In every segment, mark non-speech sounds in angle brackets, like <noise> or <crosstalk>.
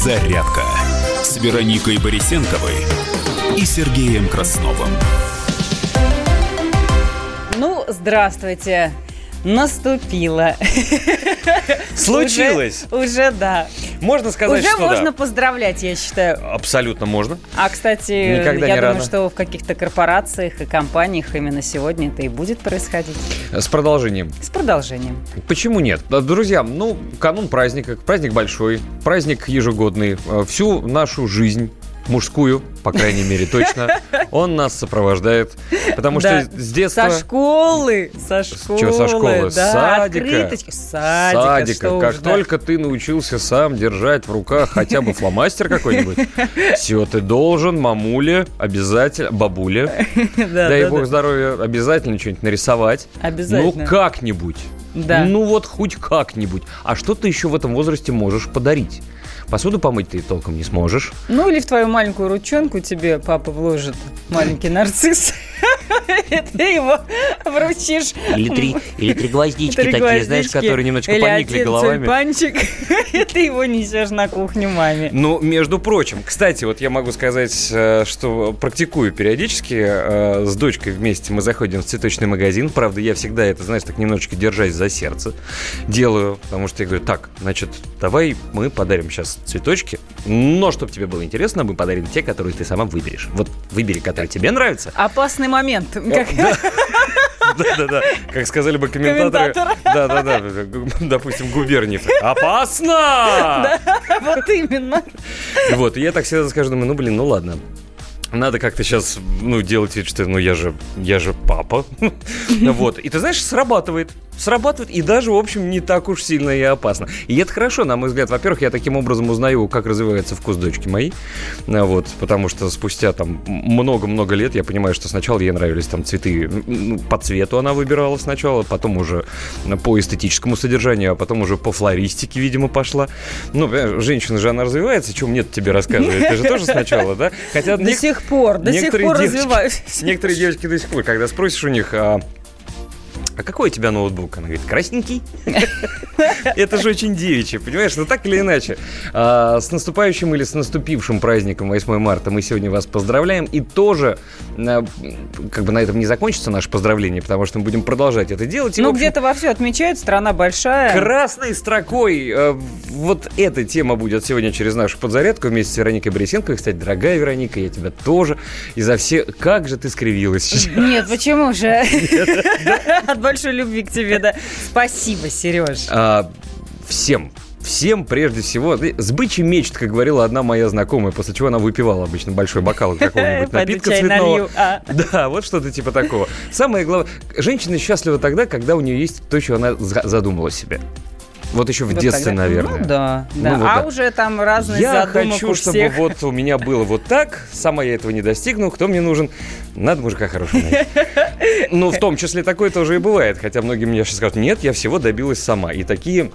«Зарядка» с Вероникой Борисенковой и Сергеем Красновым. Ну, здравствуйте. Наступило. Случилось. Уже, уже да. Можно сказать, уже что можно да. поздравлять, я считаю. Абсолютно можно. А, кстати, Никогда я не думаю, рано. что в каких-то корпорациях и компаниях именно сегодня это и будет происходить. С продолжением. С продолжением. Почему нет? Друзья, ну, канун праздника, праздник большой, праздник ежегодный. Э, Всю нашу жизнь мужскую, по крайней мере, точно, он нас сопровождает. Потому Да. что с детства... Со школы, со школы, чё, со школы? Да, садика? открыточки. Садика, Садика, как уж, да. только ты научился сам держать в руках хотя бы фломастер какой-нибудь, все, ты должен мамуле обязательно, бабуле, Да, дай да, бог здоровья, обязательно что-нибудь нарисовать. Обязательно. Ну, как-нибудь. Да. Ну, вот хоть как-нибудь. А что ты еще в этом возрасте можешь подарить? Посуду помыть ты толком не сможешь. Ну или в твою маленькую ручонку тебе папа вложит маленький нарцисс. <laughs> И ты его вручишь. Или три, или три гвоздички Три такие, знаешь, которые немножечко Или поникли головами. тюльпанчик, <laughs> и ты его несешь на кухню маме. Ну, между прочим, кстати, вот я могу сказать, э, что практикую периодически э, с дочкой вместе. Мы заходим в цветочный магазин. Правда, я всегда это, знаешь, так немножечко держась за сердце делаю, потому что я говорю, так, значит, давай мы подарим сейчас цветочки, но чтобы тебе было интересно, мы подарим те, которые ты сама выберешь. Вот выбери, которые тебе нравятся. Опасный момент. Да-да-да, как сказали бы комментаторы. Комментаторы. Да-да-да, допустим, губерниев. Опасно! Вот именно. Вот, и я так всегда скажу, думаю, ну, блин, ну ладно. Надо как-то сейчас, ну, делать вид, что, ну, я же, я же папа. <laughs> Вот. И ты знаешь, срабатывает. Срабатывает, и даже, в общем, не так уж сильно и опасно. И это хорошо, на мой взгляд. Во-первых, я таким образом узнаю, как развивается вкус дочки моей. А, Вот, потому что спустя там много-много лет я понимаю, что сначала ей нравились там цветы, по цвету она выбирала сначала, потом уже по эстетическому содержанию, а потом уже по флористике, видимо, пошла. Ну, женщина же, она развивается, чем мне тебе рассказывать? Ты же тоже сначала, да? Хотя До сих пор, до сих пор развиваюсь. Некоторые девочки до сих пор, когда спросишь у них, а, а какой у тебя ноутбук? Она говорит, красненький. <laughs> Это же очень девичье, понимаешь? Ну так или иначе. А, С наступающим или с наступившим праздником 8 марта мы сегодня вас поздравляем. И тоже, а, как бы на этом не закончится наше поздравление, потому что мы будем продолжать это делать. И, Ну, где-то во все отмечают, страна большая. Красной строкой э, вот эта тема будет сегодня через нашу подзарядку вместе с Вероникой Борисенко. Кстати, дорогая Вероника, я тебя тоже изо всех... Как же ты скривилась сейчас? Нет, почему же? <laughs> Большой любви к тебе, да. Спасибо, Сереж. А, всем, всем прежде всего, с бычий мечт, как говорила одна моя знакомая, после чего она выпивала обычно большой бокал <laughs> какого-нибудь напитка цветного. А. <laughs> Да, вот что-то типа такого. Самое главное, женщина счастлива тогда, когда у нее есть то, что она за- задумала себе. Вот еще в Вот детстве, тогда- наверное. Ну да, да. Ну вот а да. уже там разные Я хочу, чтобы всех. вот у меня было вот так. Сама я этого не достигну. Кто мне нужен? Надо мужика хорошего. Ну, в том числе такое тоже и бывает. Хотя многие мне сейчас скажут, нет, я всего добилась сама. И такие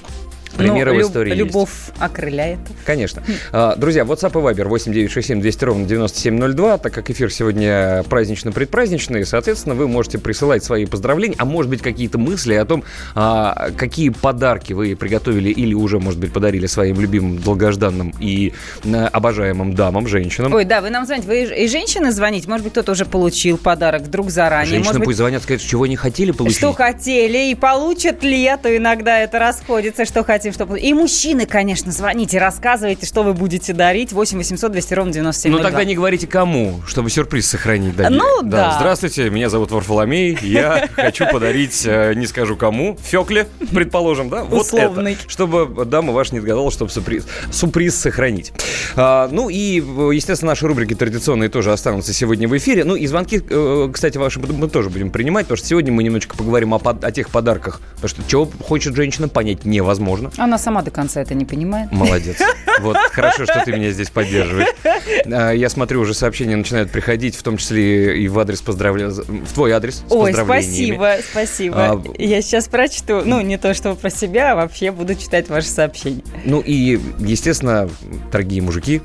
примеры Ну, в люб- истории есть. Любовь окрыляет. Конечно. А, Друзья, WhatsApp и Viber 8967 200 ровно 9702. Так как эфир сегодня празднично-предпраздничный, соответственно, вы можете присылать свои поздравления, а может быть какие-то мысли о том, а, какие подарки вы приготовили или уже, может быть, подарили своим любимым, долгожданным и а, обожаемым дамам, женщинам. Ой, да, вы нам звоните. Вы и женщины звоните. Может быть, кто-то уже получил подарок вдруг заранее. Женщины Может быть, пусть звонят, скажут, чего не хотели получить. что хотели и получат ли, а то иногда это расходится, что хотим, что получим. И мужчины, конечно, звоните, рассказывайте, что вы будете дарить. 8 800 200 ровно 97 Ну тогда не говорите кому, чтобы сюрприз сохранить. Давид. Ну, да. Здравствуйте, меня зовут Варфоломей. Я хочу подарить, э, не скажу кому, Фекле, предположим, да? Вот Условный. это. Чтобы дама ваша не догадала, чтобы сюрприз, сюрприз сохранить. А, ну и, э, естественно, наши рубрики традиционные тоже останутся сегодня в эфире. Ну и звонки, э, кстати, ваши мы тоже будем принимать, потому что сегодня мы немножечко поговорим о, о тех подарках. Потому что чего хочет женщина, понять невозможно. Она сама до конца это не понимает. Молодец. Вот, хорошо, что ты меня здесь поддерживаешь. <laughs> А, Я смотрю, уже сообщения начинают приходить, в том числе и в адрес поздравления, в твой адрес с Ой, спасибо, спасибо. А, Я сейчас прочту. Ну, не то, что про себя, а вообще буду читать ваши сообщения. Ну и, естественно, дорогие мужики,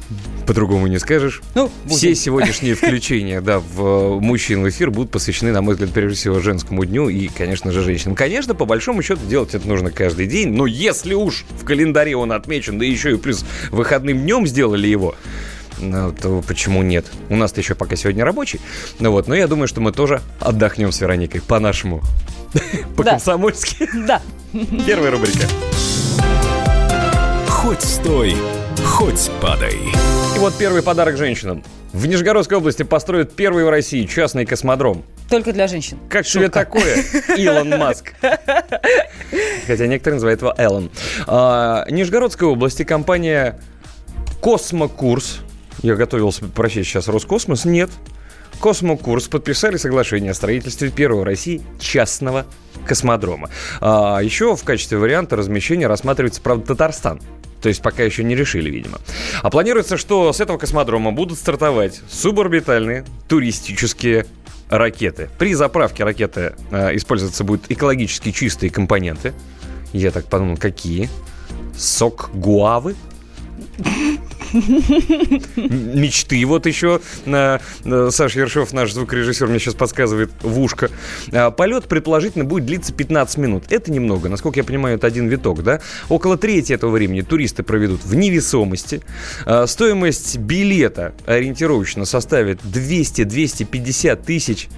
По-другому не скажешь. Ну, Все сегодняшние <laughs> включения, да, в мужчин в эфир будут посвящены, на мой взгляд, прежде всего женскому дню и, конечно же, женщинам. Конечно, по большому счету делать это нужно каждый день, но если уж в календаре он отмечен, да еще и плюс выходным днем сделали его, ну, то почему нет? У нас-то еще пока сегодня рабочий. Ну вот, но я думаю, что мы тоже отдохнем с Вероникой по-нашему. <laughs> По-комсомольски. Да. Первая рубрика. Хоть стой, хоть падай. И вот первый подарок женщинам. В Нижегородской области построят первый в России частный космодром. Только для женщин. Как тебе такое, <laughs> Илон Маск? Хотя некоторые называют его Элон. А, Нижегородской области компания Космокурс. Я готовился прочесть сейчас Роскосмос. Нет. Космокурс подписали соглашение о строительстве первого в России частного космодрома. А еще в качестве варианта размещения рассматривается, правда, Татарстан. То есть пока еще не решили, видимо. А планируется, что с этого космодрома будут стартовать суборбитальные туристические ракеты. При заправке ракеты э, использоваться будут экологически чистые компоненты. Я так подумал, какие? Сок гуавы? Мечты вот еще. на Саша Ершов, наш звукорежиссер, мне сейчас подсказывает в ушко. А, Полет, предположительно, будет длиться 15 минут. Это немного. Насколько я понимаю, это один виток, да? Около трети этого времени туристы проведут в невесомости. Стоимость билета ориентировочно составит 200-250 тысяч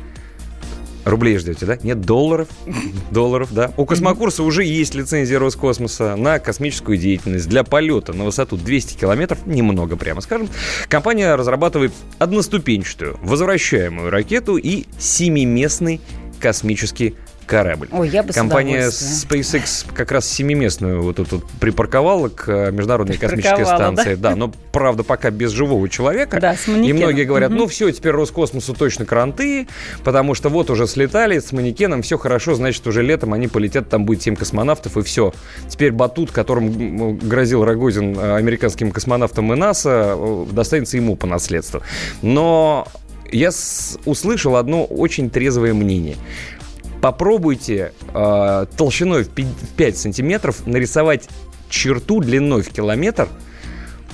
ждете, да? Нет, долларов. <laughs> Долларов, да. У Космокурса уже есть лицензия Роскосмоса на космическую деятельность. Для полета на высоту 200 километров, немного прямо скажем, компания разрабатывает одноступенчатую возвращаемую ракету и семиместный космический корабль. Ой, я бы Компания. SpaceX как раз семиместную вот эту вот припарковала к э, Международной космической станции. Да? но правда пока без живого человека. Да, с И манекеном. многие говорят, ну все, теперь Роскосмосу точно кранты, потому что вот уже слетали с манекеном, все хорошо, значит уже летом они полетят, там будет 7 космонавтов и все. Теперь батут, которым грозил Рогозин э, американским космонавтам и НАСА, э, достанется ему по наследству. Но я услышал одно очень трезвое мнение. Попробуйте э, толщиной в пи- в 5 сантиметров нарисовать черту длиной в километр,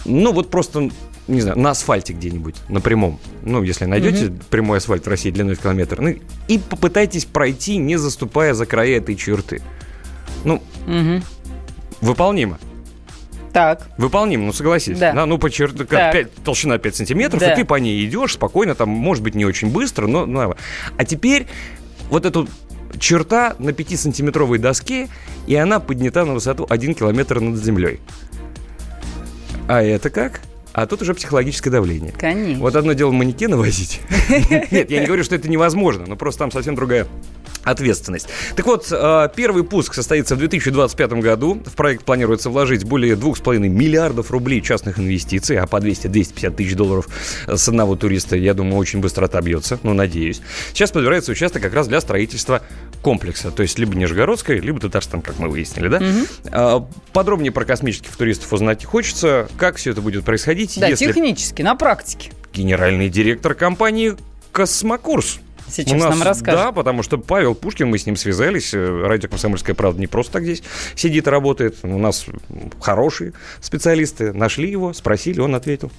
ну вот просто, не знаю, на асфальте где-нибудь, на прямом. Ну, если найдете прямой асфальт в России длиной в километр, ну, и попытайтесь пройти, не заступая за края этой черты. Ну, Мгм. выполнимо. Так. Выполнимо, ну согласись. Да. ну по Так. пять- толщина 5 сантиметров, Да. и ты по ней идешь спокойно, там, может быть, не очень быстро, но... но- А теперь вот эту черта на 5-сантиметровой доске, и она поднята на высоту 1 километр над землей. А это как? А тут уже психологическое давление. Конечно. Вот одно дело манекена возить. <laughs> Нет, я не говорю, что это невозможно, но просто там совсем другая ответственность. Так вот, э, первый пуск состоится в 2025 году. В проект планируется вложить более 2,5 миллиардов рублей частных инвестиций, а по 200-250 тысяч долларов с одного туриста, я думаю, очень быстро отобьется, ну, надеюсь. Сейчас подбирается участок как раз для строительства комплекса, то есть либо Нижегородская, либо Татарстан, как мы выяснили, да? А, Подробнее про космических туристов узнать хочется, как все это будет происходить, Да, если технически, на практике. генеральный директор компании «Космокурс». Сейчас У нас, нам расскажет. Да, потому что Павел Пушкин, мы с ним связались. э, Радио «Комсомольская правда» не просто так здесь сидит и работает. У нас хорошие специалисты. Нашли его, спросили, он ответил.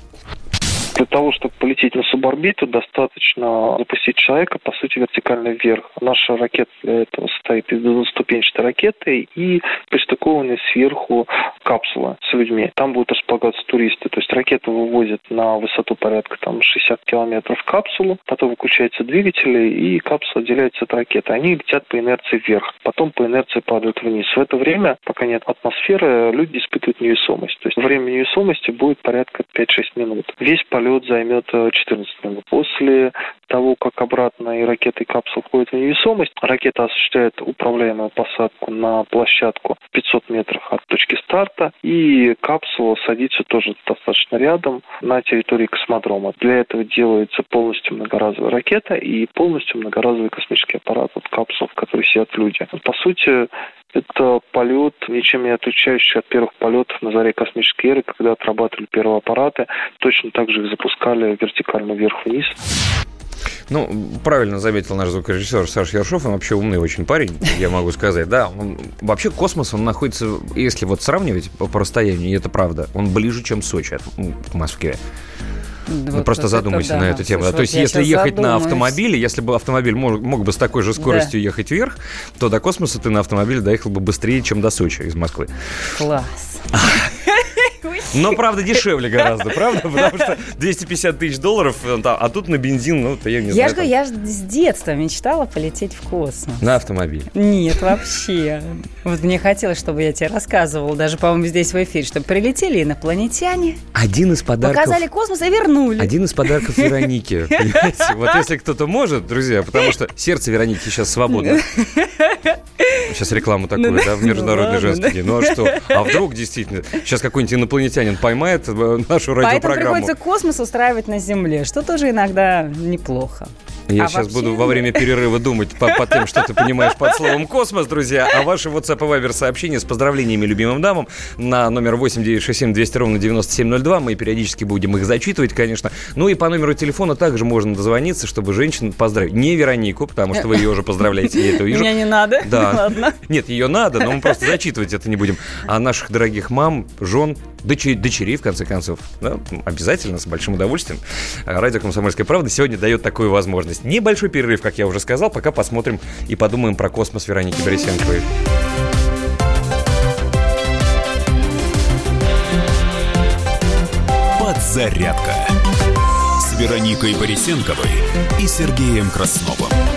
Для того, чтобы полететь на суборбиту, достаточно запустить человека, по сути, вертикально вверх. Наша ракета для этого состоит из двуступенчатой ракеты и пристыкованной сверху капсулы с людьми. Там будут располагаться туристы. То есть ракету вывозят на высоту порядка там, 60 километров капсулу, потом выключаются двигатели, и капсула отделяется от ракеты. Они летят по инерции вверх, потом по инерции падают вниз. В это время, пока нет атмосферы, люди испытывают невесомость. То есть время невесомости будет порядка 5-6 минут. Весь полет займет э, 14 минут. После того, как обратно и ракета, и капсула входят в невесомость, ракета осуществляет управляемую посадку на площадку в 500 метрах от точки старта, и капсула садится тоже достаточно рядом на территории космодрома. Для этого делается полностью многоразовая ракета и полностью многоразовый космический аппарат, вот капсул, в которой сидят люди. По сути, это полет, ничем не отличающийся от первых полетов на заре космической эры, когда отрабатывали первые аппараты. Точно так же их запускали вертикально вверх-вниз. Ну, правильно заметил наш звукорежиссер Саша Ершов, он вообще умный очень парень, я могу сказать. Да, он, вообще космос, он находится, если вот сравнивать по, по расстоянию, и это правда, он ближе, чем Сочи от, к Москве. Ну, Вот просто это задумайся да. на эту тему. Слушай, То есть, если ехать на задумаюсь. автомобиле, если бы автомобиль мог, мог бы с такой же скоростью ехать вверх, то до космоса ты на автомобиле доехал бы быстрее, чем до Сочи из Москвы. Класс. <laughs> Но, правда, дешевле гораздо, правда? Потому что 250 тысяч долларов, э, а тут на бензин, ну, то я не Я знаю. же говорю, я же с детства мечтала полететь в космос. там, На автомобиле. Нет, вообще. Вот мне хотелось, чтобы я тебе рассказывала, даже, по-моему, здесь в эфире, чтобы прилетели инопланетяне, Один из подарков... показали космос и вернули. Один из подарков Вероники. <laughs> Понимаете? Вот если кто-то может, друзья, потому что сердце Вероники сейчас свободно. <laughs> Сейчас рекламу такую, Ну, да, в ну Международный женский день. Ну а что? А вдруг действительно сейчас какой-нибудь инопланетянин поймает э, нашу Поэтому радиопрограмму? приходится космос устраивать на Земле, что тоже иногда неплохо. Я А сейчас вообще- буду во время перерыва думать по, по тем, что ты понимаешь под словом «космос», друзья. А ваши WhatsApp и Viber сообщения с поздравлениями любимым дамам на номер 8967 200 ровно 9702. Мы периодически будем их зачитывать, конечно. Ну и по номеру телефона также можно дозвониться, чтобы женщину поздравить. Не Веронику, потому что вы ее уже поздравляете, я это вижу. Меня не надо. Да. Ладно. Нет, ее надо, но мы просто зачитывать это не будем. А наших дорогих мам, жен, дочерей, в конце концов, да, обязательно, с большим удовольствием. А Радио «Комсомольская правда» сегодня дает такую возможность. Небольшой перерыв, как я уже сказал, пока посмотрим и подумаем про космос Вероники Борисенковой. Подзарядка с Вероникой Борисенковой и Сергеем Красновым.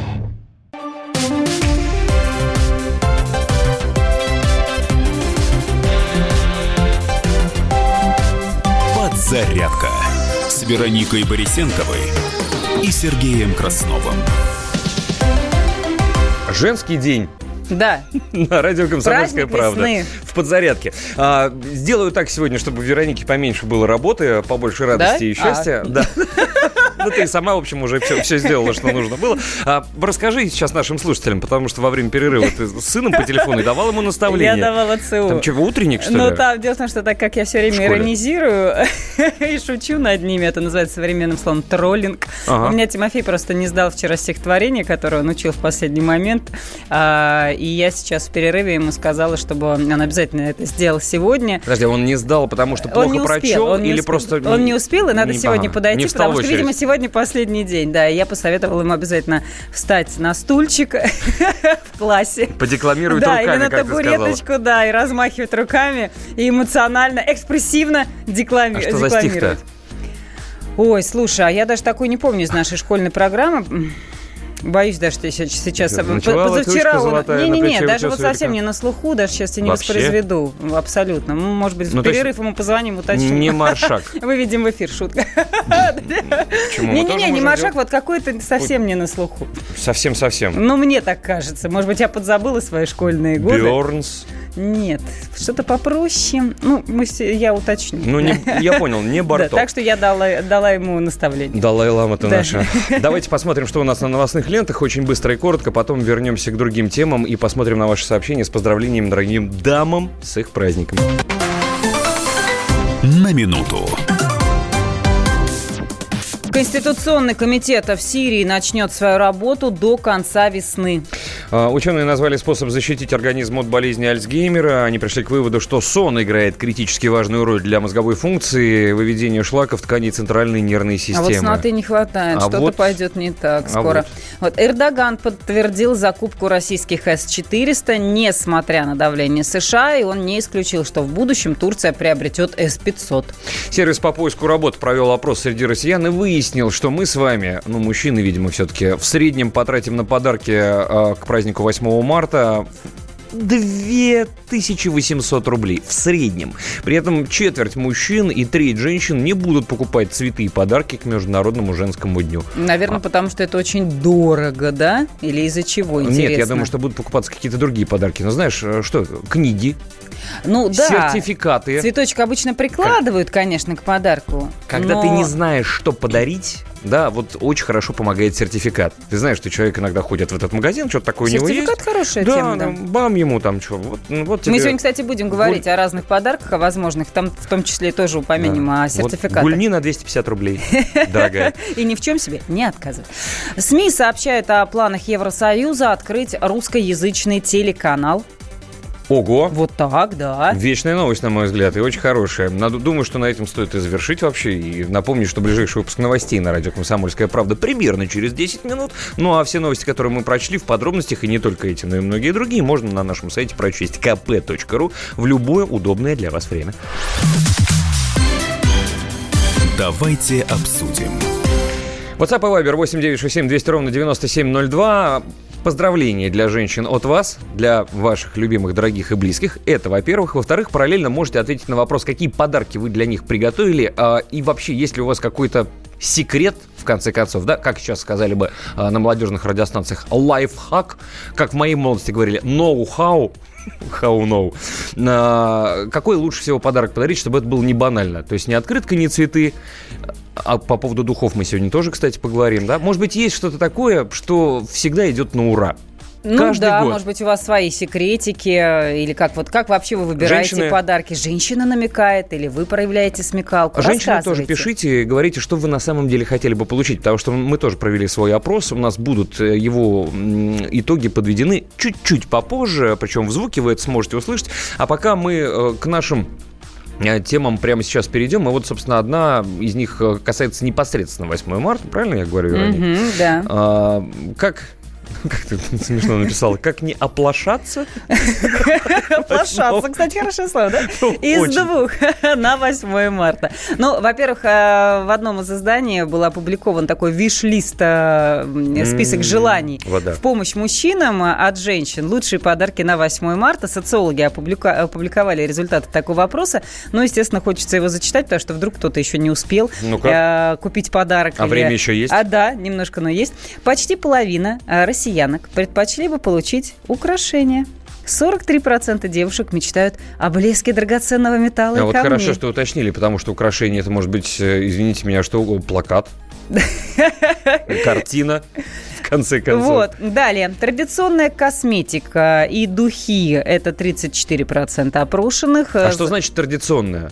Подзарядка с Вероникой Борисенковой и Сергеем Красновым. Женский день Да. <laughs> на радио «Комсомольская Праздник правда». весны. В подзарядке. А, сделаю так сегодня, чтобы Веронике поменьше было работы, побольше радости Да? и счастья. А. Да. <laughs> Ну, ты сама, в общем, уже все, все сделала, что нужно было. А, расскажи сейчас нашим слушателям, потому что во время перерыва ты с сыном по телефону давал ему наставление. Я давала ЦУ. Там что, утренник, что Ну, ли? там, дело в том, что так как я все время иронизирую <laughs> и шучу над ними, это называется современным словом троллинг. Ага. У меня Тимофей просто не сдал вчера стихотворение, которое он учил в последний момент. А, и я сейчас в перерыве ему сказала, чтобы он, он обязательно это сделал сегодня. Подожди, он не сдал, потому что плохо он не успел, прочел он не или успел. просто... Он не успел, и надо не- сегодня ага, подойти, потому что, видимо, сегодня последний день. Да, я посоветовала ему обязательно встать на стульчик <laughs> в классе. Подекламирует Да, или руками, на как ты сказала. табуреточку, да, и размахивать руками, и эмоционально, экспрессивно деклами- А что за декламировать. стих-то? Ой, слушай, а я даже такой не помню из нашей школьной программы. Боюсь даже, что я сейчас... позавчера... Не-не-не, даже вот совсем не на слуху, даже сейчас я не воспроизведу. Абсолютно. Ну, Может быть, Ну, в есть перерыв ему позвоним, уточним. Не маршак. <laughs> Выведем в эфир, шутка. Не-не-не, не маршак, вот какой-то совсем не на слуху. Совсем-совсем. Ну, мне так кажется. Может быть, я подзабыла свои школьные годы. Бёрнс. Нет, что-то попроще. Ну, мы, я уточню. Ну, не, <laughs> я понял, не Да, Барток. так что я дала, дала ему наставление. Далай-лама-то Да. наша. Давайте посмотрим, что у нас на новостных лентах. Очень быстро и коротко. Потом вернемся к другим темам и посмотрим на ваши сообщения с поздравлением дорогим дамам с их праздником. На минуту. Конституционный комитет в Сирии начнет свою работу до конца весны. А, Ученые назвали способ защитить организм от болезни Альцгеймера. Они пришли к выводу, что сон играет критически важную роль для мозговой функции, выведения шлака в ткани центральной нервной системы. А вот сноты не хватает, А что-то вот- пойдет не так а скоро. вот. Вот. Эрдоган подтвердил закупку российских С-400, несмотря на давление США, и он не исключил, что в будущем Турция приобретет С-500. Сервис по поиску работ провел опрос среди россиян и выяснил, что мы с вами, ну, мужчины, видимо, все-таки, в среднем потратим на подарки э, к празднику 8 марта 2800 рублей в среднем. При этом четверть мужчин и треть женщин не будут покупать цветы и подарки к Международному женскому дню. Наверное, потому что это очень дорого, да? Или из-за чего, интересно? Нет, я думаю, что будут покупаться какие-то другие подарки. Но знаешь, э, что? Книги, ну, да. сертификаты. Цветочек обычно прикладывают, конечно, к подарку. Когда но- ты не знаешь, что подарить, да, вот очень хорошо помогает сертификат. Ты знаешь, что человек иногда ходит в этот магазин, что-то такое у него есть. Сертификат хорошая да, тема, да. ну, бам ему там что. Вот, ну, вот тебе Мы сегодня, кстати, будем говорить о разных подарках, о возможных. Там в том числе тоже упомянем Да. о Вот сертификатах. гульни на 250 рублей, <laughs> дорогая. И ни в чем себе не отказывать. СМИ сообщают о планах Евросоюза открыть русскоязычный телеканал. Ого! Вот так, да. Вечная новость, на мой взгляд, и очень хорошая. Надо, думаю, что на этом стоит и завершить вообще. И напомню, что ближайший выпуск новостей на радио «Комсомольская правда» примерно через 10 минут. Ну а все новости, которые мы прочли в подробностях, и не только эти, но и многие другие, можно на нашем сайте прочесть kp.ru в любое удобное для вас время. Давайте обсудим. WhatsApp и Viber 8967 200 ровно 9702. Поздравления для женщин от вас, для ваших любимых, дорогих и близких. Это, во-первых. Во-вторых, параллельно можете ответить на вопрос, какие подарки вы для них приготовили. а, И вообще, есть ли у вас какой-то секрет, в конце концов, да, как сейчас сказали бы а, на молодежных радиостанциях, лайфхак, как в моей молодости говорили, ноу-хау, How no. А, Какой лучше всего подарок подарить, чтобы это было не банально? То есть не открытка, не цветы. А по поводу духов мы сегодня тоже, кстати, поговорим, да? Может быть, есть что-то такое, что всегда идет на ура? Ну Каждый да, год. может быть, у вас свои секретики, э, или как вот как вообще вы выбираете Женщины- подарки? Женщина намекает, или вы проявляете смекалку? Женщины тоже пишите, говорите, что вы на самом деле хотели бы получить, потому что мы тоже провели свой опрос, у нас будут э, его итоги подведены чуть-чуть попозже, причем в звуке вы это сможете услышать. А пока мы э, к нашим темам прямо сейчас перейдем. И вот, собственно, одна из них э, касается непосредственно 8 марта, правильно я говорю, Вероника? Мгм, да. А, как... Как ты смешно написала? Как не оплошаться? Оплошаться, кстати, хорошее слово, да? Из Очень. двух <laughs> на 8 марта. Ну, во-первых, э, в одном из изданий был опубликован такой виш-лист, э, список желаний в помощь мужчинам э, от женщин. Лучшие подарки на 8 марта. Социологи опубликовали результаты такого вопроса. Ну, естественно, хочется его зачитать, потому что вдруг кто-то еще не успел купить подарок. А время еще есть? А, да, немножко, но есть. Почти половина э, россиянок предпочли бы получить украшения. 43% девушек мечтают о блеске драгоценного металла А и вот камней. хорошо, что уточнили, потому что украшение это может быть, э, извините меня, что угодно, плакат, <laughs> картина, в конце концов. Вот, далее. Традиционная косметика и духи – это 34% опрошенных. А что значит традиционное?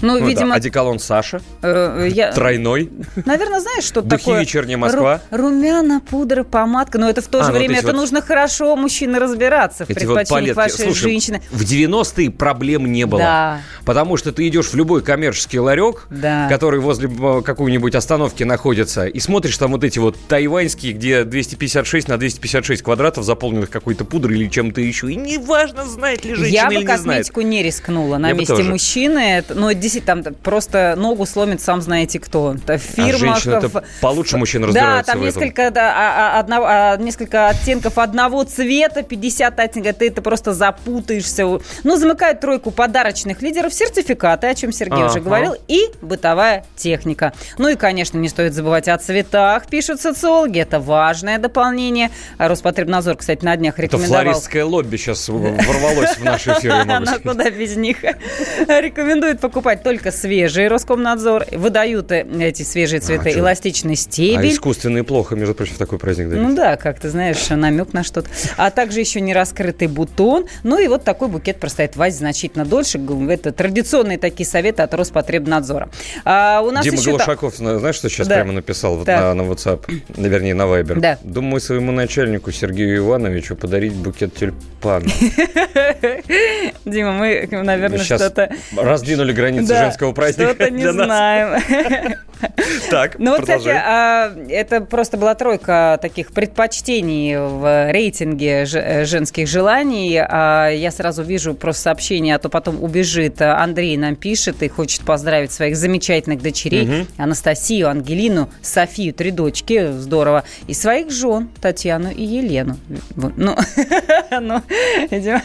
Ну, ну видимо... Да. Одеколон Саша. Э, я... Тройной. Наверное, знаешь, что Духи такое? Духи вечерняя Москва. Ру... Румяна, пудра, помадка. Но это в то а, же ну, время, это вот... нужно хорошо мужчина разбираться в эти предпочтениях вот вашей Слушай, женщины. в 90-е проблем не было. Да. Потому что ты идешь в любой коммерческий ларек, да. который возле э, какой-нибудь остановки находится, и смотришь там вот эти вот тайваньские, где 256 на 256 квадратов заполненных какой-то пудрой или чем-то еще. И неважно, знает ли женщина Я или бы косметику не, знает. не рискнула на Я месте мужчины. Но 10 там просто ногу сломит, сам знаете кто. Это а фирма. А женщина в... получше мужчин разбирается Да, там несколько, да, а, а, одно, несколько оттенков одного цвета, 50 оттенков, ты это просто запутаешься. Ну, замыкает тройку подарочных лидеров, сертификаты, о чем Сергей а уже говорил, и бытовая техника. Ну и, конечно, не стоит забывать о цветах, пишут социологи, это важное дополнение. Роспотребнадзор, кстати, на днях рекомендовал... Это флористское лобби сейчас ворвалось в наш эфир, Куда без них. <laughs> Рекомендует покупать только свежие Роскомнадзор. Выдают э, эти свежие цветы чё? эластичный А стебель. искусственные плохо, между прочим, в такой праздник дарить. Ну да, как ты знаешь, намек на что-то. А также еще не раскрытый бутон. Ну и вот такой букет простоит в вазе значительно дольше. Это традиционные такие советы от Роспотребнадзора. А у нас Дима еще... та- Глушаков, зна- знаешь, что сейчас Да. прямо написал вот на, на WhatsApp, вернее, на Viber? Да. Думаю, своему начальнику Сергею Ивановичу подарить букет тюльпанов. <laughs> Дима, мы, наверное, что-то... раздвинули границы Да, женского праздника Что-то не знаем. <laughs> Так, Ну вот, кстати, а, это просто была тройка таких предпочтений в рейтинге э, женских желаний. А Я сразу вижу просто сообщение, а то потом убежит. Андрей нам пишет и хочет поздравить своих замечательных дочерей. Анастасию, Ангелину, Софию, три дочки, здорово. И своих жен, Татьяну и Елену. Ну, <laughs> ну, видимо,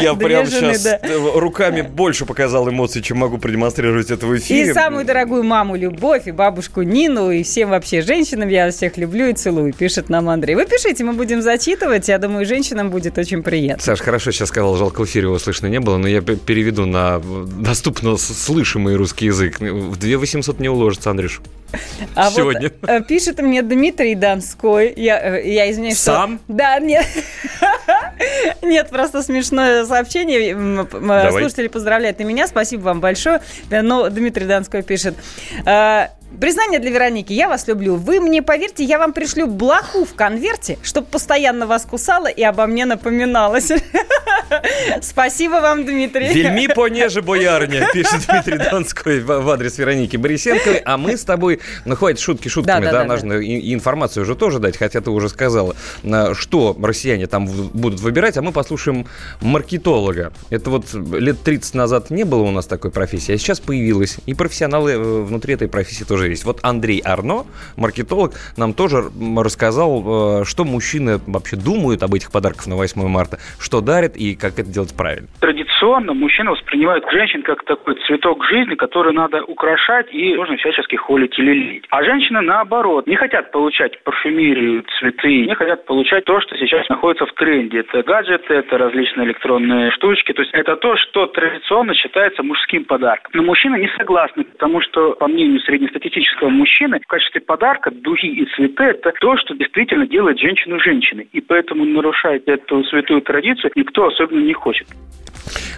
Я прям сейчас руками больше показал эмоций, чем могу продемонстрировать это в эфире. И самую дорогую маму Любовь, и бабушку Нину, и всем вообще женщинам я всех люблю и целую, пишет нам Андрей. Вы пишите, мы будем зачитывать, я думаю, женщинам будет очень приятно. Саш, хорошо сейчас сказал, жалко в эфире его слышно не было, но я переведу на доступно слышимый русский язык. В 2 800 не уложится, Андрюш. А Сегодня. вот э, пишет мне Дмитрий Донской, я, э, я извиняюсь, что- Сам? Да, нет. <laughs> Нет, просто смешное сообщение. Давай. Слушатели поздравляют и меня, спасибо вам большое. Но Дмитрий Донской пишет... Признание для Вероники. Я вас люблю. Вы мне поверьте, я вам пришлю блоху в конверте, чтобы постоянно вас кусала и обо мне напоминалась. <laughs> Спасибо вам, Дмитрий. Вельми понеже, боярня, <laughs> пишет Дмитрий Донской в адрес Вероники Борисенковой. А мы с тобой, ну хватит шутки шутками, Да, да, да, да, нужно и- и информацию уже тоже дать, хотя ты уже сказала, что россияне там будут выбирать, а мы послушаем маркетолога. Это вот лет 30 назад не было у нас такой профессии, а сейчас появилась. И профессионалы э, внутри этой профессии тоже есть. Вот Андрей Арно, маркетолог, нам тоже рассказал, э, что мужчины вообще думают об этих подарках на 8 марта, что дарят и как это делать правильно. Традиционно мужчины воспринимают женщин как такой цветок жизни, который надо украшать и нужно всячески холить или лить. А женщины, наоборот, не хотят получать парфюмерию, цветы, не хотят получать то, что сейчас находится в тренде. Это гаджеты, это различные электронные штучки. То есть это то, что традиционно считается мужским подарком. Но мужчины не согласны, потому что, по мнению среднестатистического мужчины, в качестве подарка духи и цветы – это то, что действительно делает женщину женщиной. И поэтому нарушать эту святую традицию никто особенно не хочет.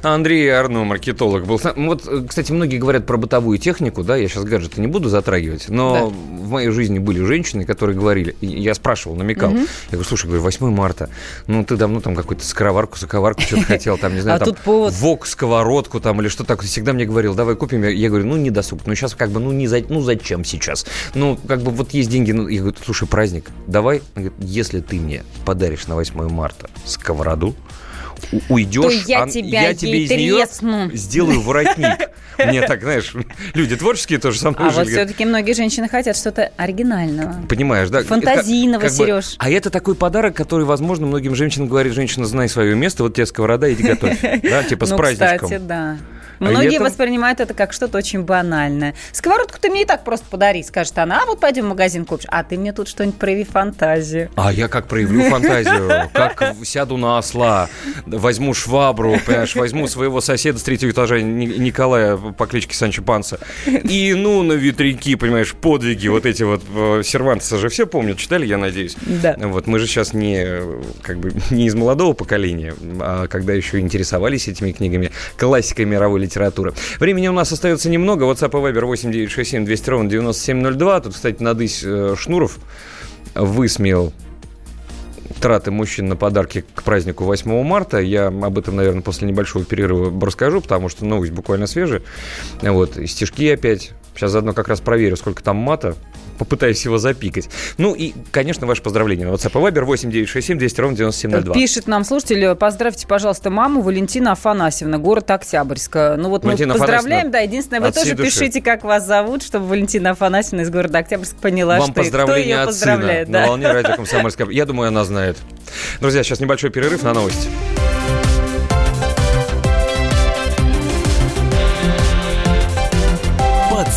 Андрей Арно, маркетолог, был. Вот, кстати, многие говорят про бытовую технику, да, я сейчас гаджеты не буду затрагивать, но Да. в моей жизни были женщины, которые говорили, я спрашивал, намекал, я говорю, слушай, говорю, 8 марта, ну ты давно там какую-то скороварку, соковарку что-то хотел, там, не знаю, А там, вок, сковородку там или что такое, всегда мне говорил, давай купим, я, говорю, ну не досуг, ну сейчас как бы, ну не за, ну зачем сейчас, ну как бы вот есть деньги, ну, я говорю, слушай, праздник, давай, если ты мне подаришь на 8 марта сковороду, уйдешь, То я а тебя я тебе из нее тресну. сделаю воротник. <laughs> Мне так, знаешь, люди творческие тоже со мной А вот все-таки многие женщины хотят что-то оригинального. Понимаешь, да? Фантазийного, Как- как бы- Серёж. а это такой подарок, который, возможно, многим женщинам говорит, женщина, знай свое место, вот тебе сковорода, иди готовь. <laughs> Да, типа с ну, праздничком. кстати, да. А Многие это- воспринимают это как что-то очень банальное. Сковородку ты мне и так просто подари, скажет она. А вот пойдем в магазин купишь. А ты мне тут что-нибудь прояви фантазию. А я как проявлю фантазию, <laughs> как сяду на осла, возьму швабру, понимаешь, возьму своего соседа с третьего этажа Ни- Николая по кличке Санчо Панса, и ну на ветряки, понимаешь, подвиги, вот эти вот э, Сервантеса же все помнят, читали, я надеюсь. Да. Вот мы же сейчас не, как бы, не из молодого поколения, а когда еще интересовались этими книгами, классикой мировой литературы. Времени у нас остается немного. WhatsApp и Viber 8967 200 ровно 9702. Тут, кстати, Надысь э, Шнуров высмеял траты мужчин на подарки к празднику 8 марта. Я об этом, наверное, после небольшого перерыва расскажу, потому что новость буквально свежая. Вот, и стишки опять. Сейчас заодно как раз проверю, сколько там мата. Попытаюсь его запикать. Ну и, конечно, ваше поздравление. На WhatsApp и Viber 8967 200 ровно 9702. Пишет нам слушатель, поздравьте, пожалуйста, маму Валентина Афанасьевна, город Октябрьск. Ну вот Валентина мы поздравляем, да, единственное, вы тоже души. пишите, как вас зовут, чтобы Валентина Афанасьевна из города Октябрьск поняла, Вам что кто поздравления ее от поздравляет. сына да. на волне радио «Комсомольская». Я думаю, она знает. Друзья, сейчас небольшой перерыв на новости.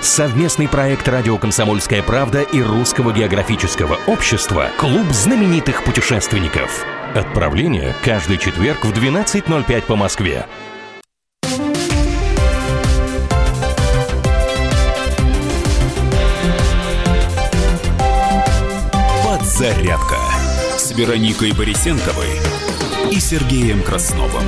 Совместный проект «Радио Комсомольская правда» и Русского географического общества «Клуб знаменитых путешественников». Отправление каждый четверг в 12.05 по Москве. Подзарядка с Вероникой Борисенковой и Сергеем Красновым.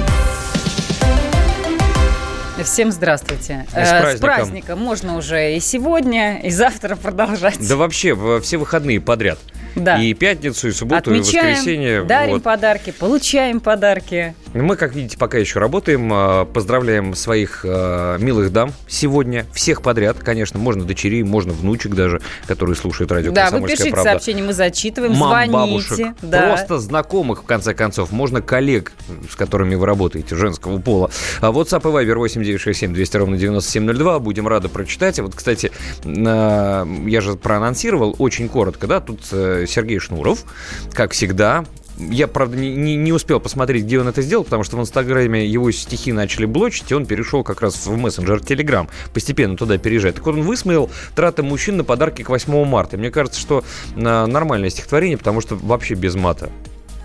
Всем здравствуйте. И с Э, С праздником. праздником можно уже и сегодня, и завтра продолжать. Да вообще, все выходные подряд. Да. И пятницу, и субботу, и Отмечаем, воскресенье. дарим вот. подарки, получаем подарки. Мы, как видите, пока еще работаем. А, Поздравляем своих а, милых дам сегодня. Всех подряд, конечно. Можно дочерей, можно внучек даже, которые слушают радио Да, вы «Комсомольская пишите правда». сообщения, мы зачитываем, Мам, звоните. бабушек, Да. просто знакомых, в конце концов. Можно коллег, с которыми вы работаете, женского пола. А WhatsApp и Viber 8967 200 ровно 9702. Будем рады прочитать. И вот, кстати, я же проанонсировал очень коротко, да, тут э, Сергей Шнуров, как всегда, я, правда, не, не- не успел посмотреть, где он это сделал, потому что в Инстаграме его стихи начали блочить, и он перешел как раз в мессенджер Телеграм, постепенно туда переезжает. Так вот, он высмеял траты мужчин на подарки к 8 марта. Мне кажется, что а, нормальное стихотворение, потому что вообще без мата.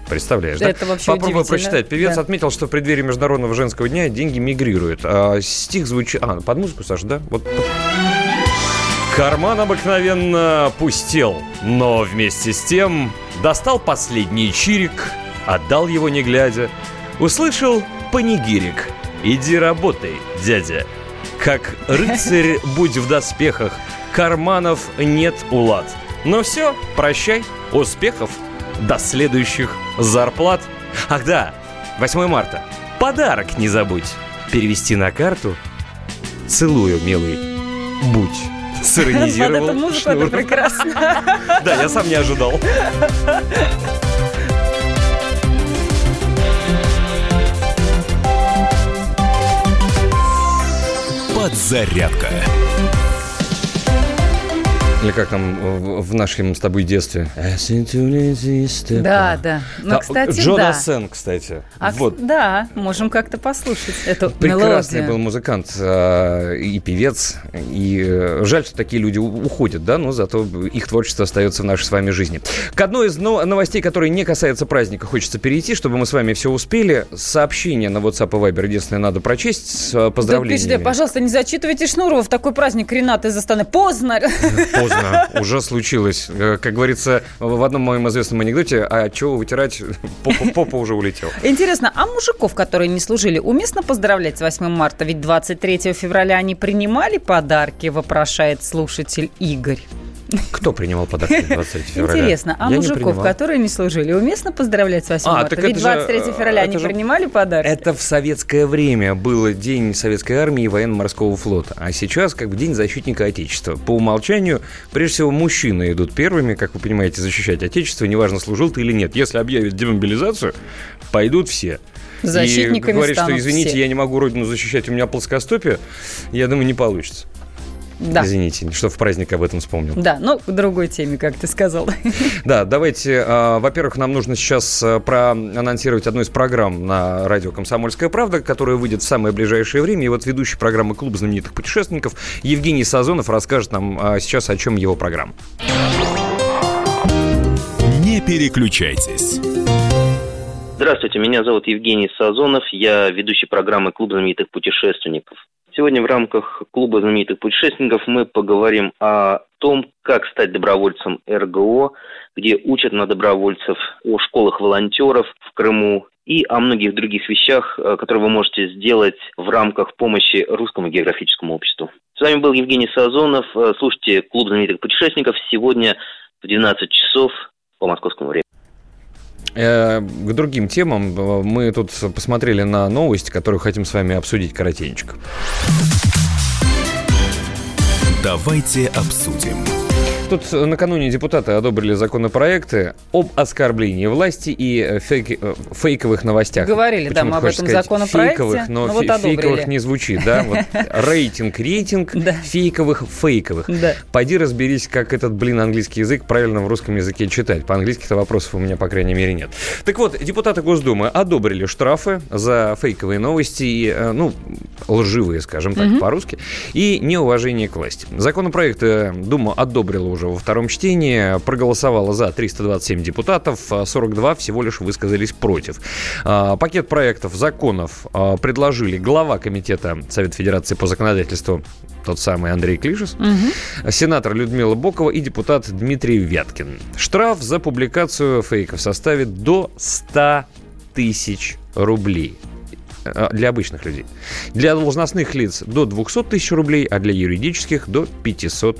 Представляешь, да? Это вообще Попробуй удивительно. прочитать. Певец Да. отметил, что в преддверии Международного женского дня деньги мигрируют. А стих звучит... А, под музыку, Саша, да? Вот. Карман обыкновенно пустел, но вместе с тем достал последний чирик, отдал его не глядя, услышал панигирик. «Иди работай, дядя». Как рыцарь <laughs> будь в доспехах, карманов нет улад. Но все, прощай, успехов, до следующих зарплат. Ах да, 8 марта, подарок не забудь. Перевести на карту. Целую, милый, будь. <laughs> Под Сиронизировал эту музыку это прекрасно. <laughs> Да, я сам не ожидал. Подзарядка. Или как там в, нашем с тобой детстве? Да, да. Ну, А, кстати, Джона да. Сен, кстати. А, вот. Да, можем как-то послушать эту Прекрасный мелодию. был музыкант э, и певец. И э, жаль, что такие люди уходят, да, но зато их творчество остается в нашей с вами жизни. К одной из но- новостей, которые не касаются праздника, хочется перейти, чтобы мы с вами все успели. Сообщение на WhatsApp и Viber, единственное, надо прочесть с э, Да, поздравлениями. пишите, пожалуйста, не зачитывайте Шнурова в такой праздник Ренат из Астаны. Поздно. Поздно, уже случилось. Э, Как говорится в одном моем известном анекдоте, а чего вытирать, <laughs> попа, попа уже улетел. Интересно, а мужиков, которые не служили, уместно поздравлять с 8 марта? Ведь 23 февраля они принимали подарки, вопрошает слушатель Игорь. Кто принимал подарки 23 февраля? Интересно, а Я не мужиков, принимал. которые не служили, уместно поздравлять с 8 А, марта? так Ведь это же, 23 февраля они же- принимали подарки? Это в советское время был День Советской Армии и Военно-Морского флота. А сейчас как бы День защитника Отечества. По умолчанию, прежде всего, мужчины идут первыми, как вы понимаете, защищать Отечество, неважно, служил ты или нет. Если объявят демобилизацию, пойдут все. Защитниками и говорит, что извините, все. я не могу родину защищать, у меня плоскостопие, я думаю, не получится. Да. Извините, что в праздник об этом вспомнил. Да, ну, к другой теме, как ты сказал. <laughs> Да, давайте, а, во-первых, нам нужно сейчас а, проанонсировать одну из программ на радио «Комсомольская правда», которая выйдет в самое ближайшее время. И вот ведущий программы «Клуб знаменитых путешественников» Евгений Сазонов расскажет нам а, сейчас, о чем его программа. Не переключайтесь. Здравствуйте, меня зовут Евгений Сазонов, я ведущий программы «Клуб знаменитых путешественников». Сегодня в рамках клуба знаменитых путешественников мы поговорим о том, как стать добровольцем РГО, где учат на добровольцев, о школах волонтеров в Крыму и о многих других вещах, э, которые вы можете сделать в рамках помощи Русскому географическому обществу. С вами был Евгений Сазонов. Э, Слушайте «Клуб знаменитых путешественников» сегодня в 12 часов по московскому времени. Э, К другим темам мы тут посмотрели на новость, которую хотим с вами обсудить коротенечко. Давайте обсудим. Тут накануне депутаты одобрили законопроекты об оскорблении власти и э, фейки- э, фейковых новостях. Говорили, да, Почему-то мы об этом сказать законопроекте, Фейковых, но ну вот фе- одобрили. фейковых не звучит, да? Вот <laughs> рейтинг, рейтинг Да. фейковых, фейковых. Да. Пойди разберись, как этот, блин, английский язык правильно в русском языке читать. По-английски-то вопросов у меня, по крайней мере, нет. Так вот, депутаты Госдумы одобрили штрафы за фейковые новости, и, э, ну, лживые, скажем так, по-русски, и неуважение к власти. Законопроект Дума одобрила уже уже во втором чтении. Проголосовало за 327 депутатов, 42 всего лишь высказались против. А, пакет проектов законов а, предложили глава комитета Совета Федерации по законодательству тот самый Андрей Клишес, угу. сенатор Людмила Бокова и депутат Дмитрий Вяткин. Штраф за публикацию фейков составит до 100 тысяч рублей для обычных людей. Для должностных лиц до 200 тысяч рублей, а для юридических до 500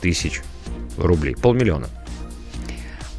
тысяч рублей. Полмиллиона.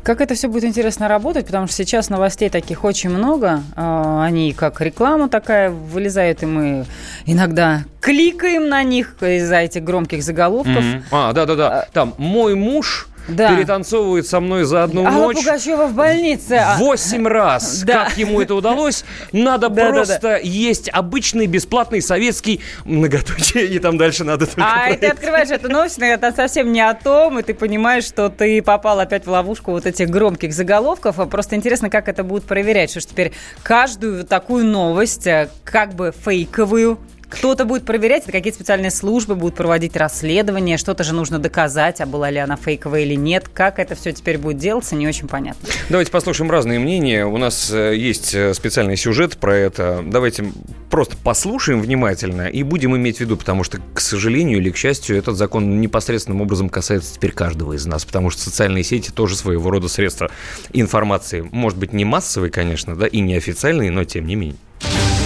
Как это все будет интересно работать, потому что сейчас новостей таких очень много. А, они как реклама такая вылезают, и мы иногда кликаем на них из-за этих громких заголовков. Mm-hmm. А, да-да-да. А, Там «Мой муж да. перетанцовывает со мной за одну Алла ночь. Пугачева в больнице. А. Восемь <laughs> раз. Да. Как ему это удалось? Надо да, просто да, да. есть обычный бесплатный советский многоточие, и там дальше надо только А и ты открываешь эту новость, это совсем не о том, и ты понимаешь, что ты попал опять в ловушку вот этих громких заголовков. А просто интересно, как это будут проверять, что теперь каждую такую новость, э, как бы фейковую, кто-то будет проверять, это какие-то специальные службы будут проводить расследование, что-то же нужно доказать, а была ли она фейковая или нет. Как это все теперь будет делаться, не очень понятно. Давайте послушаем разные мнения. У нас э, есть э, специальный сюжет про это. Давайте просто послушаем внимательно и будем иметь в виду, потому что, к сожалению или к счастью, этот закон непосредственным образом касается теперь каждого из нас, потому что социальные сети тоже своего рода средства информации. Может быть, не массовые, конечно, да, и не официальные, но тем не менее.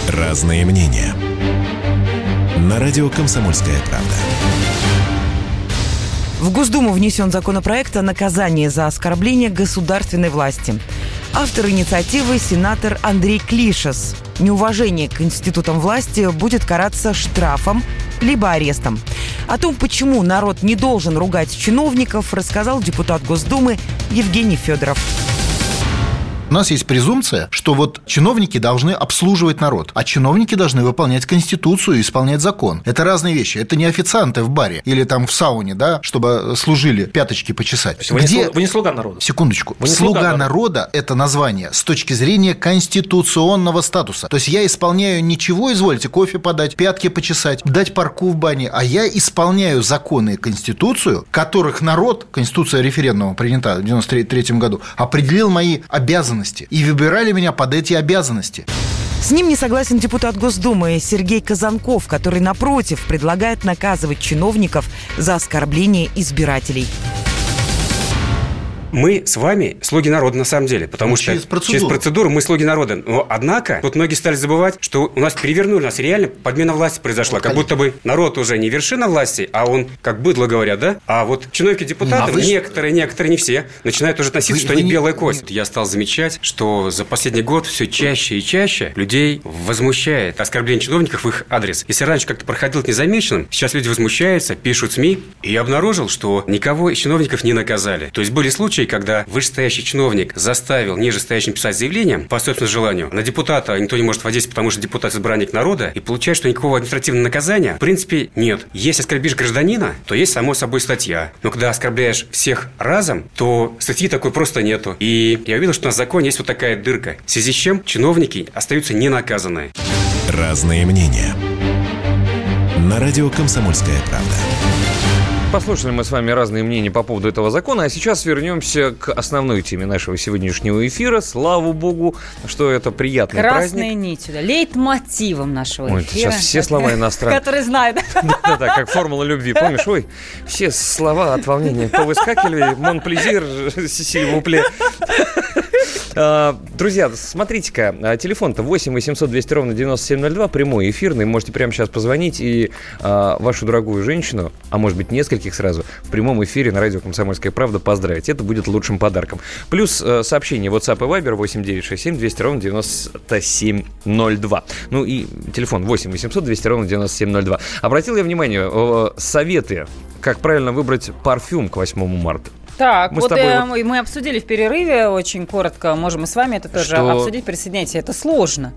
Разные мнения на радио «Комсомольская правда». В Госдуму внесен законопроект о наказании за оскорбление государственной власти. Автор инициативы – сенатор Андрей Клишес. Неуважение к институтам власти будет караться штрафом либо арестом. О том, почему народ не должен ругать чиновников, рассказал депутат Госдумы Евгений Федоров. У нас есть презумпция, что вот чиновники должны обслуживать народ, а чиновники должны выполнять Конституцию и исполнять закон. Это разные вещи. Это не официанты в баре или там в сауне, да, чтобы служили пяточки почесать. Вы, Где... не, вы не слуга народа. Секундочку. Вы не слуга, слуга народа. народа – это название с точки зрения конституционного статуса. То есть я исполняю ничего, извольте, кофе подать, пятки почесать, дать парку в бане, а я исполняю законы и Конституцию, которых народ, Конституция референдума принята в 93 году, определил мои обязанности обязанности и выбирали меня под эти обязанности. С ним не согласен депутат Госдумы Сергей Казанков, который, напротив, предлагает наказывать чиновников за оскорбление избирателей мы с вами слуги народа на самом деле, потому ну, что через процедуру. через процедуру мы слуги народа. Но однако, вот многие стали забывать, что у нас перевернули, у нас реально подмена власти произошла. Вот, как будто бы народ уже не вершина власти, а он, как быдло говорят, да? А вот чиновники депутаты, а вы... некоторые, некоторые, не все, начинают уже относиться, вы, что они не... белая кость. Я стал замечать, что за последний год все чаще и чаще людей возмущает оскорбление чиновников в их адрес. Если раньше как-то проходил незамеченным, сейчас люди возмущаются, пишут СМИ, и я обнаружил, что никого из чиновников не наказали. То есть были случаи, случай, когда вышестоящий чиновник заставил нижестоящим писать заявление по собственному желанию, на депутата никто не может воздействовать, потому что депутат избранник народа, и получает, что никакого административного наказания в принципе нет. Если оскорбишь гражданина, то есть само собой статья. Но когда оскорбляешь всех разом, то статьи такой просто нету. И я увидел, что на законе есть вот такая дырка, в связи с чем чиновники остаются ненаказанные. Разные мнения. На радио «Комсомольская правда». Послушали мы с вами разные мнения по поводу этого закона, а сейчас вернемся к основной теме нашего сегодняшнего эфира. Слава богу, что это приятный Красной праздник. Красной нитью, да, лейтмотивом нашего Ой, эфира. Сейчас все слова <laughs> иностранные. Которые знают. <laughs> Да-да, как формула любви. Помнишь, ой, все слова от волнения повыскакивали. Монплезир, <laughs> сильвупле. А, друзья, смотрите-ка, а, телефон-то 8 800 200 ровно 9702, прямой эфирный. Можете прямо сейчас позвонить и а, вашу дорогую женщину, а может быть нескольких сразу, в прямом эфире на радио «Комсомольская правда» поздравить. Это будет лучшим подарком. Плюс сообщение WhatsApp и Viber 8 967 200 ровно 9702. Ну и телефон 8 800 200 ровно 9702. Обратил я внимание, советы, как правильно выбрать парфюм к 8 марта. Так, мы вот, тобой... э, мы обсудили в перерыве очень коротко, можем и с вами это тоже что... обсудить, присоединяйтесь, это сложно.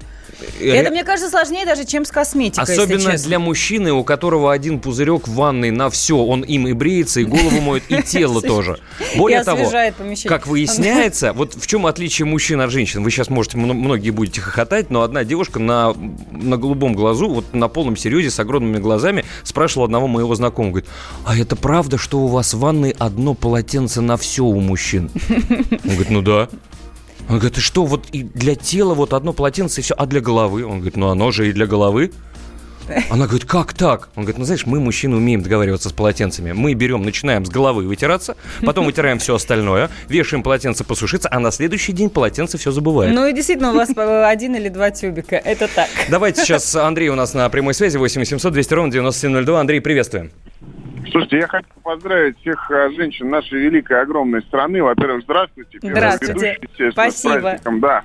Это, мне кажется, сложнее даже, чем с косметикой, Особенно для мужчины, у которого один пузырек в ванной на все. Он им и бреется, и голову моет, и тело тоже. Более того, как выясняется, вот в чем отличие мужчин от женщин? Вы сейчас можете, многие будете хохотать, но одна девушка на, на голубом глазу, вот на полном серьезе, с огромными глазами, спрашивала одного моего знакомого, говорит, а это правда, что у вас в ванной одно полотенце на все у мужчин? Он говорит, ну да. Он говорит, ты что, вот и для тела вот одно полотенце и все, а для головы? Он говорит, ну оно же и для головы. Она говорит, как так? Он говорит, ну знаешь, мы, мужчины, умеем договариваться с полотенцами. Мы берем, начинаем с головы вытираться, потом вытираем все остальное, вешаем полотенце посушиться, а на следующий день полотенце все забывает. Ну и действительно, у вас один или два тюбика. Это так. Давайте сейчас Андрей у нас на прямой связи, 8 800 200 ровно 9702. Андрей, приветствуем. Слушайте, я хочу поздравить всех а, женщин нашей великой, огромной страны. Во-первых, здравствуйте. Здравствуйте. Спасибо. С праздником, да.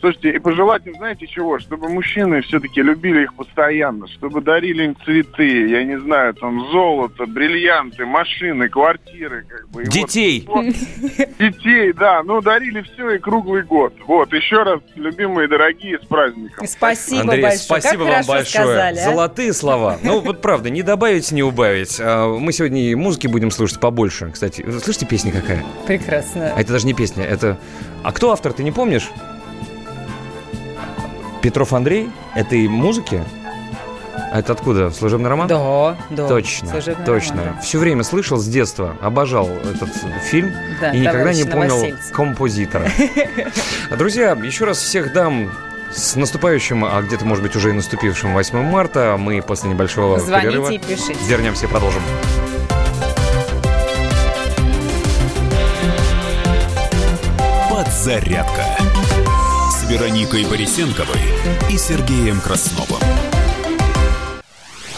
Слушайте, и пожелать им, знаете чего? Чтобы мужчины все-таки любили их постоянно, чтобы дарили им цветы, я не знаю, там, золото, бриллианты, машины, квартиры. Как бы. Детей. Вот, вот, детей, да. Ну, дарили все и круглый год. Вот, еще раз, любимые, дорогие, с праздником. Спасибо Андрей, большое. спасибо как вам большое. Сказали, а? Золотые слова. Ну, вот правда, не добавить, не убавить. Мы сегодня и музыки будем слушать побольше. Кстати, слышите, песня какая? Прекрасно. А это даже не песня, это... А кто автор, ты не помнишь? Петров Андрей? Этой музыки? А это откуда? Служебный роман? Да, да. Точно, Служебный точно. роман, да. Все время слышал с детства, обожал этот фильм Да, и никогда не понял Новосельцев. композитора. <laughs> Друзья, еще раз всех дам с наступающим, а где-то, может быть, уже и наступившим 8 марта. Мы после небольшого Звоните перерыва и пишите. вернемся и продолжим. Подзарядка с Вероникой Борисенковой и Сергеем Красновым.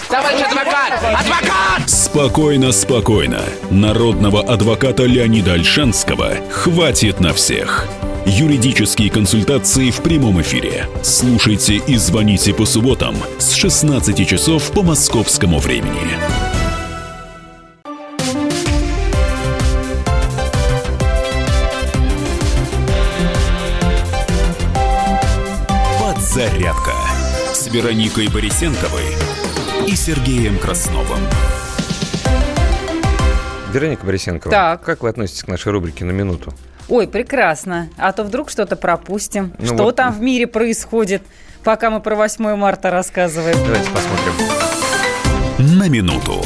Товарищ адвокат! Адвокат! Спокойно, спокойно. Народного адвоката Леонида Альшанского хватит на всех. Юридические консультации в прямом эфире. Слушайте и звоните по субботам с 16 часов по московскому времени. Подзарядка с Вероникой Борисенковой и Сергеем Красновым. Вероника Борисенкова, Так. как вы относитесь к нашей рубрике «На минуту»? Ой, прекрасно. А то вдруг что-то пропустим. Ну что вот. там в мире происходит, пока мы про 8 марта рассказываем. Давайте посмотрим. На минуту.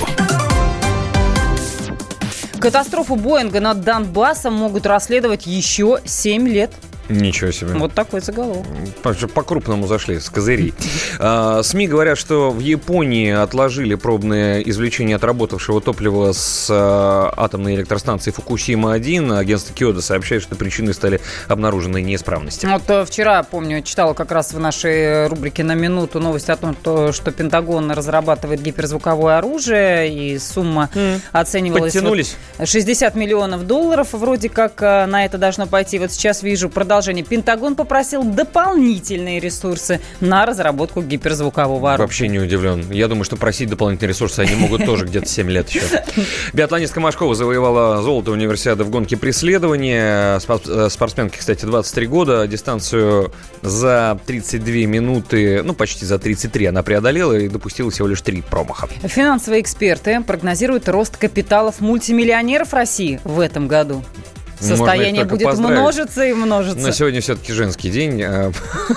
Катастрофу Боинга над Донбассом могут расследовать еще 7 лет. Ничего себе. Вот такой заголовок. По- По-крупному зашли, с козырей. <laughs> А, СМИ говорят, что в Японии отложили пробное извлечение отработавшего топлива с а, атомной электростанции Фукусима-1. Агентство Киода сообщает, что причиной стали обнаруженные неисправности. Вот э, вчера, помню, читала как раз в нашей рубрике «На минуту» новость о том, то, что Пентагон разрабатывает гиперзвуковое оружие, и сумма оценивалась... вот Подтянулись. 60 миллионов долларов вроде как э, на это должно пойти. Вот сейчас вижу продолжение. Пентагон попросил дополнительные ресурсы на разработку гиперзвукового оружия. Вообще не удивлен. Я думаю, что просить дополнительные ресурсы они могут тоже где-то 7 лет еще. <laughs> Биатлонистка Машкова завоевала золото универсиады в гонке преследования. Э, Спортсменке, кстати, 23 года. Дистанцию за 32 минуты, ну, почти за 33 она преодолела и допустила всего лишь 3 промаха. Финансовые эксперты прогнозируют рост капиталов мультимиллионеров России в этом году. Состояние будет поздравить. множиться и множиться. Но сегодня все-таки женский день. э,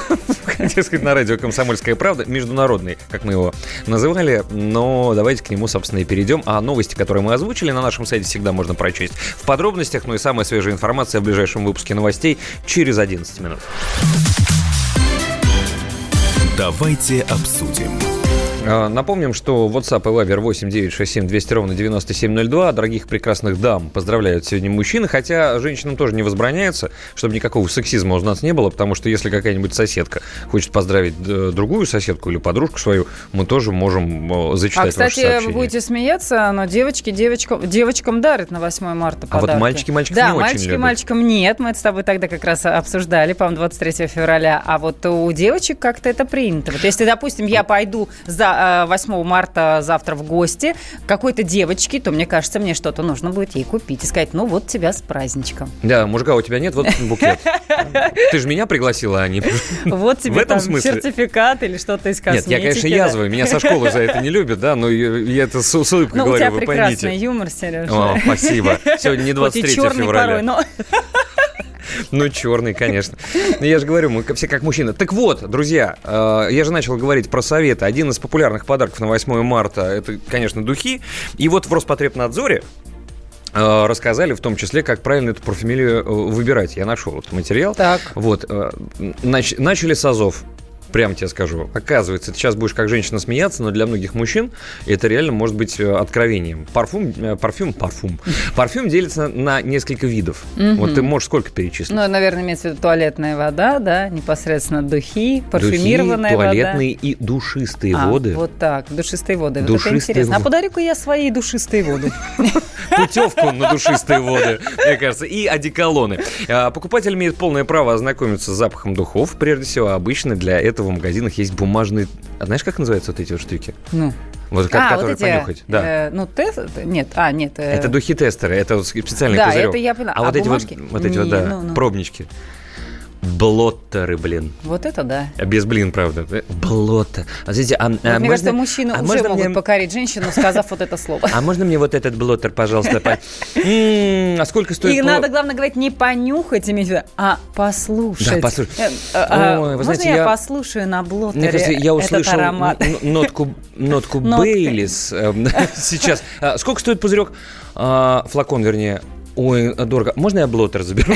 <laughs> Хотел сказать, на радио «Комсомольская правда». Международный, как мы его называли. Но давайте к нему, собственно, и перейдем. А новости, которые мы озвучили на нашем сайте, всегда можно прочесть в подробностях. Ну и самая свежая информация в ближайшем выпуске новостей через 11 минут. Давайте обсудим. А, Напомним, что WhatsApp и Viber 8 967 200 ровно 9702. Дорогих прекрасных дам поздравляют сегодня мужчины, хотя женщинам тоже не возбраняется, чтобы никакого сексизма у нас не было, потому что если какая-нибудь соседка хочет поздравить э, другую соседку или подружку свою, мы тоже можем э, А, зачитать ваше кстати, вы будете смеяться, но девочки девочкам, девочкам дарят на 8 марта А вот подарки. мальчики мальчиков Да, не очень мальчики любят. мальчикам нет. Мы это с тобой тогда как раз обсуждали, по-моему, 23 февраля. А вот у девочек как-то это принято. Вот если, допустим, я пойду за за 8 марта завтра в гости какой-то девочки, то мне кажется, мне что-то нужно будет ей купить и сказать, ну вот тебя с праздничком. Да, мужика у тебя нет, вот букет. Ты же меня пригласила, а не... <laughs> Вот тебе там сертификат или что-то из косметики. Нет, я, конечно, язвый, меня со школы за это не любят, да, но я это с улыбкой ну, говорю, вы поймите. прекрасный юмор, Сережа. О, спасибо. Сегодня не <laughs> 23 февраля. <laughs> <laughs> Ну, черный, конечно. Но я же говорю, мы все как мужчины. Так вот, друзья, э, я же начал говорить про советы. Один из популярных подарков на 8 марта – это, конечно, духи. И вот в Роспотребнадзоре э, рассказали в том числе, как правильно эту парфюмерию э, выбирать. Я нашел этот материал. Так. Вот. Нач- начали с азов. Прям тебе скажу. Оказывается, ты сейчас будешь как женщина смеяться, но для многих мужчин это реально может быть э, откровением. Парфюм, э, парфюм, парфюм. <laughs> Парфюм делится на несколько видов. Вот ты можешь сколько перечислить? Ну, наверное, имеется в виду туалетная вода, да, непосредственно духи, парфюмированная духи, туалетные и душистые а, воды. вот так, душистые воды. Душистые вот это интересно. А подарю-ка я свои душистые воды. <laughs> Путевку на душистые воды, мне кажется, и одеколоны. А, покупатель имеет полное право ознакомиться с запахом духов. Прежде всего, обычно для этого этого в магазинах есть бумажные... А знаешь, как называются вот эти вот штуки? Ну. Вот как, а, которые вот эти, понюхать. Да. Э, ну, тест... Нет, а, нет. Э... Это духи-тестеры, это вот специальный да, пузырек. это я поняла. А, а вот бумажки? эти вот, вот эти вот, да, ну, ну. пробнички. Блоттеры, блин. Вот это да. Без блин, правда. Блоттер. А, знаете, а, вот а мне можно, кажется, мужчины а уже могут мне... покорить женщину, сказав вот это слово. А можно мне вот этот блоттер, пожалуйста? А сколько стоит? И надо, главное, говорить не понюхать, а послушать. Да, послушать. Э, а, можно я послушаю на блоттере я услышал нотку нотку Бейлис эм, <laughs> сейчас. Сколько стоит пузырек? Флакон, вернее. Ой, дорого. Можно я блотер заберу?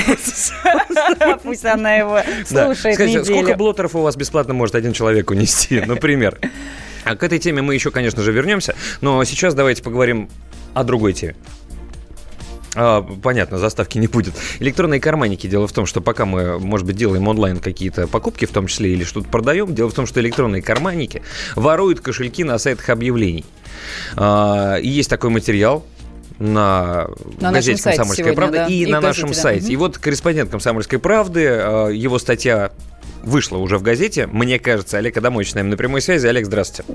Пусть она его слушает Скажите, сколько блотеров у вас бесплатно может один человек унести, например? А к этой теме мы еще, конечно же, вернемся. Но сейчас давайте поговорим о другой теме. А, понятно, заставки не будет. Электронные карманники. Дело в том, что пока мы, может быть, делаем онлайн какие-то покупки, в том числе, или что-то продаем, дело в том, что электронные карманники воруют кошельки на сайтах объявлений. А, и есть такой материал, на, на газете «Комсомольская сегодня, правда» да, и, и на газете, нашем да. сайте. Угу. И вот корреспондент «Комсомольской правды», э, его статья вышла уже в газете. Мне кажется, Олег Адамович с нами на прямой связи. Олег, здравствуйте.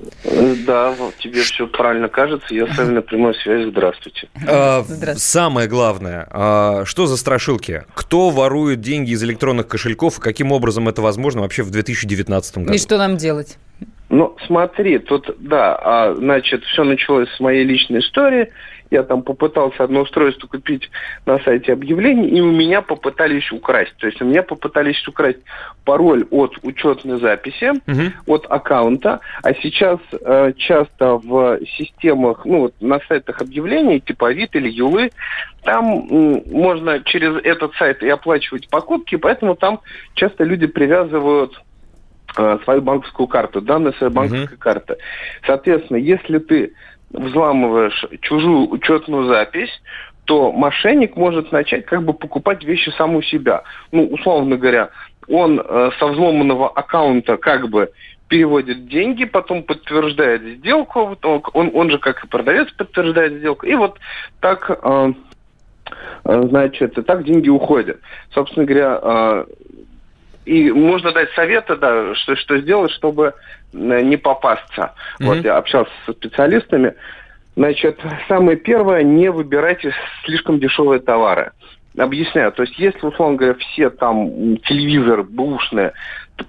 Да, тебе все правильно кажется. Я с вами на прямой связи. Здравствуйте. А, <laughs> здравствуйте. Самое главное, а, что за страшилки? Кто ворует деньги из электронных кошельков и каким образом это возможно вообще в 2019 году? И что нам делать? Ну, смотри, тут, да, а, значит, все началось с моей личной истории. Я там попытался одно устройство купить на сайте объявлений, и у меня попытались украсть. То есть у меня попытались украсть пароль от учетной записи, угу. от аккаунта. А сейчас э, часто в системах, ну вот на сайтах объявлений, типа Авито или Юлы, там м, можно через этот сайт и оплачивать покупки, поэтому там часто люди привязывают э, свою банковскую карту, данные своей банковской uh карты. Соответственно, если ты взламываешь чужую учетную запись, то мошенник может начать как бы покупать вещи сам у себя. Ну, условно говоря, он э, со взломанного аккаунта как бы переводит деньги, потом подтверждает сделку, он, он же как и продавец подтверждает сделку, и вот так, э, э значит, так деньги уходят. Собственно говоря, э, и можно дать советы, да, что, что сделать, чтобы э, не попасться. Mm-hmm. Вот я общался со специалистами. Значит, самое первое, не выбирайте слишком дешевые товары. Объясняю, то есть если, условно говоря, все там телевизоры бушные,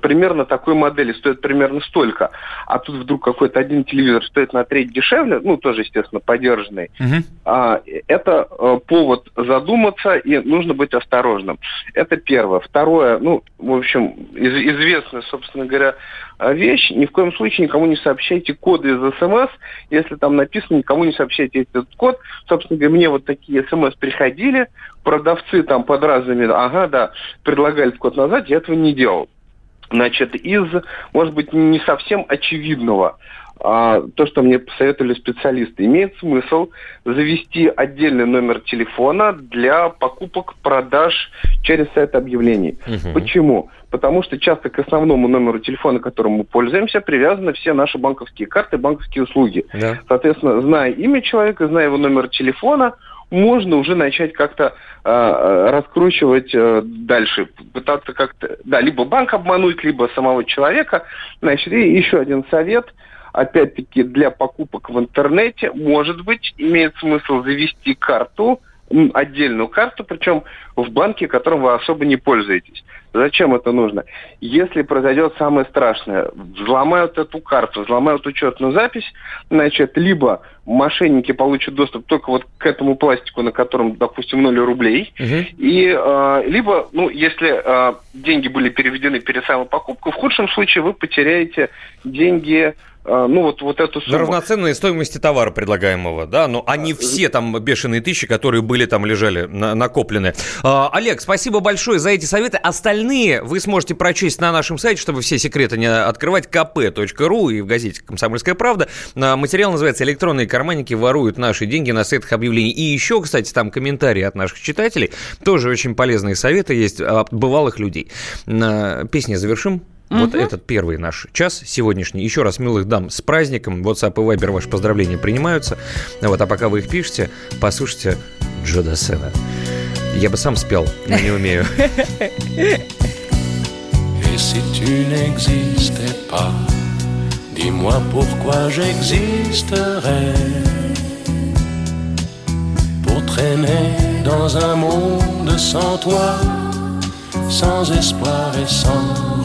примерно такой модели стоит примерно столько, а тут вдруг какой-то один телевизор стоит на треть дешевле, ну, тоже, естественно, поддержанный, uh-huh. а, это а, повод задуматься, и нужно быть осторожным. Это первое. Второе, ну, в общем, из, известная, собственно говоря, вещь, ни в коем случае никому не сообщайте коды из СМС, если там написано, никому не сообщайте этот код. Собственно говоря, мне вот такие СМС приходили, продавцы там под разными, ага, да, предлагали код назад, я этого не делал. Значит, из, может быть, не совсем очевидного, а, то, что мне посоветовали специалисты, имеет смысл завести отдельный номер телефона для покупок, продаж через сайт объявлений. Угу. Почему? Потому что часто к основному номеру телефона, которым мы пользуемся, привязаны все наши банковские карты, банковские услуги. Да. Соответственно, зная имя человека, зная его номер телефона, можно уже начать как-то э, раскручивать э, дальше, пытаться как-то, да, либо банк обмануть, либо самого человека. Значит, и еще один совет. опять-таки, для покупок в интернете, может быть, имеет смысл завести карту, отдельную карту, причем в банке, которым вы особо не пользуетесь. Зачем это нужно? Если произойдет самое страшное, взломают эту карту, взломают учетную запись, значит, либо мошенники получат доступ только вот к этому пластику, на котором, допустим, 0 рублей, угу. и э, либо, ну, если э, деньги были переведены перед самой покупкой, в худшем случае вы потеряете деньги ну вот, вот эту сумму. На равноценной стоимости товара предлагаемого, да, но они все там бешеные тысячи, которые были там лежали на, накоплены. А, Олег, спасибо большое за эти советы. Остальные вы сможете прочесть на нашем сайте, чтобы все секреты не открывать, kp.ru и в газете «Комсомольская правда». А, материал называется «Электронные карманники воруют наши деньги на сайтах объявлений». И еще, кстати, там комментарии от наших читателей. Тоже очень полезные советы есть от бывалых людей. Песни завершим. Вот этот первый наш час сегодняшний. Еще раз, милых дам, с праздником. WhatsApp и Viber ваши поздравления принимаются. Вот, а пока вы их пишете, послушайте Джо Дассена. Я бы сам спел, но не умею. <laughs> Et si tu n'existais pas, dis-moi pourquoi j'existerais. Pour traîner dans un monde sans toi. sans espoir et sans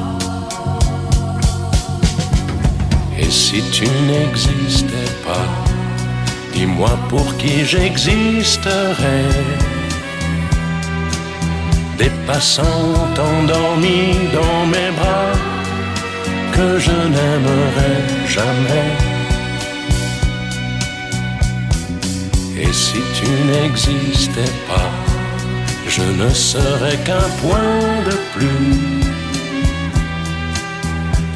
Et si tu n'existais pas, dis-moi pour qui j'existerais. Des passants endormis dans mes bras que je n'aimerais jamais. Et si tu n'existais pas, je ne serais qu'un point de plus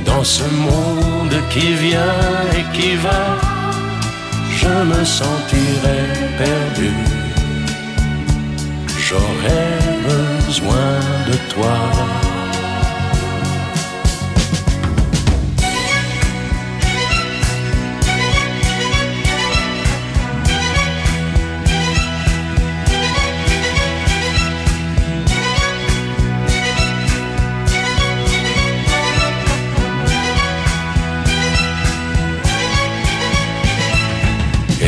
dans ce monde qui vient et qui va, je me sentirais perdu. J'aurais besoin de toi.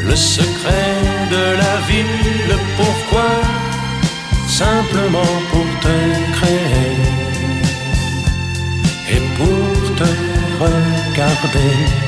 Le secret de la vie, le pourquoi, simplement pour te créer et pour te regarder?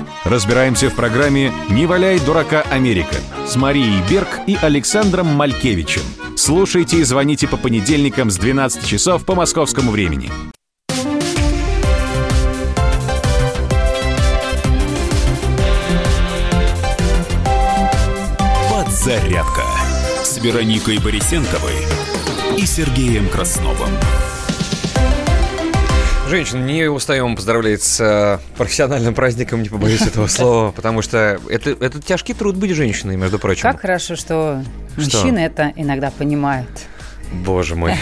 Разбираемся в программе «Не валяй дурака Америка» с Марией Берг и Александром Малькевичем. Слушайте и звоните по понедельникам с 12 часов по московскому времени. «Подзарядка» с Вероникой Борисенковой и Сергеем Красновым. Женщин, не устаем поздравлять с э, профессиональным праздником, не побоюсь этого <laughs> слова, потому что это, это тяжкий труд быть женщиной, между прочим. Как хорошо, что, что? мужчины это иногда понимают. Боже мой.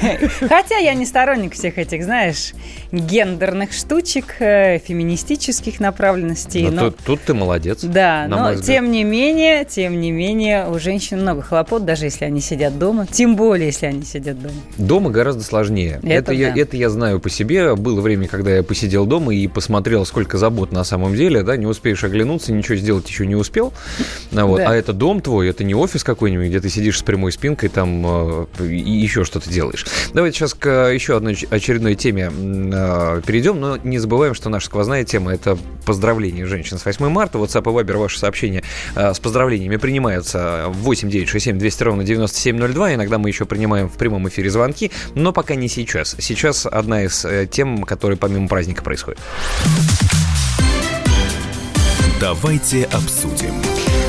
<laughs> Хотя я не сторонник всех этих, знаешь, гендерных штучек, э, феминистических направленностей. Но, но... Тут, тут ты молодец. Да, но тем не менее, тем не менее, у женщин много хлопот, даже если они сидят дома. Тем более, если они сидят дома. Дома гораздо сложнее. Это, это, да. я, это я знаю по себе. Было время, когда я посидел дома и посмотрел, сколько забот на самом деле. Да, не успеешь оглянуться, ничего сделать еще не успел. Вот. Да. А это дом твой, это не офис какой-нибудь, где ты сидишь с прямой спинкой там э, и еще что-то делаешь. Давайте сейчас к еще одной очередной теме э, перейдем, но не забываем, что наша сквозная тема – это поздравление женщин с 8 марта. WhatsApp и Viber ваши сообщения э, с поздравлениями принимаются 8 9 6 7 200 ровно 9702. Иногда мы еще принимаем в прямом эфире звонки, но пока не сейчас. Сейчас одна из э, тем, которые помимо праздника происходит. Давайте обсудим.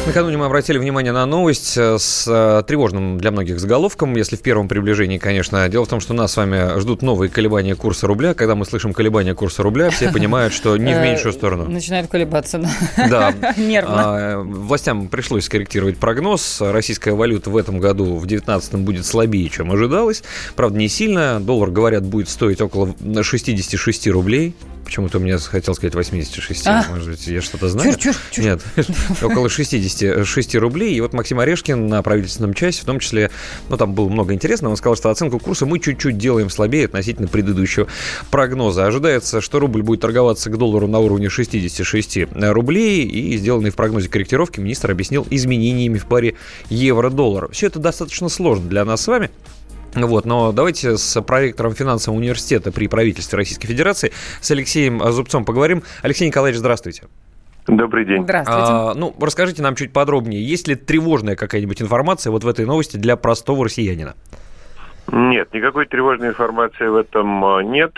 Накануне мы обратили внимание на новость э, с э, тревожным для многих заголовком, если в первом приближении, конечно. Дело в том, что нас с вами ждут новые колебания курса рубля. Когда мы слышим колебания курса рубля, все <laughs> понимают, что не в э, меньшую сторону. Начинают колебаться, да. Да. <laughs> Нервно. А, властям пришлось скорректировать прогноз. Российская валюта в этом году, в 2019 будет слабее, чем ожидалось. Правда, не сильно. Доллар, говорят, будет стоить около 66 рублей. Почему-то мне хотел сказать 86. А? Может быть, я что-то знаю? Чур, чур, чур. Нет, <laughs> около 66 рублей. И вот Максим Орешкин на правительственном части, в том числе, ну, там было много интересного. Он сказал, что оценку курса мы чуть-чуть делаем слабее относительно предыдущего прогноза. Ожидается, что рубль будет торговаться к доллару на уровне 66 рублей. И сделанные в прогнозе корректировки министр объяснил изменениями в паре евро-доллара. Все это достаточно сложно для нас с вами. Вот, но давайте с проректором финансового университета при правительстве Российской Федерации, с Алексеем Зубцом поговорим. Алексей Николаевич, здравствуйте. Добрый день. Здравствуйте. А, ну, расскажите нам чуть подробнее, есть ли тревожная какая-нибудь информация вот в этой новости для простого россиянина? Нет, никакой тревожной информации в этом а, нет.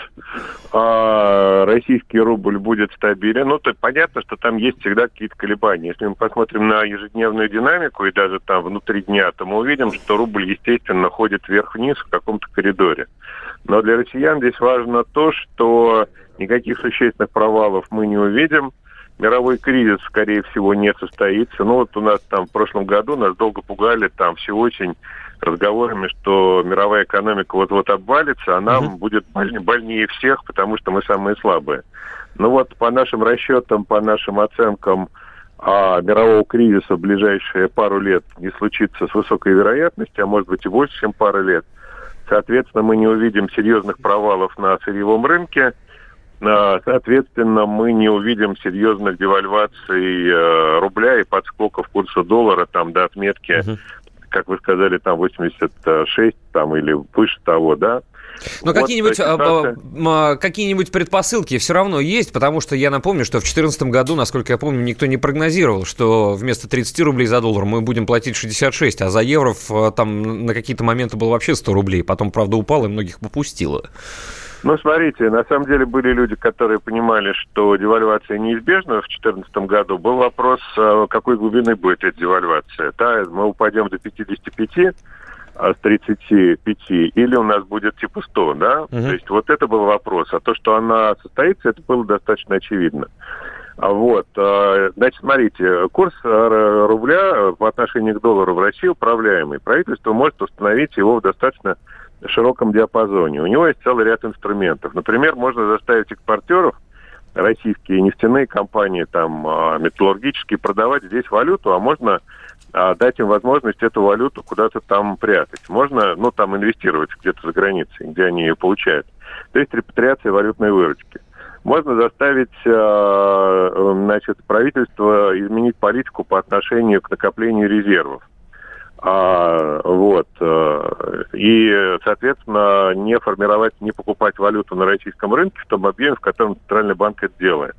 А, российский рубль будет стабилен. Ну, то понятно, что там есть всегда какие-то колебания. Если мы посмотрим на ежедневную динамику и даже там внутри дня, то мы увидим, что рубль, естественно, ходит вверх-вниз в каком-то коридоре. Но для россиян здесь важно то, что никаких существенных провалов мы не увидим. Мировой кризис, скорее всего, не состоится. Ну вот у нас там в прошлом году нас долго пугали там все очень разговорами, что мировая экономика вот-вот обвалится, она угу. будет больнее, больнее всех, потому что мы самые слабые. Ну вот по нашим расчетам, по нашим оценкам, а мирового кризиса в ближайшие пару лет не случится с высокой вероятностью, а может быть и больше, чем пару лет. Соответственно, мы не увидим серьезных провалов на сырьевом рынке. А, соответственно, мы не увидим серьезных девальваций э, рубля и подскоков курса доллара там до отметки uh-huh как вы сказали, там 86 там, или выше того, да. Но вот какие-нибудь, ситуация... А, какие-нибудь предпосылки все равно есть, потому что я напомню, что в 2014 году, насколько я помню, никто не прогнозировал, что вместо 30 рублей за доллар мы будем платить 66, а за евро там на какие-то моменты было вообще 100 рублей. Потом, правда, упало и многих попустило. Ну, смотрите, на самом деле были люди, которые понимали, что девальвация неизбежна в 2014 году. Был вопрос, а, какой глубины будет эта девальвация. Да, мы упадем до 55, а с 35, или у нас будет типа 100, да? Угу. То есть вот это был вопрос. А то, что она состоится, это было достаточно очевидно. А вот, значит, смотрите, курс рубля в отношении к доллару в России управляемый. Правительство может установить его в достаточно широком диапазоне. У него есть целый ряд инструментов. Например, можно заставить экспортеров, российские нефтяные компании, там, а, металлургические, продавать здесь валюту, а можно а, дать им возможность эту валюту куда-то там прятать. Можно, ну, там, инвестировать где-то за границей, где они ее получают. То есть репатриация валютной выручки. Можно заставить, а, значит, правительство изменить политику по отношению к накоплению резервов. А, вот. Э, и, соответственно, не формировать, не покупать валюту на российском рынке в том объеме, в котором Центральный банк это делает.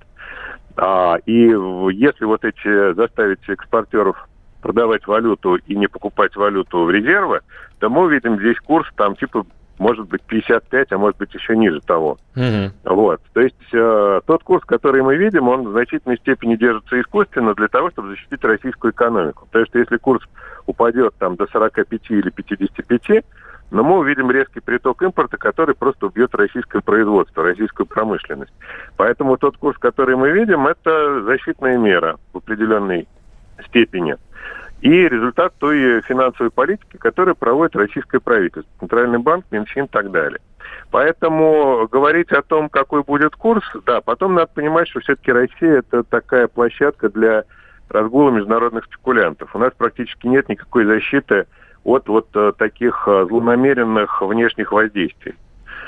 А, и если вот эти заставить экспортеров продавать валюту и не покупать валюту в резервы, то мы увидим здесь курс там типа может быть 55, а может быть еще ниже того. Mm-hmm. Вот. То есть э, тот курс, который мы видим, он в значительной степени держится искусственно для того, чтобы защитить российскую экономику. Потому что если курс упадет там до 45 или 55, но мы увидим резкий приток импорта, который просто убьет российское производство, российскую промышленность. Поэтому тот курс, который мы видим, это защитная мера в определенной степени. И результат той финансовой политики, которую проводит российское правительство, Центральный банк, Минфин и так далее. Поэтому говорить о том, какой будет курс, да, потом надо понимать, что все-таки Россия это такая площадка для разгула международных спекулянтов. У нас практически нет никакой защиты от вот э, таких э, злонамеренных внешних воздействий.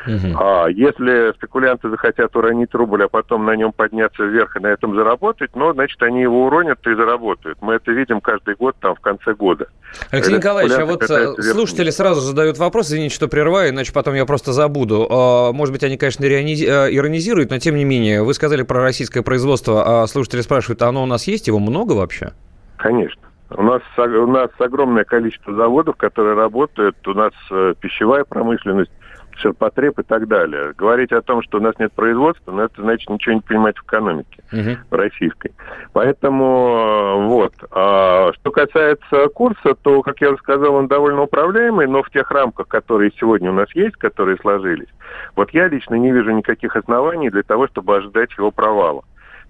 Угу. А если спекулянты захотят уронить рубль, а потом на нем подняться вверх и на этом заработать, ну, значит, они его уронят и заработают. Мы это видим каждый год там в конце года. Алексей Николаевич, а вот э, слушатели сразу задают вопрос, извините, что прерываю, иначе потом я просто забуду. А, может быть, они, конечно, э, иронизируют, но тем не менее, вы сказали про российское производство, а слушатели спрашивают, а оно у нас есть, его много вообще? Конечно. У нас, у нас огромное количество заводов, которые работают, у нас э, пищевая промышленность, ширпотреб и так далее. Говорить о том, что у нас нет производства, ну, это значит ничего не понимать в экономике uh-huh. российской. Поэтому э, вот. А, что касается курса, то, как я уже сказал, он довольно управляемый, но в тех рамках, которые сегодня у нас есть, которые сложились, вот я лично не вижу никаких оснований для того, чтобы ожидать его провала.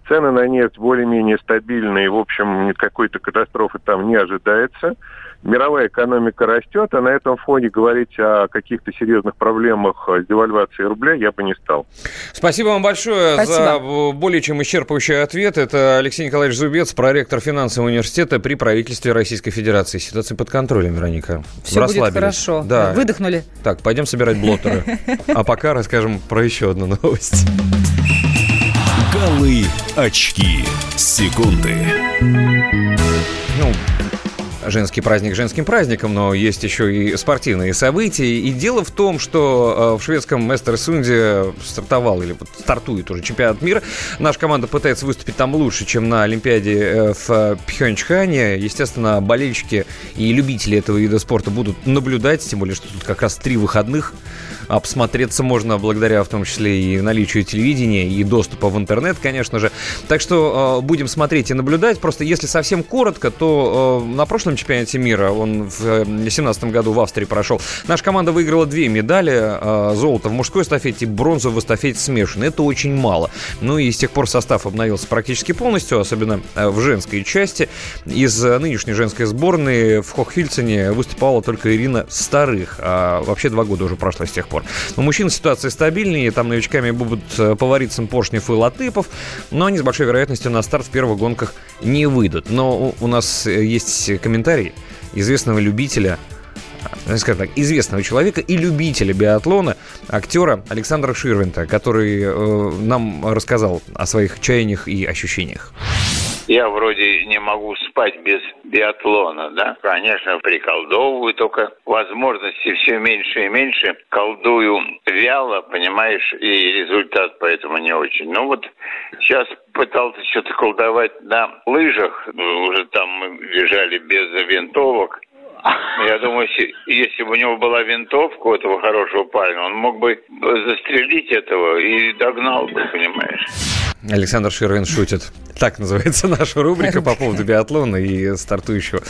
Цены на нефть более-менее стабильные, в общем, какой-то катастрофы там не ожидается мировая экономика растет, а на этом фоне говорить о каких-то серьезных проблемах с девальвацией рубля я бы не стал. Спасибо вам большое Спасибо. за более чем исчерпывающий ответ. Это Алексей Николаевич Зубец, проректор финансового университета при правительстве Российской Федерации. Ситуация под контролем, Вероника. Все будет хорошо. Да. Выдохнули. Так, пойдем собирать блоттеры. <laughs> А пока расскажем про еще одну новость. Голы очки. Секунды. Женский праздник женским праздником, но есть еще и спортивные события. И дело в том, что э, в шведском Эстерсунде стартовал или вот стартует уже чемпионат мира. Наша команда пытается выступить там лучше, чем на Олимпиаде э, в Пхенчхане. Естественно, болельщики и любители этого вида спорта будут наблюдать, тем более, что тут как раз три выходных обсмотреться можно благодаря в том числе и наличию телевидения и доступа в интернет, конечно же. Так что э, будем смотреть и наблюдать. Просто если совсем коротко, то э, на прошлом чемпионате мира, он в 2017 году в Австрии прошел, наша команда выиграла две медали. Э, золото в мужской эстафете, бронзу в эстафете смешанной. Это очень мало. Ну и с тех пор состав обновился практически полностью, особенно э, в женской части. Из э, нынешней женской сборной в Хохфильцене выступала только Ирина Старых. А вообще два года уже прошло с тех пор. У мужчин ситуация стабильнее, там новичками будут э, повариться Поршнев и Латыпов, но они с большой вероятностью на старт в первых гонках не выйдут. Но у нас э, есть комментарий известного любителя э, скажем так, известного человека и любителя биатлона, актера Александра Ширвинта, который э, нам рассказал о своих чаяниях и ощущениях я вроде не могу спать без биатлона, да. Конечно, приколдовываю, только возможности все меньше и меньше. Колдую вяло, понимаешь, и результат поэтому не очень. Ну вот сейчас пытался что-то колдовать на лыжах. Уже там мы бежали без винтовок. Я думаю, если бы у него была винтовка у этого хорошего парня, он мог бы застрелить этого и догнал бы, понимаешь. Александр Ширвин шутит. Так называется <laughs> наша рубрика по поводу биатлона и стартующего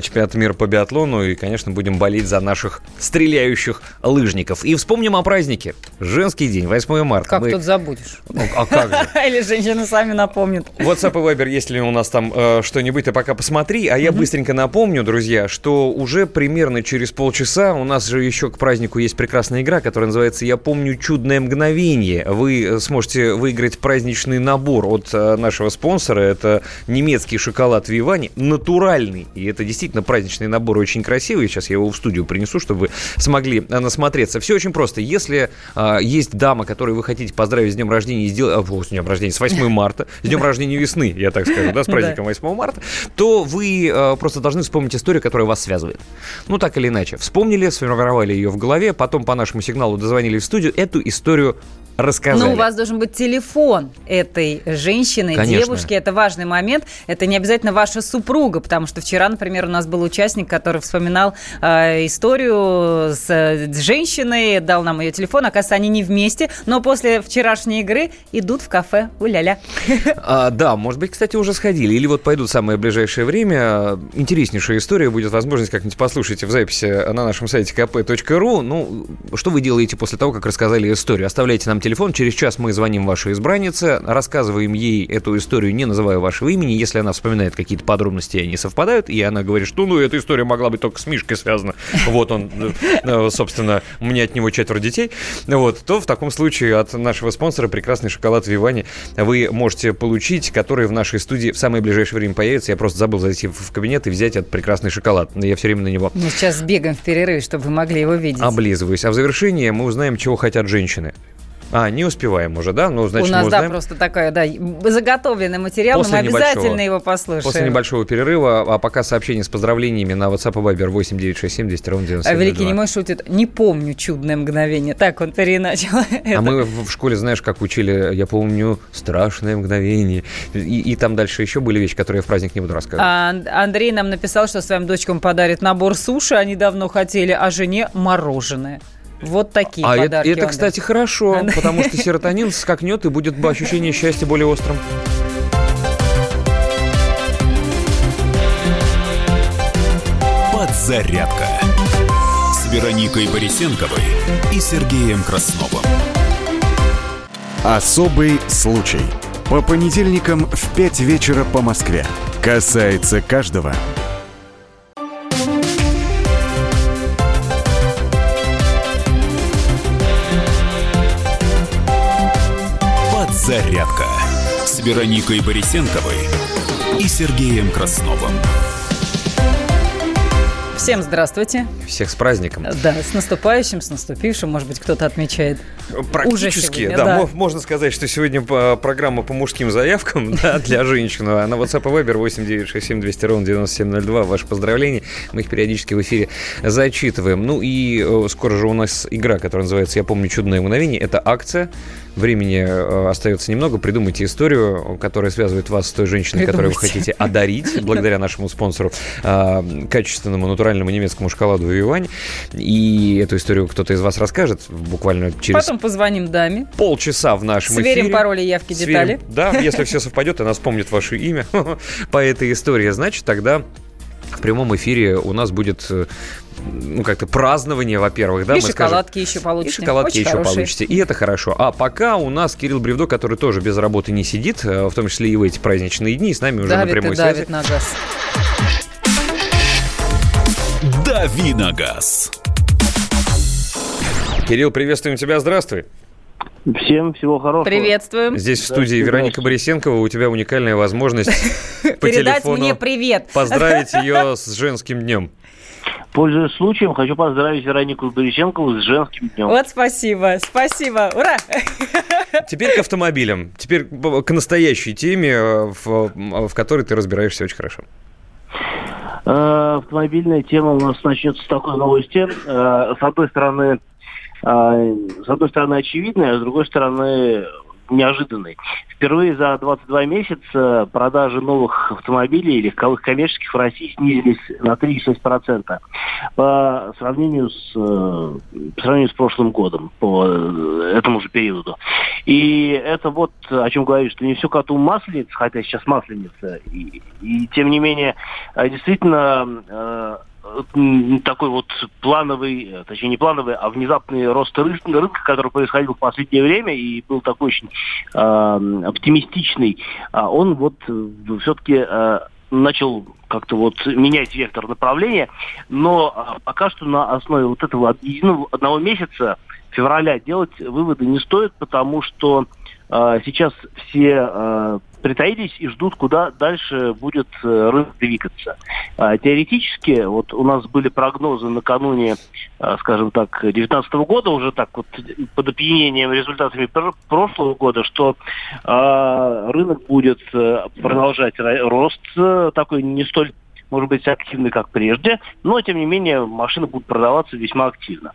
чемпионата мира по биатлону. И, конечно, будем болеть за наших стреляющих лыжников. И вспомним о празднике. Женский день, 8 марта. Как Мы... тут забудешь? Ну, а как же? <laughs> Или женщины сами напомнят. WhatsApp и Viber, если у нас там э, что-нибудь, ты пока посмотри. А я быстренько напомню, друзья, что уже примерно через полчаса у нас же еще к празднику есть прекрасная игра, которая называется «Я помню чудное мгновение». Вы э, сможете выиграть праздничный набор от э, нашего спонсора. Это немецкий шоколад Вивани, натуральный. И это действительно праздничный набор, очень красивый. Сейчас я его в студию принесу, чтобы вы смогли э, насмотреться. Все очень просто. Если а, есть дама, которую вы хотите поздравить с днем рождения, сделать, а, с днем рождения, с 8 <laughs> марта, с днем рождения весны, я так скажу, да, с праздником 8 марта, то вы а, просто должны вспомнить историю, которая вас связывает. Ну, так или иначе. Вспомнили, сформировали ее в голове, потом по нашему сигналу дозвонили в студию, эту историю рассказали. Ну, у вас должен быть телефон этой женщины, Конечно. девушки. Это важный момент. Это не обязательно ваша супруга, потому что вчера, например, у нас был участник, который вспоминал э, историю с, с женщиной, дал нам ее телефон. Оказывается, они не вместе, но после вчерашней игры идут в кафе. Уля-ля. А, да, может быть, кстати, уже сходили. Или вот пойдут в самое ближайшее время. Интереснейшая история. Будет возможность как-нибудь послушать в записи на нашем сайте kp.ru. Ну, что вы делаете после того, как рассказали историю? Оставляйте нам телефон. Через час мы звоним вашей избраннице, рассказываем ей эту историю, не называя вашего имени. Если она вспоминает какие-то подробности, они совпадают, и она говорит, что ну, эта история могла быть только с Мишкой связана. Вот он, э, собственно, у меня от него четверо детей. Вот, то в таком случае от нашего спонсора прекрасный шоколад Вивани вы можете получить, который в нашей студии в самое ближайшее время появится. Я просто забыл зайти в кабинет и взять этот прекрасный шоколад. Я все время на него Мы сейчас бегаем в перерыв, чтобы вы могли его видеть. облизываюсь. А в завершении мы узнаем, чего хотят женщины. А, не успеваем уже, да? Ну, значит, У нас, да, просто такая, да, заготовленный материал, но После мы обязательно его послушаем. После небольшого перерыва, а пока сообщение с поздравлениями на WhatsApp и Viber 8967 200 ровно А 9702. Великий Немой шутит, не помню чудное мгновение. Так он переначал. А мы в в школе, знаешь, как учили, я помню, страшное мгновение. И, и там дальше еще были вещи, которые я в праздник не буду рассказывать. А Андрей нам написал, что своим дочкам подарит набор суши, они давно хотели, а жене мороженое. Вот такие а это, подарки. это, он кстати, хорошо, потому что серотонин скакнет и будет ощущение счастья более острым. Подзарядка с Вероникой Борисенковой и Сергеем Красновым. Особый случай. По понедельникам в 5 вечера по Москве. Касается каждого. Подзарядка с Вероникой Борисенковой и Сергеем Красновым. Всем здравствуйте. Всех с праздником. Да, с наступающим, с наступившим. Может быть, кто-то отмечает уже Практически, сегодня, да, да. мо- можно сказать, что сегодня по- программа по мужским заявкам <laughs> да, для женщин. А на WhatsApp и Viber 8967 200 ровно 9702. Ваши поздравления. Мы их периодически в эфире зачитываем. Ну и э, скоро же у нас игра, которая называется «Я помню чудное мгновение». Это акция. Времени э, остается немного. Придумайте историю, которая связывает вас с той женщиной, которую вы хотите одарить, <laughs> благодаря нашему спонсору, э, качественному натуральному немецкому шоколаду «Вивань». И эту историю кто-то из вас расскажет буквально через Потом позвоним даме. полчаса в нашем Сверим эфире. пароли, явки, Сверим. детали. Да, если все совпадет, она вспомнит ваше имя <laughs> по этой истории, значит, тогда в прямом эфире у нас будет э, ну, как-то празднование, во-первых, да, и мы шоколадки еще скажем. получите. И шоколадки Очень еще хорошие. получите. И это хорошо. А пока у нас Кирилл Бревдо, который тоже без работы не сидит, э, в том числе и в эти праздничные дни, с нами уже на Давит прямой и связи. давит на газ. «Дави на газ». Кирилл, приветствуем тебя, здравствуй. Всем всего хорошего. Приветствуем. Здесь в студии Вероника Борисенкова, у тебя уникальная возможность <laughs> по Передать телефону мне привет. поздравить ее с женским днем. Пользуясь случаем, хочу поздравить Веронику Борисенкову с женским днем. Вот спасибо, спасибо, ура! Теперь к автомобилям. Теперь к настоящей теме, э, в, в которой ты разбираешься очень хорошо. Э, Автомобильная тема у нас начнется с такой новости. Э, С одной стороны, э, с одной стороны очевидной, а с другой стороны неожиданной. Впервые за 22 месяца продажи новых автомобилей легковых коммерческих в России снизились на 3,6% по сравнению с, э, по сравнению с прошлым годом, по э, этому же периоду. И это вот о чем говорит, что не все коту масленица, хотя сейчас масленица. И, и тем не менее, э, действительно, такой вот плановый, э, точнее не плановый, а внезапный рост ры- рынка, который происходил в последнее время и был такой очень э, оптимистичный, а он вот все-таки начал как-то вот менять вектор направления, но а, пока что на основе вот этого од- единого одного месяца февраля делать выводы не стоит, потому что э, сейчас все э, притаились и ждут, куда дальше будет э, рынок двигаться. А, теоретически, вот у нас были прогнозы накануне, э, скажем так, 2019 года, уже так вот под опьянением результатами пр- прошлого года, что э, рынок будет э, продолжать рост э, такой не столь может быть, активны, как прежде, но, тем не менее, машины будут продаваться весьма активно.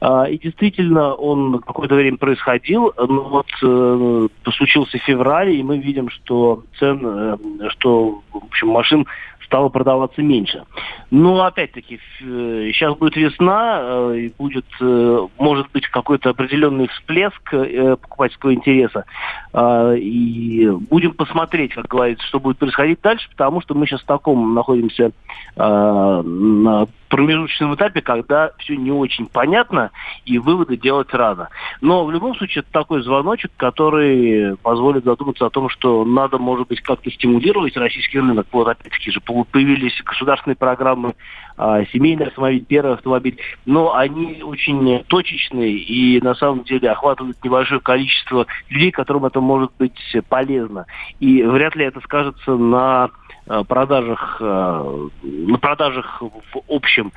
А, и действительно, он какое-то время происходил, но вот э, случился февраль, и мы видим, что цен, э, что, в общем, машин стало продаваться меньше. Но опять-таки сейчас будет весна, э, и будет, э, может быть, какой-то определенный всплеск э, покупательского интереса. А, и будем посмотреть, как говорится, что будет происходить дальше, потому что мы сейчас в таком находимся а, на промежуточном этапе, когда все не очень понятно и выводы делать рано. Но в любом случае это такой звоночек, который позволит задуматься о том, что надо, может быть, как-то стимулировать российский рынок. Вот опять-таки же появились государственные программы а, семейный автомобиль, первый автомобиль, но они очень точечные и на самом деле охватывают небольшое количество людей, которым это может быть полезно. И вряд ли это скажется на продажах, э, на продажах в общем.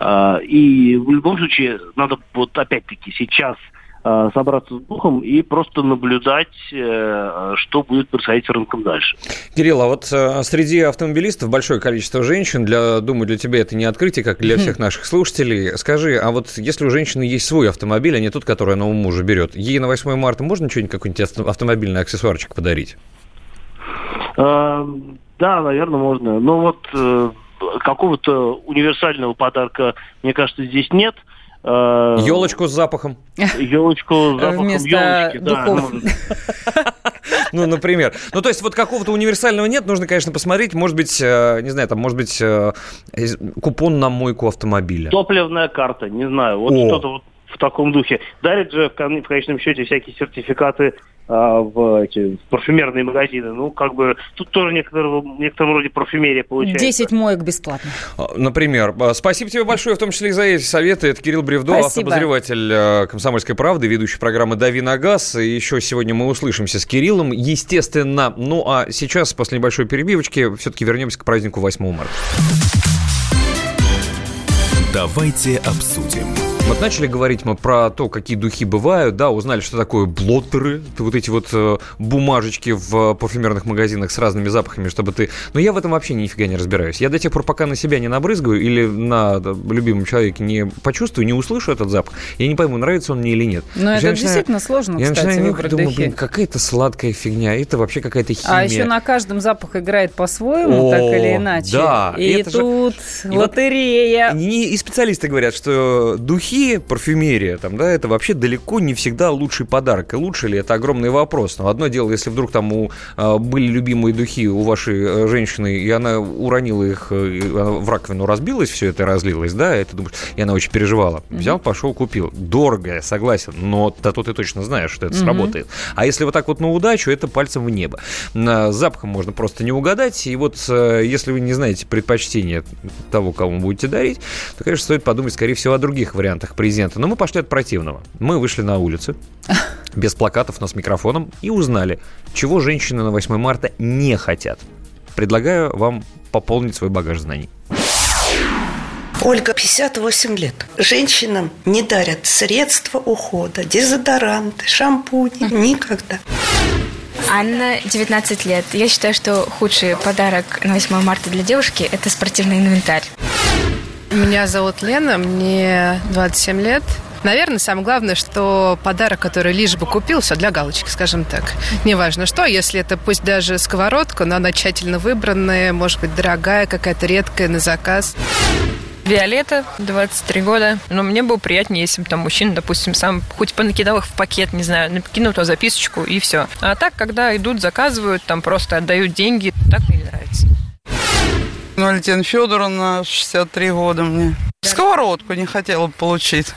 Э, и в любом случае надо вот опять-таки сейчас собраться с духом и просто наблюдать, что будет происходить с рынком дальше. Кирилл, а вот среди автомобилистов большое количество женщин. Для, думаю, для тебя это не открытие, как для всех наших слушателей. Скажи, а вот если у женщины есть свой автомобиль, а не тот, который она у мужа берет, ей на 8 марта можно что-нибудь, какой-нибудь автомобильный аксессуарчик подарить? Да, наверное, можно. Но вот э, какого-то универсального подарка, мне кажется, здесь нет. Елочку э, с запахом. Елочку с запахом Вместо елочки, духов. да. <laughs> Ну, например. Ну, то есть вот какого-то универсального нет, нужно, конечно, посмотреть. Может быть, э, не знаю, там, может быть, э, купон на мойку автомобиля. Топливная карта, не знаю. Вот что-то вот в таком духе. Дарит же в конечном счете всякие сертификаты а, в, эти, в парфюмерные магазины. Ну, как бы, тут тоже некоторого, в некотором роде парфюмерия получается. 10 моек бесплатно. А, например. А, спасибо тебе большое, в том числе и за эти советы. Это Кирилл Бревдо, автообозреватель «Комсомольской правды», ведущий программы «Дави на газ». И еще сегодня мы услышимся с Кириллом, естественно. Ну, а сейчас, после небольшой перебивочки, все-таки вернемся к празднику 8 марта. Давайте обсудим. Вот начали говорить мы про то, какие духи бывают, да, узнали, что такое блоттеры, вот эти вот э, бумажечки в парфюмерных магазинах с разными запахами, чтобы ты... Но я в этом вообще нифига не разбираюсь. Я до тех пор, пока на себя не набрызгаю или на любимом человеке не почувствую, не услышу этот запах, я не пойму, нравится он мне или нет. Но это начинаю, действительно сложно, я кстати, начинаю выбрать думаю, блин, какая-то сладкая фигня, это вообще какая-то химия. А еще на каждом запах играет по-своему, О, так или иначе. Да. И, тут же... лотерея. И, и, и специалисты говорят, что духи духи, парфюмерия, там, да, это вообще далеко не всегда лучший подарок. И лучше ли, это огромный вопрос. Но одно дело, если вдруг там у, а, были любимые духи у вашей э, женщины, и она уронила их, э, в раковину разбилась, все это разлилось, да, и ты думаешь, и она очень переживала. Взял, пошел, купил. Дорого, я согласен, но зато ты точно знаешь, что это mm-hmm. сработает. А если вот так вот на удачу, это пальцем в небо. Запахом можно просто не угадать, и вот э, если вы не знаете предпочтения того, кому будете дарить, то, конечно, стоит подумать, скорее всего, о других вариантах вариантах президента. Но мы пошли от противного. Мы вышли на улицы <laughs> без плакатов, но с микрофоном и узнали, чего женщины на 8 марта не хотят. Предлагаю вам пополнить свой багаж знаний. Ольга, 58 лет. Женщинам не дарят средства ухода, дезодоранты, шампуни. <laughs> Никогда. Анна, 19 лет. Я считаю, что худший подарок на 8 марта для девушки – это спортивный инвентарь. Меня зовут Лена, мне 27 лет. Наверное, самое главное, что подарок, который лишь бы купил, все для галочки, скажем так. Неважно что, если это пусть даже сковородка, но она тщательно выбранная, может быть, дорогая, какая-то редкая на заказ. Виолетта, 23 года. Но мне было приятнее, если бы там мужчина, допустим, сам хоть понакидал их в пакет, не знаю, накинул туда записочку и все. А так, когда идут, заказывают, там просто отдают деньги, так мне нравится. Валентина Федоровна, 63 года мне. Сковородку не хотела получить.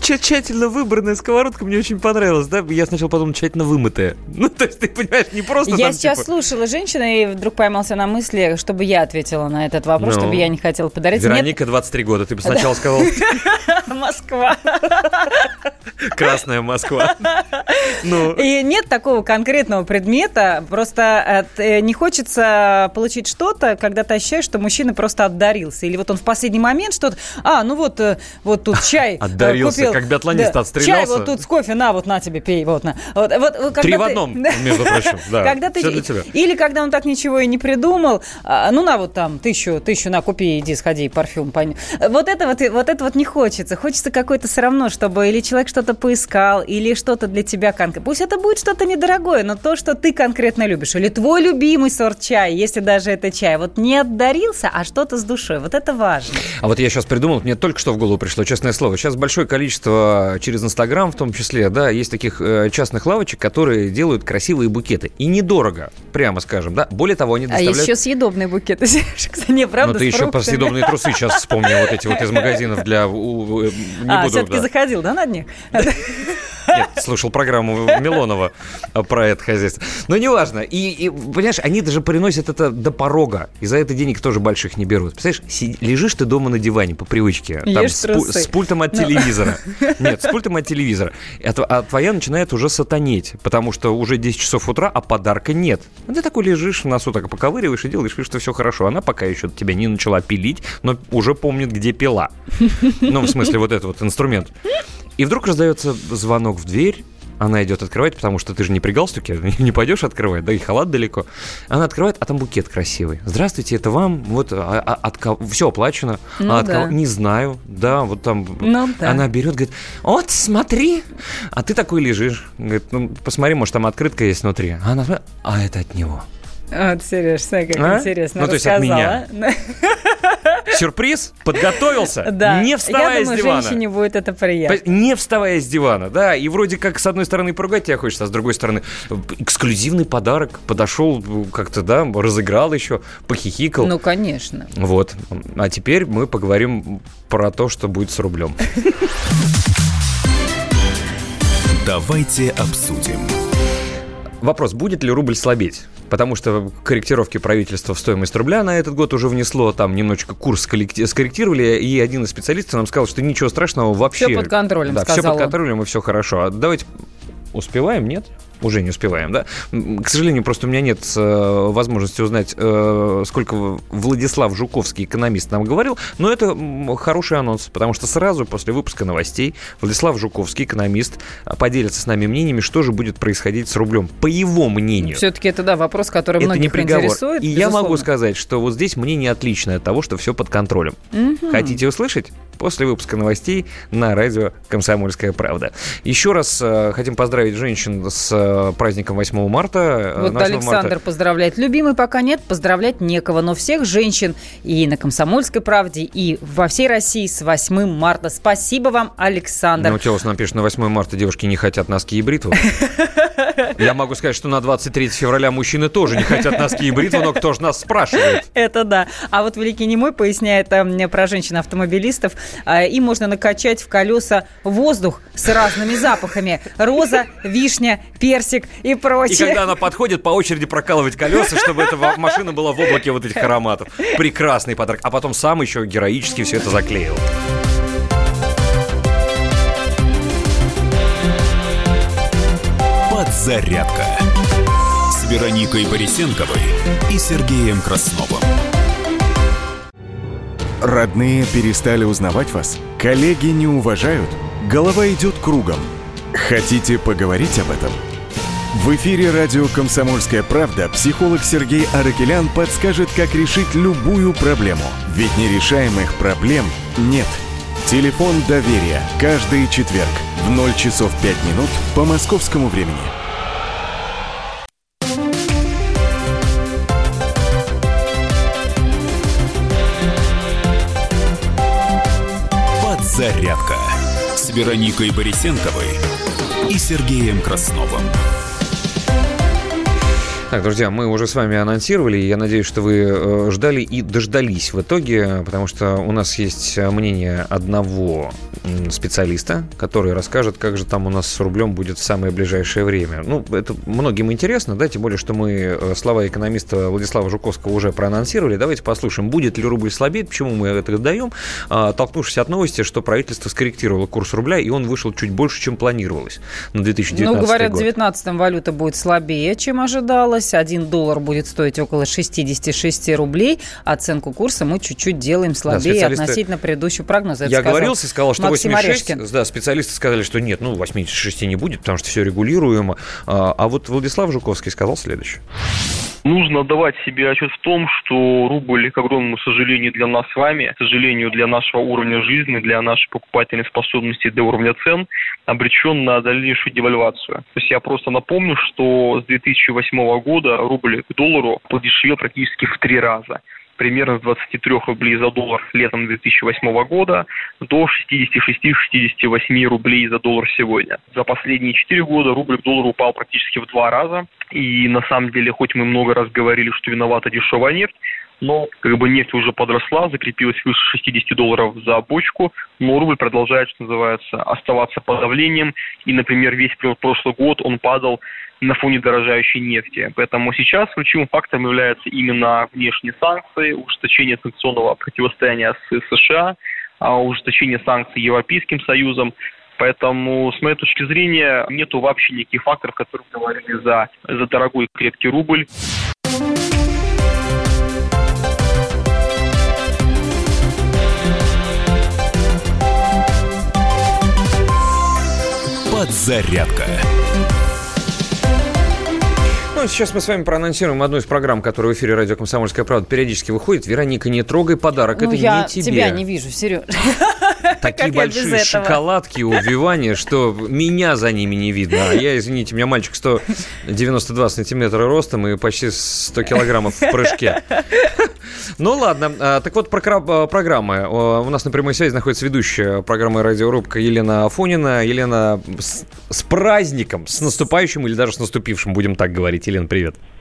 Тщательно выбранная сковородка мне очень понравилась, да? Я сначала подумал, тщательно вымытая. <laughs> Ну, то есть, ты понимаешь, не просто Я там, сейчас типа... слушала женщину и вдруг поймался на мысли, чтобы я ответила на этот вопрос, ну, чтобы я не хотела подарить. Вероника, Нет... 23 года, ты бы сначала сказала... <laughs> Москва. <laughs> Красная Москва. Ну. И нет такого конкретного предмета, просто э, не хочется получить что-то, когда ты ощущаешь, что мужчина просто отдарился. Или вот он в последний момент что-то... А, ну вот, э, вот тут чай Дарился, купил, как биатлонист да, отстрелялся. Чай вот тут с кофе, на, вот на тебе, пей, вот на. Вот, вот, когда Три ты, в одном, <laughs> между прочим, да, когда ты, для тебя. Или когда он так ничего и не придумал, а, ну на вот там тысячу, тысячу на, купи, иди, сходи, парфюм, пойми. Вот это вот, вот это вот не хочется. Хочется какой-то все равно, чтобы или человек что-то поискал, или что-то для тебя конкретно. Пусть это будет что-то недорогое, но то, что ты конкретно любишь. Или твой любимый сорт чая, если даже это чай. Вот не отдарился, а что-то с душой. Вот это важно. А вот я сейчас придумал, мне только что в голову пришло, честное слово. Сейчас большое количество через Инстаграм в том числе, да, есть таких э, частных лавочек, которые делают красивые букеты. И недорого, прямо скажем, да. Более того, они доставляют... А еще съедобные букеты. <laughs> Не, правда, Ну, ты еще про съедобные трусы сейчас вспомнил, вот эти вот из магазинов для... Не а, все-таки заходил, да, на них? <laughs> Нет, слушал программу Милонова про это хозяйство. Но неважно. И, и, понимаешь, они даже приносят это до порога. И за это денег тоже больших не берут. Представляешь, си, лежишь ты дома на диване по привычке. Там, с, с пультом от ну. телевизора. Нет, с пультом от телевизора. А, а твоя начинает уже сатанеть. Потому что уже 10 часов утра, а подарка нет. А ты такой лежишь носу, так поковыриваешь и делаешь вид, что все хорошо. Она пока еще тебя не начала пилить, но уже помнит, где пила. Ну, в смысле, вот этот вот инструмент. И вдруг раздается звонок в дверь, она идет открывать, потому что ты же не при галстуке, <laughs> не пойдешь открывать, да и халат далеко. Она открывает, а там букет красивый. Здравствуйте, это вам, вот а, а, от кого, все оплачено, ну, а от да. кого, не знаю, да, вот там. Ну, да. Она берет, говорит, вот смотри, а ты такой лежишь, говорит, ну посмотри, может там открытка есть внутри. А она смотрит, а это от него. Вот, Сереж, смотри, как а? интересно Ну, то есть от меня. <laughs> Сюрприз? Подготовился? Да. Не вставая Я думаю, с дивана. женщине будет это приятно. Не вставая с дивана, да. И вроде как с одной стороны поругать тебя хочется, а с другой стороны эксклюзивный подарок. Подошел как-то, да, разыграл еще, похихикал. Ну, конечно. Вот. А теперь мы поговорим про то, что будет с рублем. Давайте обсудим. Вопрос, будет ли рубль слабеть? Потому что корректировки правительства в стоимость рубля на этот год уже внесло, там немножечко курс скорректировали, и один из специалистов нам сказал, что ничего страшного вообще. Все под контролем, Да, все под контролем и все хорошо. А давайте успеваем, нет? Уже не успеваем, да. К сожалению, просто у меня нет э, возможности узнать, э, сколько Владислав Жуковский, экономист, нам говорил, но это хороший анонс, потому что сразу после выпуска новостей Владислав Жуковский, экономист, поделится с нами мнениями, что же будет происходить с рублем, по его мнению. Все-таки это, да, вопрос, который это многих не приговор. интересует. И безусловно. я могу сказать, что вот здесь мнение отличное от того, что все под контролем. Угу. Хотите услышать? После выпуска новостей на радио «Комсомольская правда». Еще раз э, хотим поздравить женщин с э, праздником 8 марта. Э, вот Александр марта. поздравляет. Любимый пока нет, поздравлять некого. Но всех женщин и на «Комсомольской правде», и во всей России с 8 марта. Спасибо вам, Александр. Ну, Телос нам пишет, на 8 марта девушки не хотят носки и бритву. <laughs> Я могу сказать, что на 23 февраля мужчины тоже не хотят носки и бритву, но кто же нас спрашивает? <laughs> Это да. А вот Великий Немой поясняет э, про женщин-автомобилистов. Им можно накачать в колеса воздух с разными запахами. Роза, вишня, персик и прочее. И когда она подходит, по очереди прокалывать колеса, чтобы эта машина была в облаке вот этих ароматов. Прекрасный подарок. А потом сам еще героически все это заклеил. Подзарядка с Вероникой Борисенковой и Сергеем Красновым. Родные перестали узнавать вас? Коллеги не уважают? Голова идет кругом. Хотите поговорить об этом? В эфире радио «Комсомольская правда» психолог Сергей Аракелян подскажет, как решить любую проблему. Ведь нерешаемых проблем нет. Телефон доверия. Каждый четверг в 0 часов 5 минут по московскому времени. Зарядка с Вероникой Борисенковой и Сергеем Красновым. Так, друзья, мы уже с вами анонсировали, я надеюсь, что вы э, ждали и дождались в итоге, потому что у нас есть мнение одного специалиста, который расскажет, как же там у нас с рублем будет в самое ближайшее время. Ну, это многим интересно, да, тем более, что мы э, слова экономиста Владислава Жуковского уже проанонсировали. Давайте послушаем, будет ли рубль слабеть, почему мы это даем, а, толкнувшись от новости, что правительство скорректировало курс рубля, и он вышел чуть больше, чем планировалось на 2019 Ну, говорят, год. в 2019 валюта будет слабее, чем ожидалось изменилось. Один доллар будет стоить около 66 рублей. Оценку курса мы чуть-чуть делаем слабее да, относительно предыдущего прогноза. Я говорил, сказал, что Максим 86. Орешкин. Да, специалисты сказали, что нет, ну 86 не будет, потому что все регулируемо. А, а вот Владислав Жуковский сказал следующее. Нужно давать себе отчет в том, что рубль, к огромному сожалению для нас с вами, к сожалению для нашего уровня жизни, для нашей покупательной способности, для уровня цен, обречен на дальнейшую девальвацию. То есть я просто напомню, что с 2008 года рубль к доллару подешевел практически в три раза примерно с 23 рублей за доллар летом 2008 года до 66-68 рублей за доллар сегодня. За последние 4 года рубль к доллару упал практически в два раза. И на самом деле, хоть мы много раз говорили, что виновата дешевая нефть, но как бы нефть уже подросла, закрепилась выше 60 долларов за бочку, но рубль продолжает, что называется, оставаться под давлением. И, например, весь прошлый год он падал на фоне дорожающей нефти. Поэтому сейчас ключевым фактором являются именно внешние санкции, ужесточение санкционного противостояния с США, а ужесточение санкций Европейским Союзом. Поэтому, с моей точки зрения, нету вообще никаких факторов, которые говорили за, за дорогой крепкий рубль. Подзарядка ну, сейчас мы с вами проанонсируем одну из программ, которая в эфире радио «Комсомольская правда» периодически выходит. Вероника, не трогай подарок, ну, это я не тебе. тебя не вижу, Сереж. Такие большие шоколадки у Вивани, что меня за ними не видно. А я, извините, у меня мальчик 192 сантиметра ростом и почти 100 килограммов в прыжке. Ну ладно, а, так вот про а, программы. У нас на прямой связи находится ведущая программы «Радиорубка» Елена Афонина. Елена, с, с праздником, с наступающим или даже с наступившим, будем так говорить. Елена, привет. Привет,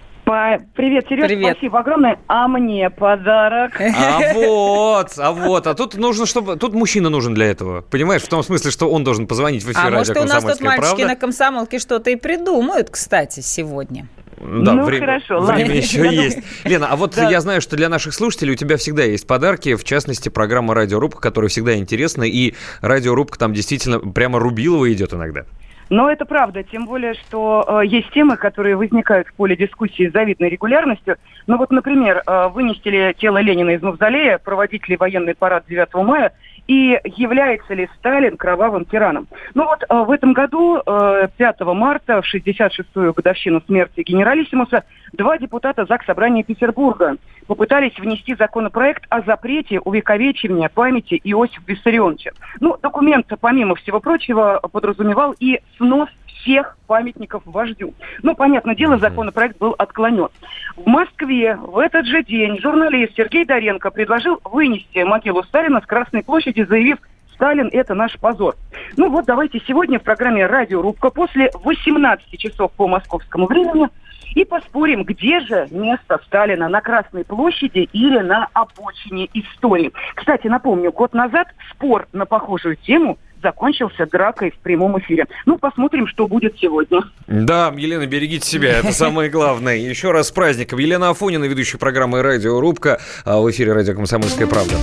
Сереж, Привет. спасибо огромное. А мне подарок. <laughs> А <laughs> вот, а вот. А тут нужно, чтобы... Тут мужчина нужен для этого. Понимаешь? В том смысле, что он должен позвонить в эфир а радио может, у нас тут мальчики правда? на комсомолке что-то и придумают, кстати, сегодня. Да, ну, время, хорошо, время ладно. еще есть. Lена, а вот да. я знаю, что для наших слушателей у тебя всегда есть подарки, в частности, программа «Радиорубка», которая всегда интересна, и «Радиорубка» там действительно прямо рубилово идет иногда. Но это правда, тем более, что э, есть темы, которые возникают в поле дискуссии с завидной регулярностью. Ну вот, например, э, вынести ли тело Ленина из мавзолея, проводить ли военный парад 9 мая – и является ли Сталин кровавым тираном. Ну вот э, в этом году, 5 э, марта, в 66-ю годовщину смерти генералиссимуса, два депутата ЗАГС Собрания Петербурга попытались внести законопроект о запрете увековечивания памяти Иосифа Виссарионовича. Ну, документ, помимо всего прочего, подразумевал и снос всех памятников вождю. Ну, понятное дело, законопроект был отклонен. В Москве в этот же день журналист Сергей Доренко предложил вынести могилу Сталина с Красной площади, заявив, Сталин – это наш позор. Ну вот давайте сегодня в программе «Радио Рубка» после 18 часов по московскому времени и поспорим, где же место Сталина, на Красной площади или на обочине истории. Кстати, напомню, год назад спор на похожую тему закончился дракой в прямом эфире. Ну, посмотрим, что будет сегодня. Да, Елена, берегите себя, это самое главное. Еще раз с праздником. Елена Афонина, ведущая программы «Радио Рубка», а в эфире «Радио Комсомольская правда».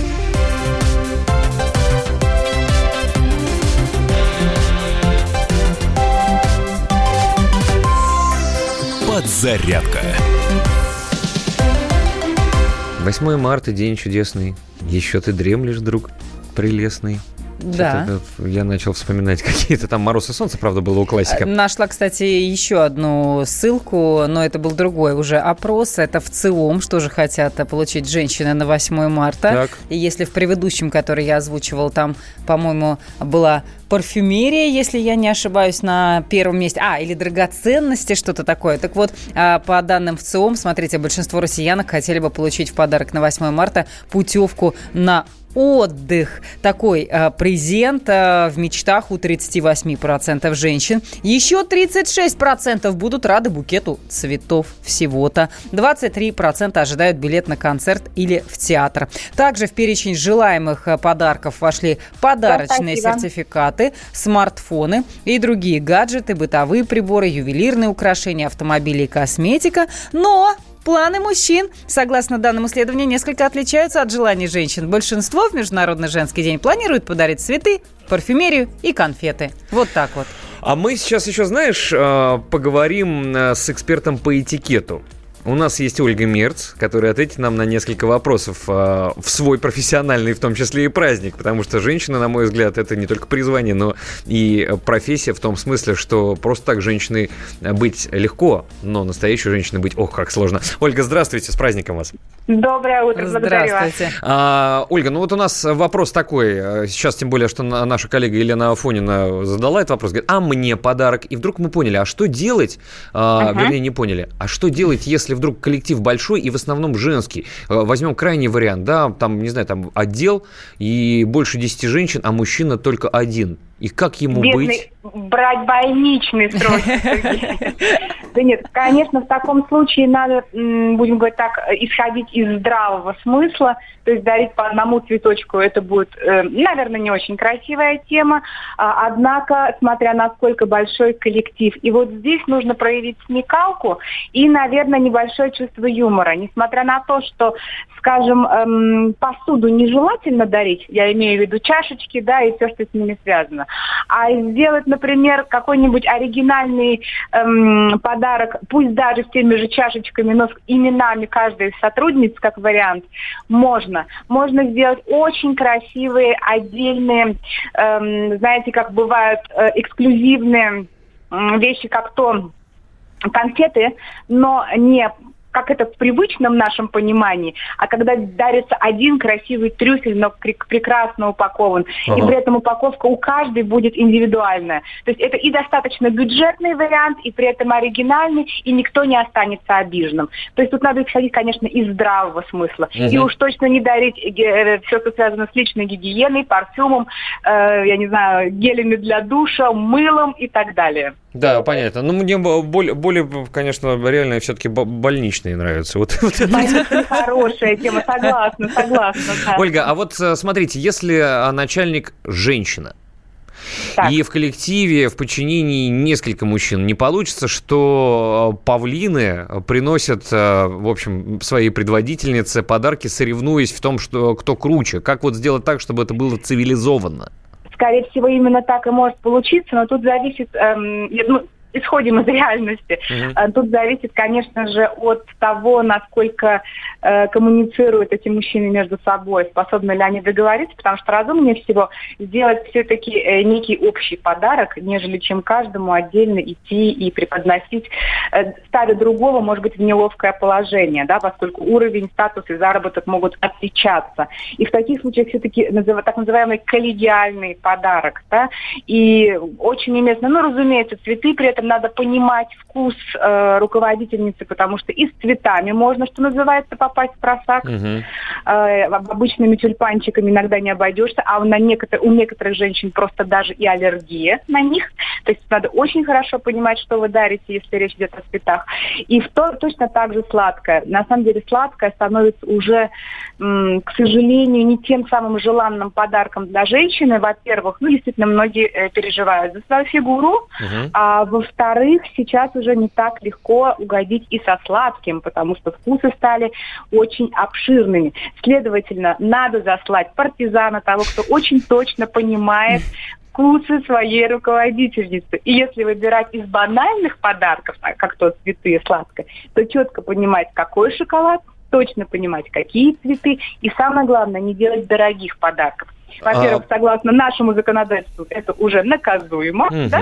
Подзарядка. 8 марта, день чудесный. Еще ты дремлешь, друг прелестный. Да. Я начал вспоминать <laughs> какие-то там «Мороз и солнце», правда, было у классика. Нашла, кстати, еще одну ссылку, но это был другой уже опрос. Это в ЦИОМ, что же хотят получить женщины на 8 марта. Так. И если в предыдущем, который я озвучивал, там, по-моему, была парфюмерия, если я не ошибаюсь, на первом месте. А, или драгоценности, что-то такое. Так вот, а, по данным в ЦИОМ, смотрите, большинство россиянок хотели бы получить в подарок на 8 марта путевку на отдых. Такой э, презент э, в мечтах у 38% женщин. Еще 36% будут рады букету цветов всего-то. 23% ожидают билет на концерт или в театр. Также в перечень желаемых э, подарков вошли подарочные да, сертификаты, смартфоны и другие гаджеты, бытовые приборы, ювелирные украшения, автомобили и косметика. Но Планы мужчин, согласно данным исследования, несколько отличаются от желаний женщин. Большинство в Международный женский день планирует подарить цветы, парфюмерию и конфеты. Вот так вот. А мы сейчас еще, знаешь, э, поговорим э, с экспертом по этикету. У нас есть Ольга Мерц, которая ответит нам на несколько вопросов э, в свой профессиональный, в том числе и праздник, потому что женщина, на мой взгляд, это не только призвание, но и профессия в том смысле, что просто так женщиной быть легко, но настоящей женщиной быть, ох, как сложно. Ольга, здравствуйте, с праздником вас. Доброе утро, Здравствуйте. А, Ольга, ну вот у нас вопрос такой, сейчас тем более, что наша коллега Елена Афонина задала этот вопрос, говорит, а мне подарок? И вдруг мы поняли, а что делать, а, uh-huh. вернее, не поняли, а что делать, если если вдруг коллектив большой и в основном женский, э, возьмем крайний вариант, да, там, не знаю, там отдел и больше 10 женщин, а мужчина только один. И как ему Бедный, быть? Брать больничный срочно. <laughs> Да нет, конечно, в таком случае надо, будем говорить так, исходить из здравого смысла, то есть дарить по одному цветочку, это будет, э, наверное, не очень красивая тема, а, однако, смотря насколько большой коллектив. И вот здесь нужно проявить смекалку и, наверное, небольшое чувство юмора. Несмотря на то, что, скажем, эм, посуду нежелательно дарить, я имею в виду чашечки, да, и все, что с ними связано, а сделать, например, какой-нибудь оригинальный эм, подарок, пусть даже с теми же чашечками, но с именами каждой из сотрудниц, как вариант, можно. Можно сделать очень красивые, отдельные, эм, знаете, как бывают э, эксклюзивные э, вещи, как то конфеты, но не как это в привычном нашем понимании, а когда дарится один красивый трюфель, но прекрасно упакован, ага. и при этом упаковка у каждой будет индивидуальная. То есть это и достаточно бюджетный вариант, и при этом оригинальный, и никто не останется обиженным. То есть тут надо исходить, конечно, из здравого смысла. Угу. И уж точно не дарить э, все, что связано с личной гигиеной, парфюмом, э, я не знаю, гелями для душа, мылом и так далее. Да, понятно. Ну, мне более, более конечно, реально все-таки больничные нравятся. Вот, вот это. Хорошая тема, согласна, согласна. Да. Ольга, а вот э, смотрите, если а, начальник женщина, так. И в коллективе, в подчинении несколько мужчин. Не получится, что э, павлины приносят, э, в общем, своей предводительнице подарки, соревнуясь в том, что кто круче. Как вот сделать так, чтобы это было цивилизованно? Скорее всего, именно так и может получиться, но тут зависит, эм, ну, исходим из реальности. Mm-hmm. Тут зависит, конечно же, от того, насколько э, коммуницируют эти мужчины между собой, способны ли они договориться, потому что разумнее всего сделать все-таки э, некий общий подарок, нежели чем каждому отдельно идти и преподносить, э, ставя другого, может быть, в неловкое положение, да, поскольку уровень, статус и заработок могут отличаться. И в таких случаях все-таки назыв... так называемый коллегиальный подарок, да, и очень уместно, ну, разумеется, цветы при этом этом надо понимать вкус э, руководительницы, потому что и с цветами можно, что называется, попасть в просак. Угу. Э, обычными тюльпанчиками иногда не обойдешься, а на некотор- у некоторых женщин просто даже и аллергия на них. То есть надо очень хорошо понимать, что вы дарите, если речь идет о цветах. И в то, точно так же сладкое. На самом деле сладкое становится уже, м, к сожалению, не тем самым желанным подарком для женщины. Во-первых, ну, действительно, многие э, переживают за свою фигуру, угу. а во во-вторых, сейчас уже не так легко угодить и со сладким, потому что вкусы стали очень обширными. Следовательно, надо заслать партизана, того, кто очень точно понимает вкусы своей руководительницы. И если выбирать из банальных подарков, как то цветы и сладкое, то четко понимать, какой шоколад, точно понимать, какие цветы, и самое главное, не делать дорогих подарков. Во-первых, а... согласно нашему законодательству, это уже наказуемо. Угу. Да?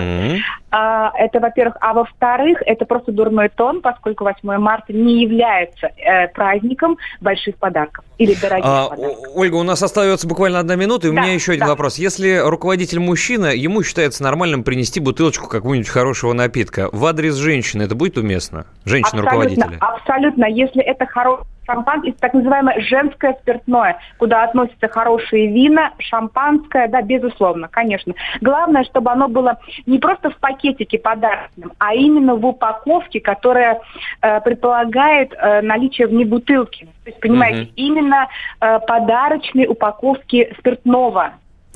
А, это, во-первых. А во-вторых, это просто дурной тон, поскольку 8 марта не является э, праздником больших подарков или дорогих а, подарков. Ольга, у нас остается буквально одна минута, и да, у меня еще один да. вопрос. Если руководитель мужчина, ему считается нормальным принести бутылочку какого-нибудь хорошего напитка, в адрес женщины это будет уместно? Женщина-руководителя? Абсолютно, абсолютно. Если это хороший шампанское, так называемое женское спиртное, куда относятся хорошие вина, шампанское, да, безусловно, конечно. Главное, чтобы оно было не просто в пакетике подарочным, а именно в упаковке, которая э, предполагает э, наличие в ней бутылки. То есть, понимаете, mm-hmm. именно э, подарочной упаковки спиртного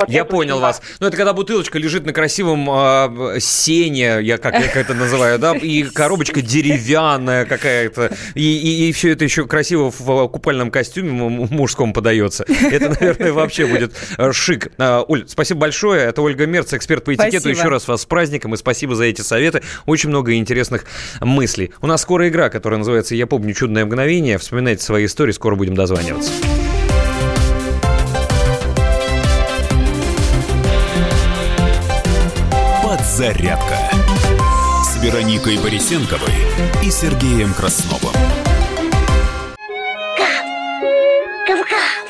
Я понял вас. Ну, это когда бутылочка лежит на красивом э, сене, я как, я это называю, да, и <laughs> коробочка деревянная какая-то, и, и, и все это еще красиво в купальном костюме мужском подается. Это, наверное, <laughs> вообще будет э, шик. А, Оль, спасибо большое. Это Ольга Мерц, эксперт по этикету. Спасибо. Еще раз вас с праздником и спасибо за эти советы. Очень много интересных мыслей. У нас скоро игра, которая называется «Я помню чудное мгновение». Вспоминайте свои истории, скоро будем дозваниваться. Подзарядка с Вероникой Борисенковой и Сергеем Красновым. Гав-гав!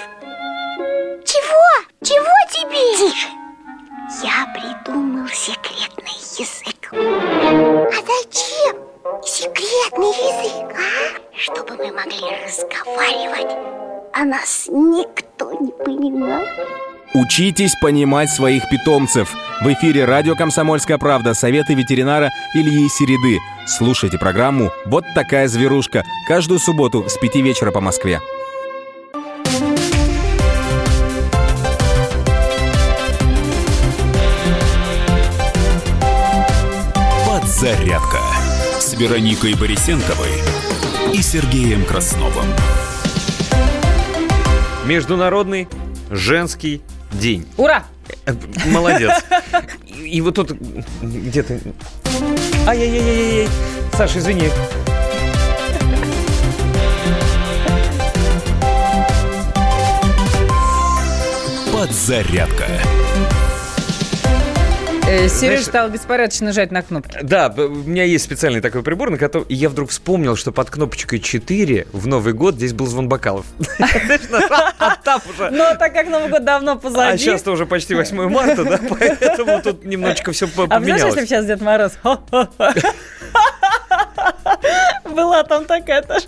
Чего? Чего тебе? Тише! Я придумал секретный язык. А зачем секретный язык, а? Чтобы мы могли разговаривать, а нас никто не понимал. Учитесь понимать своих питомцев. В эфире радио «Комсомольская правда» советы ветеринара Ильи Середы. Слушайте программу «Вот такая зверушка» каждую субботу с 5 вечера по Москве. Подзарядка с Вероникой Борисенковой и Сергеем Красновым. Международный женский день. Ура! Молодец. <laughs> И, и вот тут где-то... Ай-яй-яй-яй-яй. Саша, извини. Подзарядка. Э, Сереж стал беспорядочно жать на кнопки. Да, у меня есть специальный такой прибор, на котором... И я вдруг вспомнил, что под кнопочкой 4 в Новый год здесь был звон бокалов. <laughs> А Но так как Новый год давно позади. А сейчас-то уже почти 8 марта, да, поэтому тут немножечко все А знаешь, поменялось. если сейчас Дед Мороз? <laughs> <laughs> Была там такая тоже.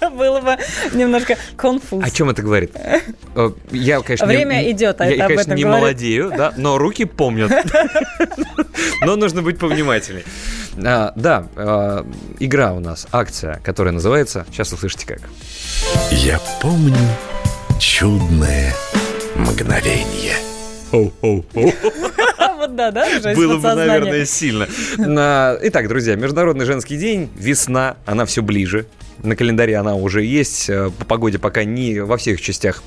<laughs> Было бы немножко конфуз. О чем это говорит? <laughs> Я, конечно, Время не, идет, а я, это об конечно, этом не говорит. молодею, да, но руки помнят. Но нужно быть повнимательней. А, Да, а, игра у нас, акция, которая называется, сейчас услышите как. Я помню чудное мгновение. Вот да, да? Было бы, наверное, сильно. <laughs> Итак, друзья, Международный женский день, весна, она все ближе. На календаре она уже есть. Э, По погоде пока не во всех частях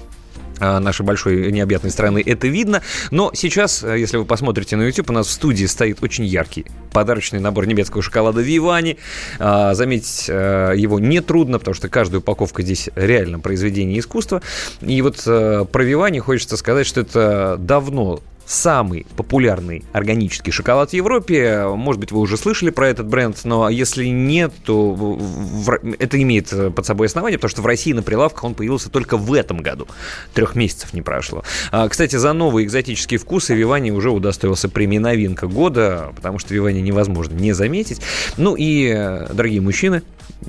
а, нашей большой необъятной страны это видно. Но сейчас, э, если вы посмотрите на YouTube, у нас в студии стоит очень яркий подарочный набор немецкого шоколада Вивани. Заметить э, его нетрудно, потому что каждая упаковка здесь реально произведение искусства. И вот э, про Вивани хочется сказать, что это давно самый популярный органический шоколад в Европе. Может быть, вы уже слышали про этот бренд, но если нет, то в- это имеет э, под собой основание, потому что в России на прилавках он появился только в этом году. Трех месяцев не прошло. А, Кстати, за новые экзотические вкусы Вивани уже удостоился премии «Новинка года», потому что Вивани невозможно не заметить. Ну и, э, дорогие мужчины,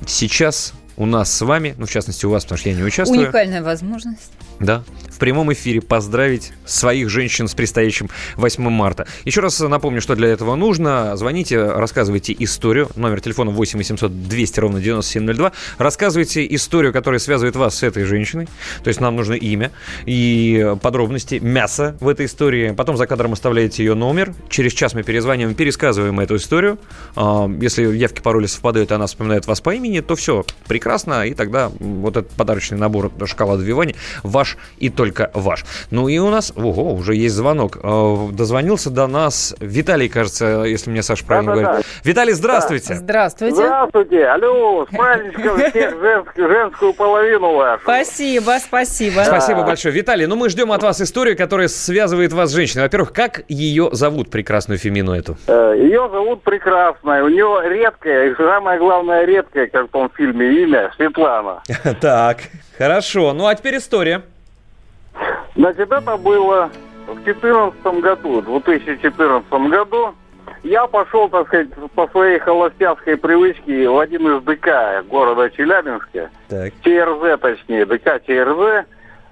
сейчас у нас с вами, ну, в частности, у вас, потому что я не участвую. Уникальная возможность. Да, прямом эфире поздравить своих женщин с предстоящим 8 марта. Еще раз напомню, что для этого нужно. Звоните, рассказывайте историю. Номер телефона 8 800 200 ровно 9702. Рассказывайте историю, которая связывает вас с этой женщиной. То есть нам нужно имя и подробности, мясо в этой истории. Потом за кадром оставляете ее номер. Через час мы перезваниваем, пересказываем эту историю. А, Если явки пароли совпадают, и она вспоминает вас по имени, то все, прекрасно. И тогда вот этот подарочный набор шоколада Вивани ваш и только ваш. Ну и у нас, ого, уже есть звонок. Э, Дозвонился до нас Виталий, кажется, если мне Саша правильно Да-да-да. говорит. Виталий, здравствуйте. Здравствуйте. Здравствуйте, алло, с праздничком всех <laughs> женск- женскую половину вашу. Спасибо, спасибо. Спасибо большое. Виталий, ну мы ждем от вас историю, которая связывает вас с женщиной. Во-первых, как ее зовут, прекрасную Фемину эту? Э, Ее зовут Прекрасная, у нее редкое, и самое главное редкое, как в том фильме, имя Светлана. <laughs> Так, хорошо. Ну а теперь история. Значит, это было в 2014 году, в 2014 году. Я пошел, так сказать, по своей холостяцкой привычке в один из ДК города Челябинска. Так. ЧРЗ, точнее, ДК ЧРЗ.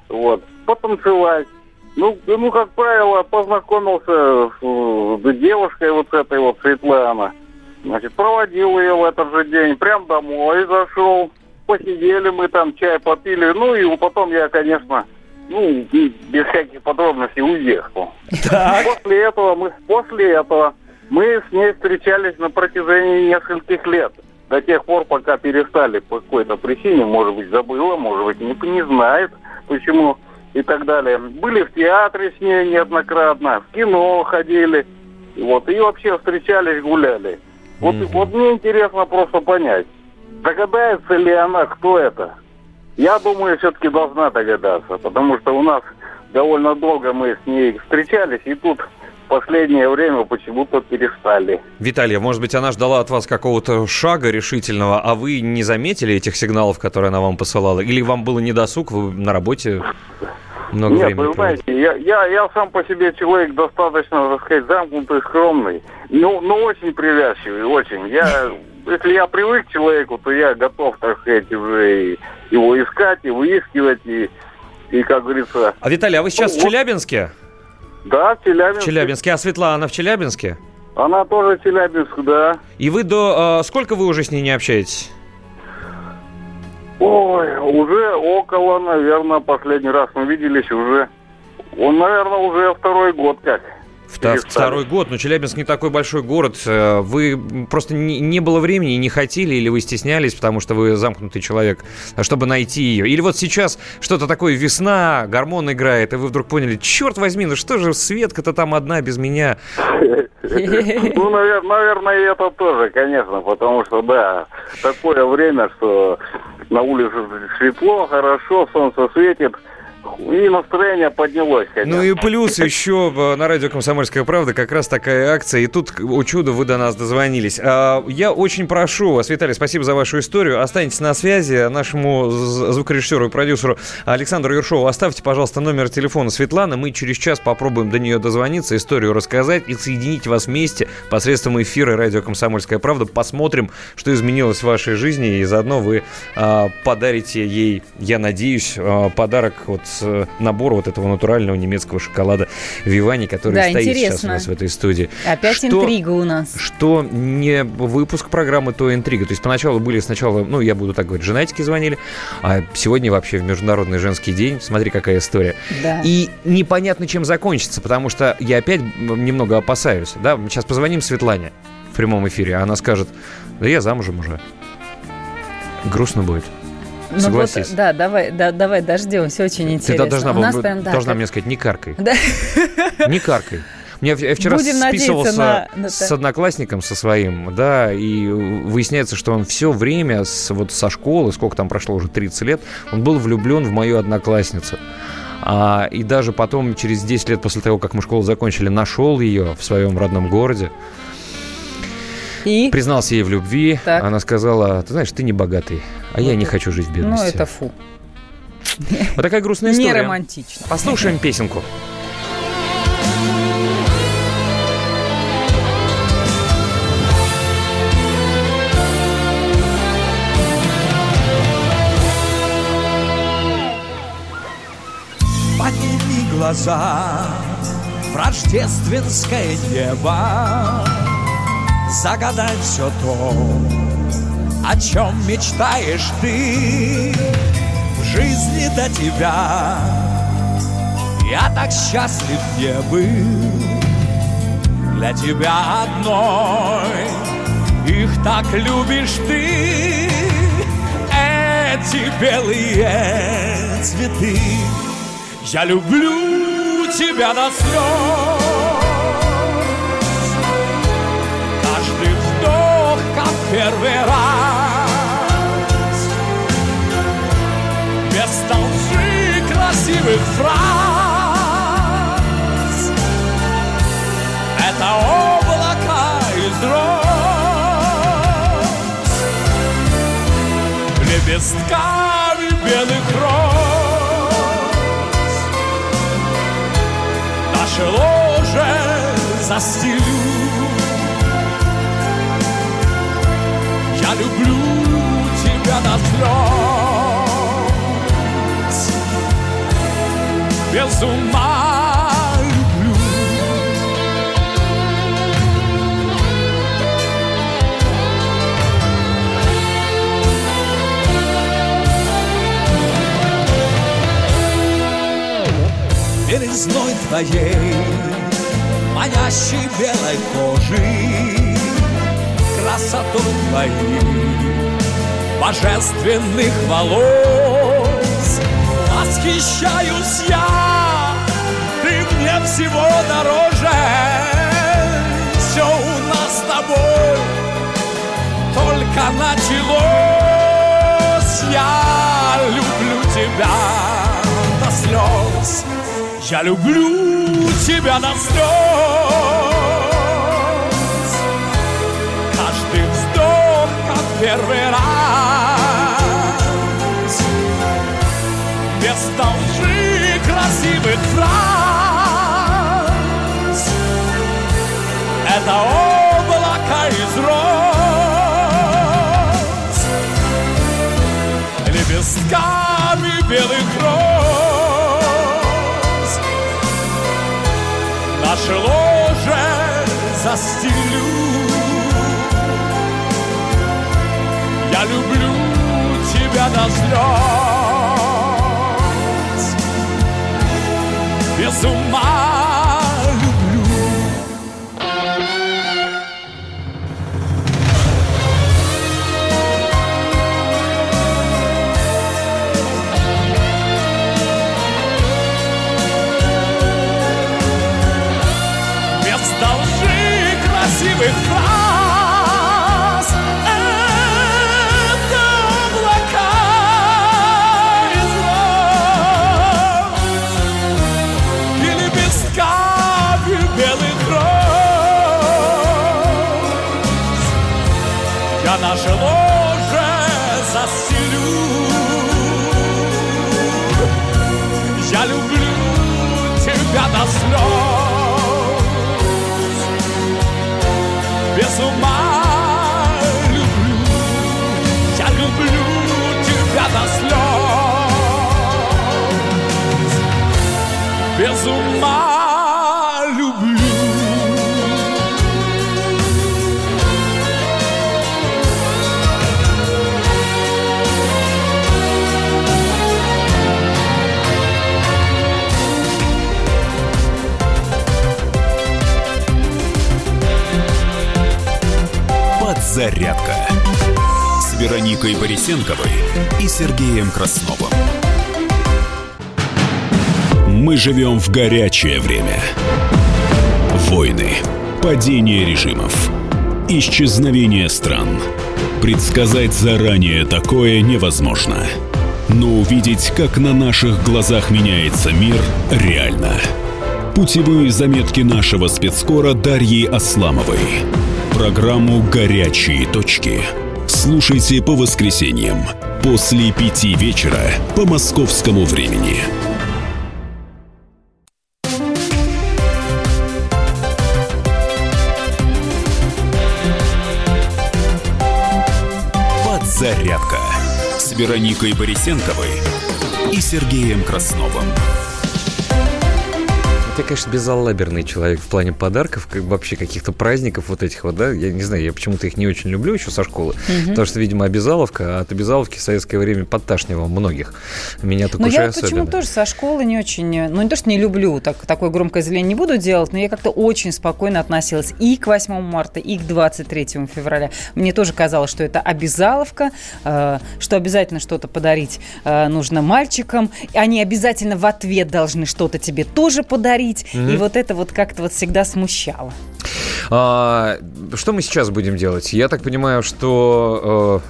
Вот, потанцевать. Ну, ну, как правило, познакомился с э, девушкой вот этой вот Светлана. Значит, проводил ее в этот же день, прям домой зашел. Посидели мы там, чай попили. Ну и потом я, конечно, ну, без всяких подробностей уехал. После этого мы, после этого мы с ней встречались на протяжении нескольких лет. До тех пор, пока перестали по какой-то причине, может быть, забыла, может быть, не, не знает, почему и так далее. Были в театре с ней неоднократно, в кино ходили, вот, и вообще встречались, гуляли. Вот, вот мне интересно просто понять, догадается ли она, кто это? Я думаю, все-таки должна догадаться, потому что у нас довольно долго мы с ней встречались, и тут в последнее время почему-то перестали. Виталий, может быть, она ждала от вас какого-то шага решительного, а вы не заметили этих сигналов, которые она вам посылала? Или вам было недосуг, вы на работе много Нет, времени вы знаете, я, я, я сам по себе человек достаточно, так сказать, замкнутый, скромный, но, но очень привязчивый, очень. Я, если я привык к человеку, то я готов, так сказать, уже и его искать, и выискивать, и, и как говорится... А, Виталий, а вы сейчас Ну, в Челябинске? Да, в Челябинске. В Челябинске. А Светлана в Челябинске? Она тоже Челябинск, да. И вы до... э, сколько вы уже с ней не общаетесь? Ой, уже около, наверное, последний раз мы виделись уже, он, наверное, уже второй год как. Перестали. Второй год, но Челябинск не такой большой город. Э, Вы просто не, не было времени, не хотели, или вы стеснялись, потому что вы замкнутый человек, чтобы найти ее. Или вот сейчас что-то такое, весна, гормон играет, и вы вдруг поняли, черт возьми, ну что же, Светка-то там одна без меня. Ну, навер- наверное, это тоже, конечно, потому что, да, такое время, что на улице светло, хорошо, солнце светит, и настроение поднялось, конечно. Ну и плюс еще э, на радио «Комсомольская правда» как раз такая акция, и тут, о чудо, вы до нас дозвонились. А, Я очень прошу вас, Виталий, спасибо за вашу историю. Останьтесь на связи. Нашему звукорежиссеру и продюсеру Александру Ершову оставьте, пожалуйста, номер телефона Светланы. Мы через час попробуем до нее дозвониться, историю рассказать и соединить вас вместе посредством эфира радио «Комсомольская правда». Посмотрим, что изменилось в вашей жизни, и заодно вы а, подарите ей, я надеюсь, а, подарок вот э, набор вот этого натурального немецкого шоколада Вивани, который Да, стоит сейчас у интересно. нас в этой студии. Опять Что- интрига у нас. Что не выпуск программы, то интрига. То есть поначалу были сначала, ну, я буду так говорить, женатики звонили, а сегодня вообще в Международный женский день. Смотри, какая история. Да. И непонятно, чем закончится, потому что я опять немного опасаюсь. Да, сейчас позвоним Светлане в прямом эфире, а она скажет, да я замужем уже. Грустно будет. Ну Согласись. вот, да, давай, да, давай дождемся, очень Ты интересно. должна, У была- нас прям, да, должна как- мне сказать, не каркай. Да. <laughs> Не каркай. Я в- я вчера Будем списывался на- с одноклассником со своим, да, и выясняется, что он все время с, вот со школы, сколько там прошло уже 30 лет, он был влюблен в мою одноклассницу. А, и даже потом, через 10 лет после того, как мы школу закончили, нашел ее в своем родном городе. И? Признался ей в любви. Так. Она сказала, ты знаешь, ты не богатый, а я не хочу жить в Ну, бедности. это фу. Вот такая грустная Не история. романтично. Послушаем песенку. Подними глаза в рождественское небо Загадай все то, о чем мечтаешь ты. В жизни до тебя Я так счастлив не был. Для тебя одной Их так любишь ты. Эти белые цветы. Я люблю тебя до слез первый раз. Без толжи красивых фраз. Это облака из роз. Лепестками белых роз. Наше ложе застелю Я люблю тебя до слез Без ума люблю своей манящей белой кожи, красотой твоей божественных волос. Восхищаюсь я, ты мне всего дороже, все у нас с тобой только началось. Я люблю тебя до слез, я люблю тебя до слез. Первый раз, без должи красивых фраз. Это облако из роз, лепестками белых роз. Наше ложе застелю. Я люблю тебя до слез. Без ума ума люблю. Подзарядка с Вероникой Борисенковой и Сергеем Красновым. Мы живем в горячее время. Войны, падение режимов, исчезновение стран. Предсказать заранее такое невозможно. Но увидеть, как на наших глазах меняется мир, реально. Путевые заметки нашего спецкора Дарьи Асламовой. Программу «Горячие точки». Слушайте по воскресеньям после пяти вечера по московскому времени. Вероникой Борисенковой и Сергеем Красновым. Я, конечно, безалаберный человек в плане подарков, как вообще каких-то праздников вот этих вот, да, я не знаю, я почему-то их не очень люблю еще со школы, Мгм. потому что, видимо, обязаловка, а от обязаловки в советское время подташнивало многих. Меня так Но Ну, я особенно. почему тоже со школы не очень, ну не то, что не люблю, так, такое громкое заявление не буду делать, но я как-то очень спокойно относилась и к 8 марта, и к 23 февраля. Мне тоже казалось, что это обязаловка, э, что обязательно что-то подарить э, нужно мальчикам, они обязательно в ответ должны что-то тебе тоже подарить, Мгм. и вот это вот как-то вот всегда смущало. А, что мы сейчас будем делать? Я так понимаю, что...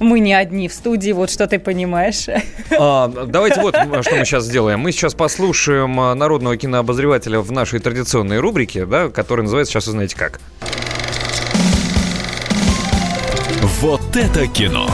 Мы не одни в студии, вот что ты понимаешь. э, <laughs> а, давайте вот что мы сейчас сделаем. Мы сейчас послушаем а, народного кинообозревателя в нашей традиционной рубрике, да, которая называется «Сейчас узнаете как». Вот это кино.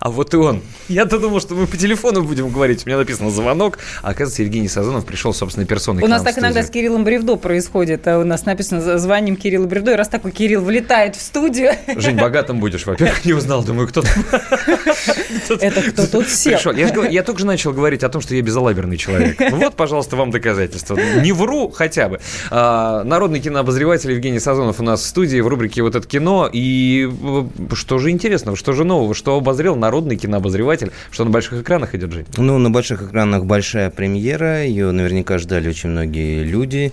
А вот и он. Я-то думал, что мы по телефону будем говорить. У меня написано звонок, а оказывается, Евгений Сазонов пришел собственной персоной У нас так иногда с. Кириллом Бревдо происходит. А У нас написано «За- «Звоним Кириллу Бревдо», и раз такой Кирилл влетает в студию, Жень, богатым будешь, во-первых, не узнал. Думаю, кто там <laughs> это кто тут сел? Я, только же начал говорить о том, что я безалаберный человек. Ну вот, пожалуйста, вам доказательства. Не вру хотя бы. А, народный кинообозреватель Евгений Сазонов у нас в студии в рубрике «Вот это кино». И э, что же интересного, что же нового, что обозрел народный кинообозреватель обозреватель, что на больших экранах идет, Жень? Ну, на больших экранах большая премьера, ее наверняка ждали очень многие люди.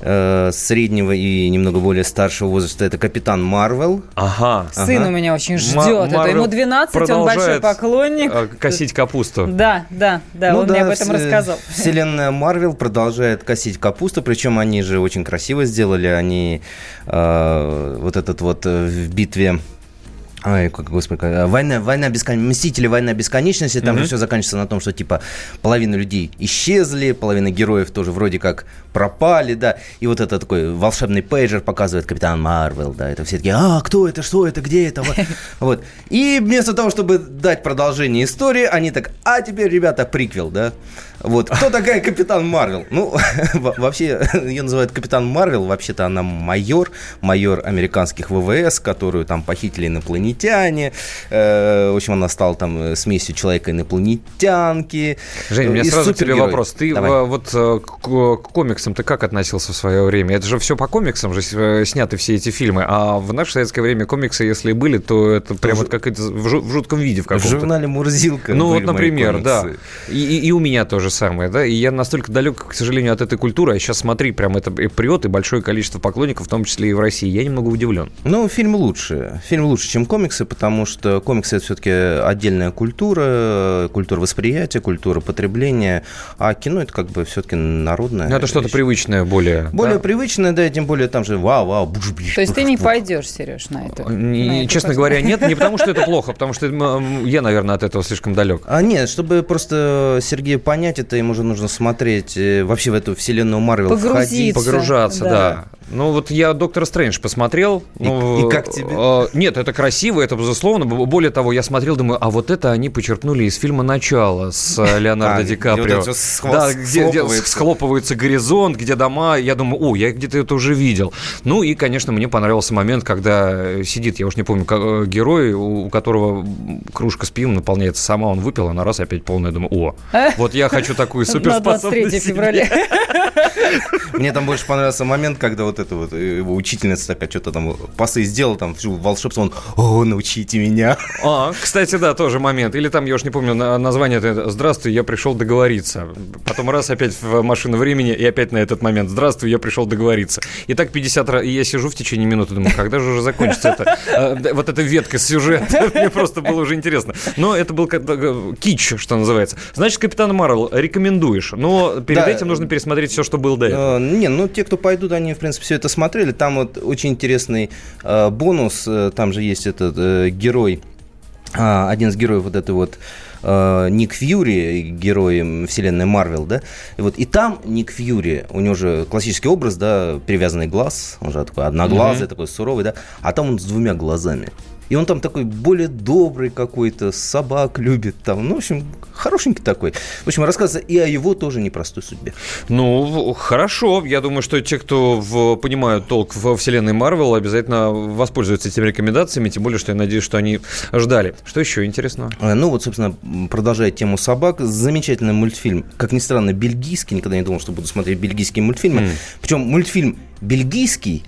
Э, среднего и немного более старшего возраста это Капитан Марвел. Ага. Сын ага. у меня очень ждет. Это ему 12, он большой поклонник. э, косить капусту. Да, да, да, Ну он мне об этом вс- рассказал. Вселенная Марвел продолжает косить капусту, причем они же очень красиво сделали. Они э, вот этот вот э, в битве Ой, как, господи, э, война, война бескон... Мстители, война бесконечности, там Мгм. же все заканчивается на том, что типа половина людей исчезли, половина героев тоже вроде как пропали, да, и вот это такой волшебный пейджер показывает Капитан Марвел, да, это все такие, а, кто это, что это, где это, <laughs> вот. И вместо того, чтобы дать продолжение истории, они так, а теперь, ребята, приквел, да, вот, кто такая Капитан Марвел? Ну, <laughs> во- вообще, <laughs> ее называют Капитан Марвел, вообще-то она майор, майор американских ВВС, которую там похитили инопланетяне. Э, В общем, она стала там э, смесью человека-инопланетянки. Жень, у меня И сразу тебе вопрос. Ты Давай. э, вот э, к, комиксам ты как относился в свое время? Это же все по комиксам же э, сняты все эти фильмы. А в наше советское время комиксы, если и были, то это прям вот как в, жу- в жутком виде в В каком-то. журнале «Мурзилка» Ну вот, например, да. И, и- и у меня то же самое, да. И я настолько далек, к сожалению, от этой культуры. А сейчас смотри, прям это и прет, и большое количество поклонников, в том числе и в России. Я немного удивлен. Ну, фильм лучше. Фильм лучше, чем комиксы, потому что комиксы это все-таки отдельная культура, культура восприятия, культура потребления, а кино это как бы все-таки народное. Ну, это что-то привычное более. Более да? привычное, да, и тем более там же вау, вау, буш, буш, То есть ты не пойдешь, Сереж, на это? Не- на честно картину? говоря, нет, не потому что это <laughs> плохо, потому что я, наверное, от этого слишком далек. А нет, чтобы просто Сергею понять это, ему же нужно смотреть э, вообще в эту вселенную Марвел Погрузиться. входить. Погружаться, да. да. Ну вот я Доктора Стрэндж посмотрел. И- ну, и как тебе? э, Нет, это красиво, это безусловно. Более того, я смотрел, думаю, а вот это они почерпнули из фильма «Начало» с э, <laughs> Леонардо А, Ди Каприо. Да, где, схлопывается. горизонт, где дома. Я думаю, о, я где-то это уже видел. Ну и, конечно, мне понравился момент, когда э, сидит, я уж не помню, э, герой, у которого кружка с пивом наполняется сама, он выпил, она раз опять полная. Думаю, о, <laughs> вот я хочу такую На суперспособность. 23 себе. февраля. <laughs> Мне там больше понравился момент, когда вот эта вот э, его учительница такая что-то там пасы сделала, там всю волшебство, он, о, научите меня. А, кстати, да, тоже момент. Или там, я уж не помню, на- название это «Здравствуй, я пришел договориться». Потом раз опять в машину времени и опять на этот момент «Здравствуй, я пришел договориться». И так 50 раз. И я сижу в течение минуты, думаю, когда же уже закончится это? да, Вот эта ветка сюжета. <laughs> Мне просто было уже интересно. Но это был как- э, кич, что называется. Значит, Капитан Марвел рекомендуешь. Но перед Да. этим нужно пересмотреть все, что было до этого. Э, Не, ну те, кто пойдут, они, в принципе, все это смотрели. Там вот очень интересный э, бонус. э, Там же есть этот э, герой, а, один из героев вот этой вот э, Ник Фьюри, герой м, вселенной Марвел, да, и вот и там Ник Фьюри, у него же классический образ, да, привязанный глаз, он же такой одноглазый, Мгм. такой суровый, да, а там он с двумя глазами. И он там такой более добрый какой-то, собак любит там. Ну, в общем, хорошенький такой. В общем, рассказывается и о его тоже непростой судьбе. Ну, хорошо. Я думаю, что те, кто в- понимают толк во вселенной Марвел, обязательно воспользуются этими рекомендациями, тем более, что я надеюсь, что они ждали. Что еще интересного? Э, Ну вот, собственно, продолжая тему собак, замечательный мультфильм. Как ни странно, бельгийский. Никогда не думал, что буду смотреть бельгийские мультфильмы. М. Причем мультфильм бельгийский,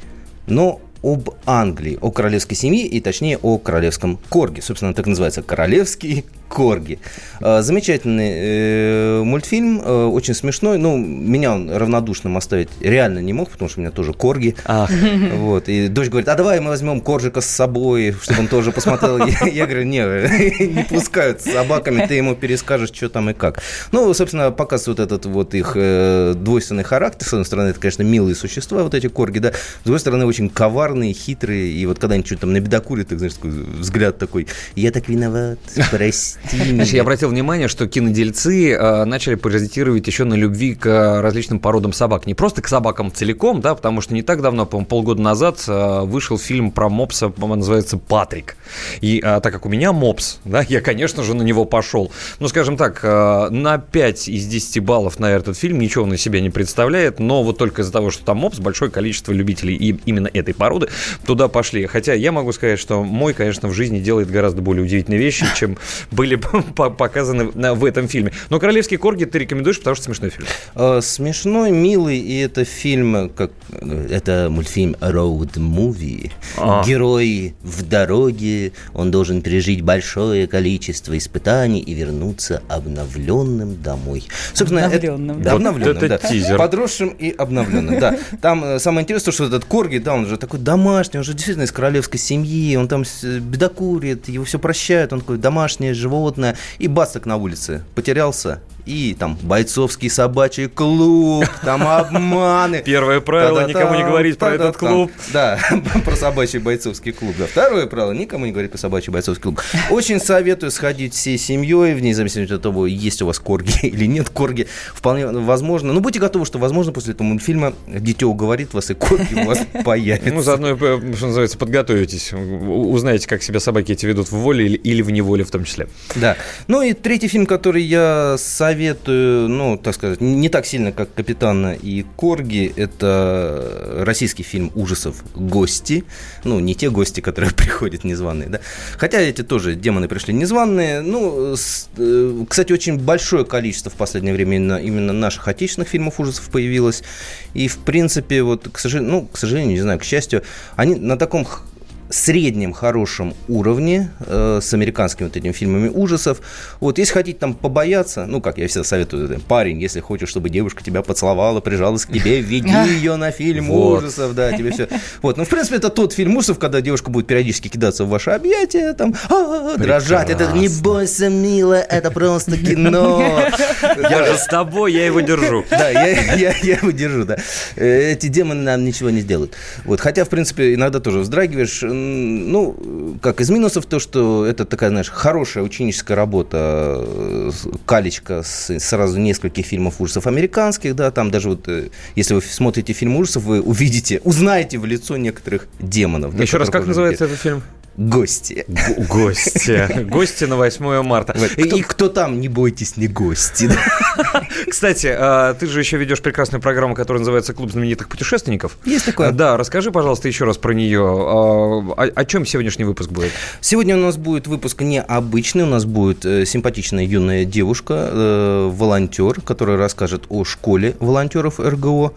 но об Англии, о королевской семье и, точнее, о королевском корге. Собственно, так называется «Королевский корги». Э, Замечательный э, мультфильм, э, очень смешной. Ну, меня он равнодушным оставить реально не мог, потому что у меня тоже корги. <laughs> Вот. И дочь говорит, а давай мы возьмем коржика с собой, чтобы он тоже посмотрел. Я, я говорю, не, <laughs> не пускают с собаками, ты ему перескажешь, что там и как. Ну, собственно, показывает вот этот вот их э, двойственный характер. С одной стороны, это, конечно, милые существа, вот эти корги, да. С другой стороны, очень коварные, хитрые. И вот когда они что-то там набедокурят, так, знаешь, такой взгляд такой, я так виноват, прости Меня». я обратил внимание, что кинодельцы э, начали паразитировать еще на любви к э, различным породам собак. Не просто к собакам целиком, да, потому что не так давно, по-моему, полгода назад э, вышел фильм про мопса, по-моему, называется «Патрик». И э, так как у меня мопс, да, я, конечно же, на него пошел. Ну, скажем так, э, на 5 из 10 баллов, наверное, этот фильм ничего на себя не представляет, но вот только из-за того, что там мопс, большое количество любителей и именно этой породы туда пошли. Хотя я могу сказать, что мой, конечно, в жизни делает гораздо более удивительные вещи, чем быть были <laughs> по- показаны на- в этом фильме. Но «Королевский корги» ты рекомендуешь, потому что смешной фильм. Э, Смешной, милый, и это фильм, как э, это мультфильм Road Movie. А. Герой в дороге, он должен пережить большое количество испытаний и вернуться обновленным домой. Собственно, это- Обновленным, да, да. обновленным, Вот это да. тизер. Подросшим и обновленным, да. <laughs> Там э, самое интересное, что этот Корги, да, он же такой домашний, он же действительно из королевской семьи, он там бедокурит, его все прощают, он такой домашнее животное. И бац, так на улице потерялся, и там бойцовский собачий клуб, там обманы. Первое правило никому не говорить про этот клуб. Да, <laughs> про собачий бойцовский клуб. Да. Второе правило, никому не говорить про собачий бойцовский клуб. Очень советую сходить всей семьей, вне зависимости от того, есть у вас корги <laughs> или нет корги. Вполне возможно. Но будьте готовы, что, возможно, после этого мультфильма дитё уговорит вас, и корги у вас <laughs> появятся. Ну, заодно, э, что называется, подготовитесь. Узнаете, как себя собаки эти ведут в воле или, или в неволе в том числе. Да. Ну и третий фильм, который я советую, ну, так сказать, не так сильно, как «Капитана» и «Корги», это российский фильм ужасов «Гости». Ну, не те гости, которые <laughs> приходят незваные, да. Хотя эти тоже демоны пришли незваные. Ну, с- э, кстати, очень большое количество в последнее время именно, именно наших отечественных фильмов ужасов появилось. И, в принципе, вот, к сожалению, ну, к сожалению, не знаю, к счастью, они на таком среднем хорошем уровне э, с американскими вот этими фильмами ужасов. Вот, если хотите там побояться, ну, как я всегда советую, парень, если хочешь, чтобы девушка тебя поцеловала, прижалась к тебе, <laughs> веди ее на фильм ужасов, да, тебе все. Вот, ну, в принципе, это тот фильм ужасов, когда девушка будет периодически кидаться в ваши объятия, там, а, дрожать. Это не бойся, милая, это просто кино. <laughs> Я же с тобой, я его держу. <laughs> Да, я его держу, да. Э, Эти демоны нам ничего не сделают. Вот, хотя, в принципе, иногда тоже вздрагиваешь. Ну, как из минусов то, что это такая, знаешь, хорошая ученическая работа, э, калечка с сразу нескольких фильмов ужасов американских, да, там даже вот, э, если вы смотрите фильм ужасов, вы увидите, узнаете в лицо некоторых демонов. да, Еще раз, как называется этот фильм? Гости. Г- Гости. <laughs> Гости на 8 марта. Вот. Кто, кто там, не бойтесь, не гости. <laughs> Кстати, а, ты же еще ведешь прекрасную программу, которая называется «Клуб знаменитых путешественников». Есть такое. Да, расскажи, пожалуйста, еще раз про нее. А, О, о чем сегодняшний выпуск будет? Сегодня у нас будет выпуск необычный. У нас будет э, симпатичная юная девушка, э, волонтер, которая расскажет о школе волонтеров РГО,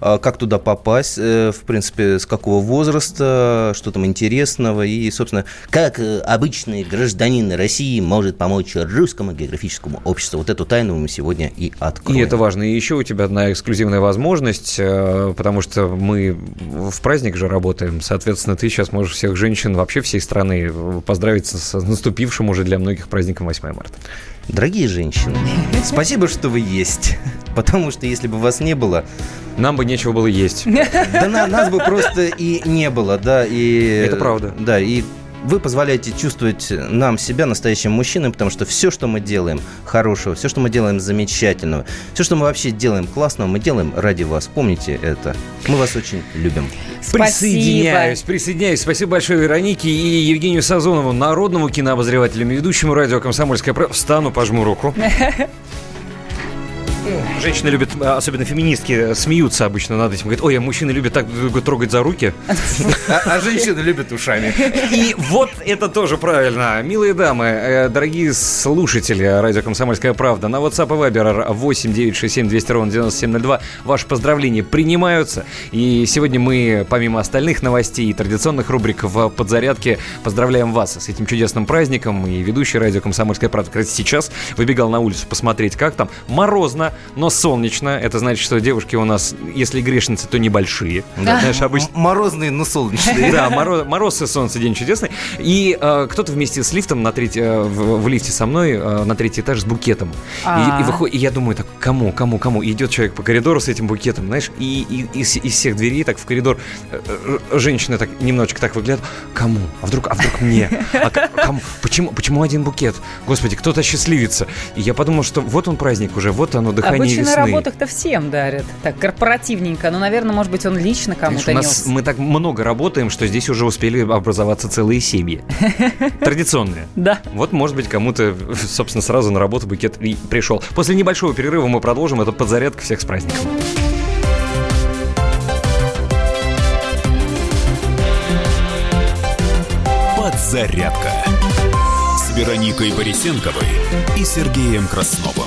а, как туда попасть, э, в принципе, с какого возраста, что там интересного и, собственно, как э, обычный гражданин России может помочь русскому географическому обществу. Вот эту тайну мы сегодня и откроем. И это важно. И еще у тебя одна эксклюзивная возможность, э, потому что мы в праздник же работаем. Соответственно, ты сейчас можешь всех женщин вообще всей страны поздравить с наступившим уже для многих праздником 8 марта. Дорогие женщины, спасибо, что вы есть. <laughs> Потому что если бы вас не было, Нам бы нечего было есть. Да на- нас бы просто и не было, да, и... Это правда. Да, и вы позволяете чувствовать нам себя настоящим мужчиной, потому что все, что мы делаем хорошего, все, что мы делаем замечательного, все, что мы вообще делаем классного, мы делаем ради вас. Помните это. Мы вас очень любим. Присоединяюсь, присоединяюсь. Спасибо большое Веронике и Евгению Сазонову, народному кинообозревателю ведущему радио «Комсомольская правда». Встану, пожму руку. <laughs> Женщины любят, а, особенно феминистки, смеются обычно над этим. Говорят, ой, а мужчины любят так друг друга трогать за руки. А, а женщины любят ушами. И вот это тоже правильно. Милые дамы, э, дорогие слушатели радио «Комсомольская правда», на WhatsApp и Viber 8 967 200 ровно 9702 ваши поздравления принимаются. И сегодня мы, помимо остальных новостей и традиционных рубрик в подзарядке, поздравляем вас с этим чудесным праздником. И ведущий радио «Комсомольская правда» как раз сейчас выбегал на улицу посмотреть, как там. Морозно, но солнечно. Это значит, что девушки у нас, если грешницы, то небольшие. Да. Знаешь, обычно... Морозные, но солнечные. Да, мороз, мороз и солнце, день чудесный. И э, кто-то вместе с лифтом на треть, э, в, в лифте со мной э, на третий этаж с букетом. И, А. и я думаю, так, кому, кому, кому? И идет человек по коридору с этим букетом, знаешь, и, и из, из всех дверей так в коридор э, женщина так немножечко так выглядит. Кому? А вдруг, а вдруг мне? А кому? Почему, почему один букет? Господи, кто-то счастливится. И я подумал, что вот он праздник уже, вот оно дыхание Обычно весны. на работах-то всем дарят. Так, корпоративненько. Ну, наверное, может быть, он лично кому-то у нас нес. мы так много работаем, что здесь уже успели образоваться целые семьи. <laughs> Традиционные. Да. Вот, может быть, кому-то, собственно, сразу на работу букет и пришел. После небольшого перерыва мы продолжим. Это подзарядка всех с праздником. Подзарядка с с Вероникой Борисенковой и Сергеем Красновым.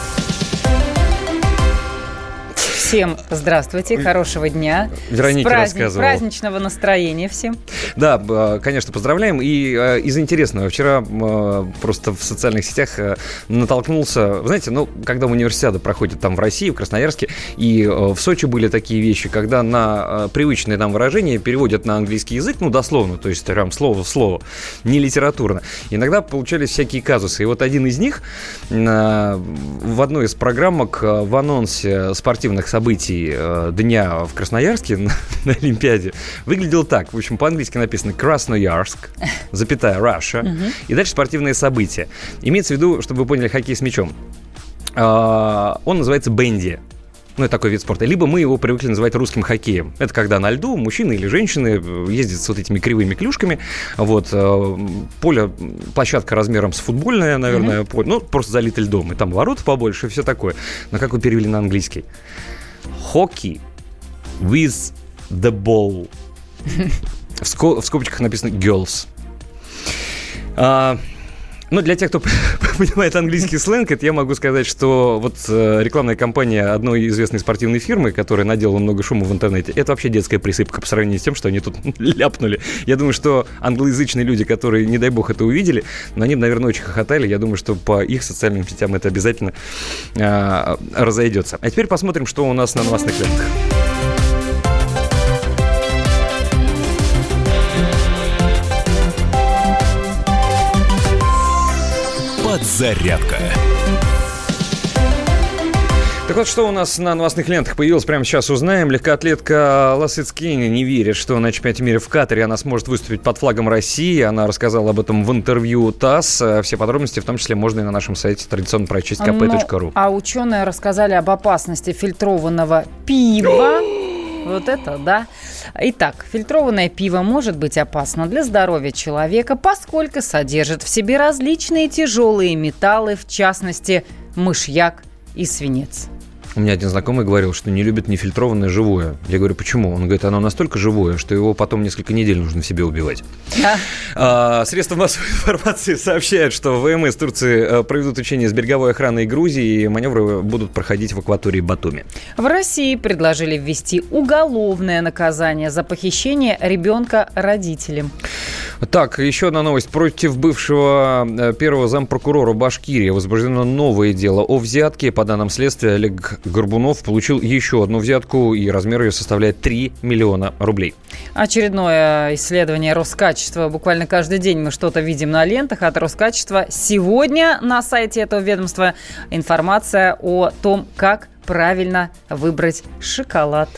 Всем здравствуйте, хорошего дня. Вероника С праздник- рассказывала. Праздничного настроения всем. Да, б- конечно, поздравляем. И э, из интересного, вчера э, просто в социальных сетях э, натолкнулся, знаете, ну, когда универсиада проходит там в России, в Красноярске, и э, в Сочи были такие вещи, когда на привычные нам выражения переводят на английский язык, ну, дословно, то есть прям слово в слово, не литературно. Иногда получались всякие казусы. И вот один из них в одной из программок э, в анонсе спортивных событий э, дня в Красноярске <laughs> на, на Олимпиаде выглядел так. В общем, по-английски написано Красноярск, запятая Мгм. и дальше спортивные события. Имеется в виду, чтобы вы поняли, хоккей с мячом. А, Он называется бенди. Ну, это такой вид спорта. Либо мы его привыкли называть русским хоккеем. Это когда на льду мужчины или женщины э, ездят с вот этими кривыми клюшками. Вот. э, Поле, площадка размером с футбольное, наверное, поле. Ну, просто залито льдом. И там ворота побольше, и все такое. Но как вы перевели на английский? Hockey with the ball. <laughs> В, ско- в скобочках написано girls. А, ну, для тех, кто <laughs> понимает английский сленг, это я могу сказать, что вот э, рекламная кампания одной известной спортивной фирмы, которая наделала много шума в интернете, это вообще детская присыпка по сравнению с тем, что они тут <laughs> ляпнули. Я думаю, что англоязычные люди, которые, не дай бог, это увидели, но они, наверное, очень хохотали. Я думаю, что по их социальным сетям это обязательно а, разойдется. А теперь посмотрим, что у нас на новостных лентах. Подзарядка. Так вот, что у нас на новостных лентах появилось, прямо сейчас узнаем. Легкоатлетка Ласыцкини не верит, что на чемпионате мира в Катаре она сможет выступить под флагом России. Она рассказала об этом в интервью ТАСС. Все подробности, в том числе, можно и на нашем сайте традиционно прочесть kp.ru. Ну, а ученые рассказали об опасности фильтрованного пива. <gasps> Вот это, да. Итак, фильтрованное пиво может быть опасно для здоровья человека, поскольку содержит в себе различные тяжелые металлы, в частности, мышьяк и свинец. У меня один знакомый говорил, что не любит нефильтрованное живое. Я говорю, почему? Он говорит, оно настолько живое, что его потом несколько недель нужно в себе убивать. А, Средства массовой <laughs> информации сообщают, что ВМС Турции э, проведут учения с береговой охраной Грузии, и маневры будут проходить в акватории Батуми. В России предложили ввести уголовное наказание за похищение ребенка родителям. Так, еще одна новость. Против бывшего э, первого зампрокурора Башкирии возбуждено новое дело о взятке. По данным следствия, Олег Горбунов получил еще одну взятку, и размер ее составляет 3 миллиона рублей. Очередное исследование Роскачества. Буквально каждый день мы что-то видим на лентах от Роскачества. Сегодня на сайте этого ведомства информация о том, как правильно выбрать шоколад.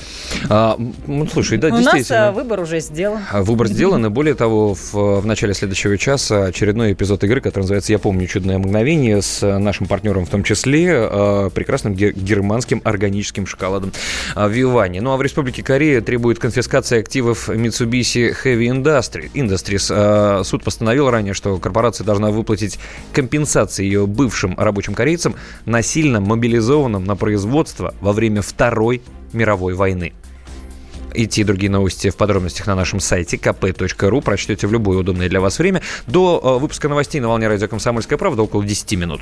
А, ну, слушай, да, У нас действительно. а, выбор уже сделан. А Выбор сделан, и более того, в, в начале следующего часа очередной эпизод игры, который называется «Я помню чудное мгновение» с нашим партнером в том числе, э, прекрасным ге- германским органическим шоколадом э, Вивани. Ну а в Республике Корея требует конфискации активов Mitsubishi Heavy Industry, Industries. Э, Суд постановил ранее, что корпорация должна выплатить компенсации ее бывшим рабочим корейцам, насильно мобилизованным на производство во время Второй мировой войны. И другие новости в подробностях на нашем сайте kp.ru. Прочтете в любое удобное для вас время. До э, выпуска новостей на волне радио «Комсомольская правда» около 10 минут.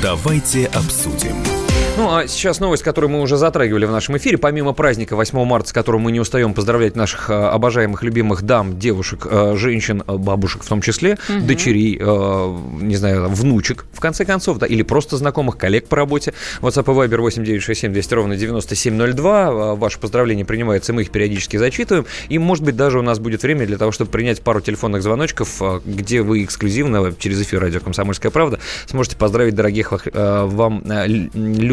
Давайте обсудим. Ну, а сейчас новость, которую мы уже затрагивали в нашем эфире. Помимо праздника 8 марта, с которым мы не устаем поздравлять наших э, обожаемых, любимых дам, девушек, э, женщин, э, бабушек в том числе, Мгм. дочерей, не знаю, внучек, в конце концов, да, или просто знакомых, коллег по работе. WhatsApp и Viber 8967 200 ровно 9702. Э, Ваши поздравления принимаются, мы их периодически зачитываем. И, может быть, даже у нас будет время для того, чтобы принять пару телефонных звоночков, где вы эксклюзивно через эфир радио «Комсомольская правда» сможете поздравить дорогих вам э, л-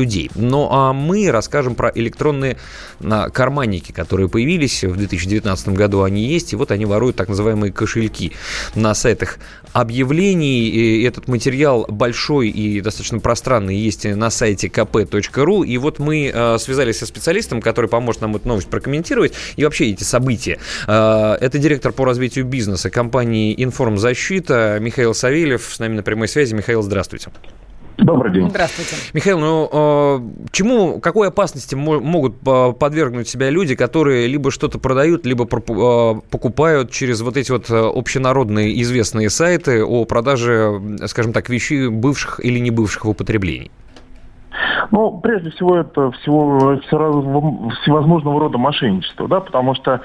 людей. Ну, а мы расскажем про электронные а, карманники, которые появились в 2019 году. Они есть, и вот они воруют так называемые кошельки на сайтах объявлений. И этот материал большой и достаточно пространный есть на сайте kp.ru. И вот мы э, связались со специалистом, который поможет нам эту новость прокомментировать и вообще эти события. Э, это директор по развитию бизнеса компании «Информзащита» Михаил Савельев. С нами на прямой связи. Михаил, здравствуйте. Добрый день. Здравствуйте. Михаил, ну э, чему, какой опасности мо- могут э, подвергнуть себя люди, которые либо что-то продают, либо э, покупают через вот эти вот общенародные известные сайты о продаже, скажем так, вещей бывших или не бывших в употреблении? Ну, прежде всего, это всего, всевозможного рода мошенничество, да, потому что э,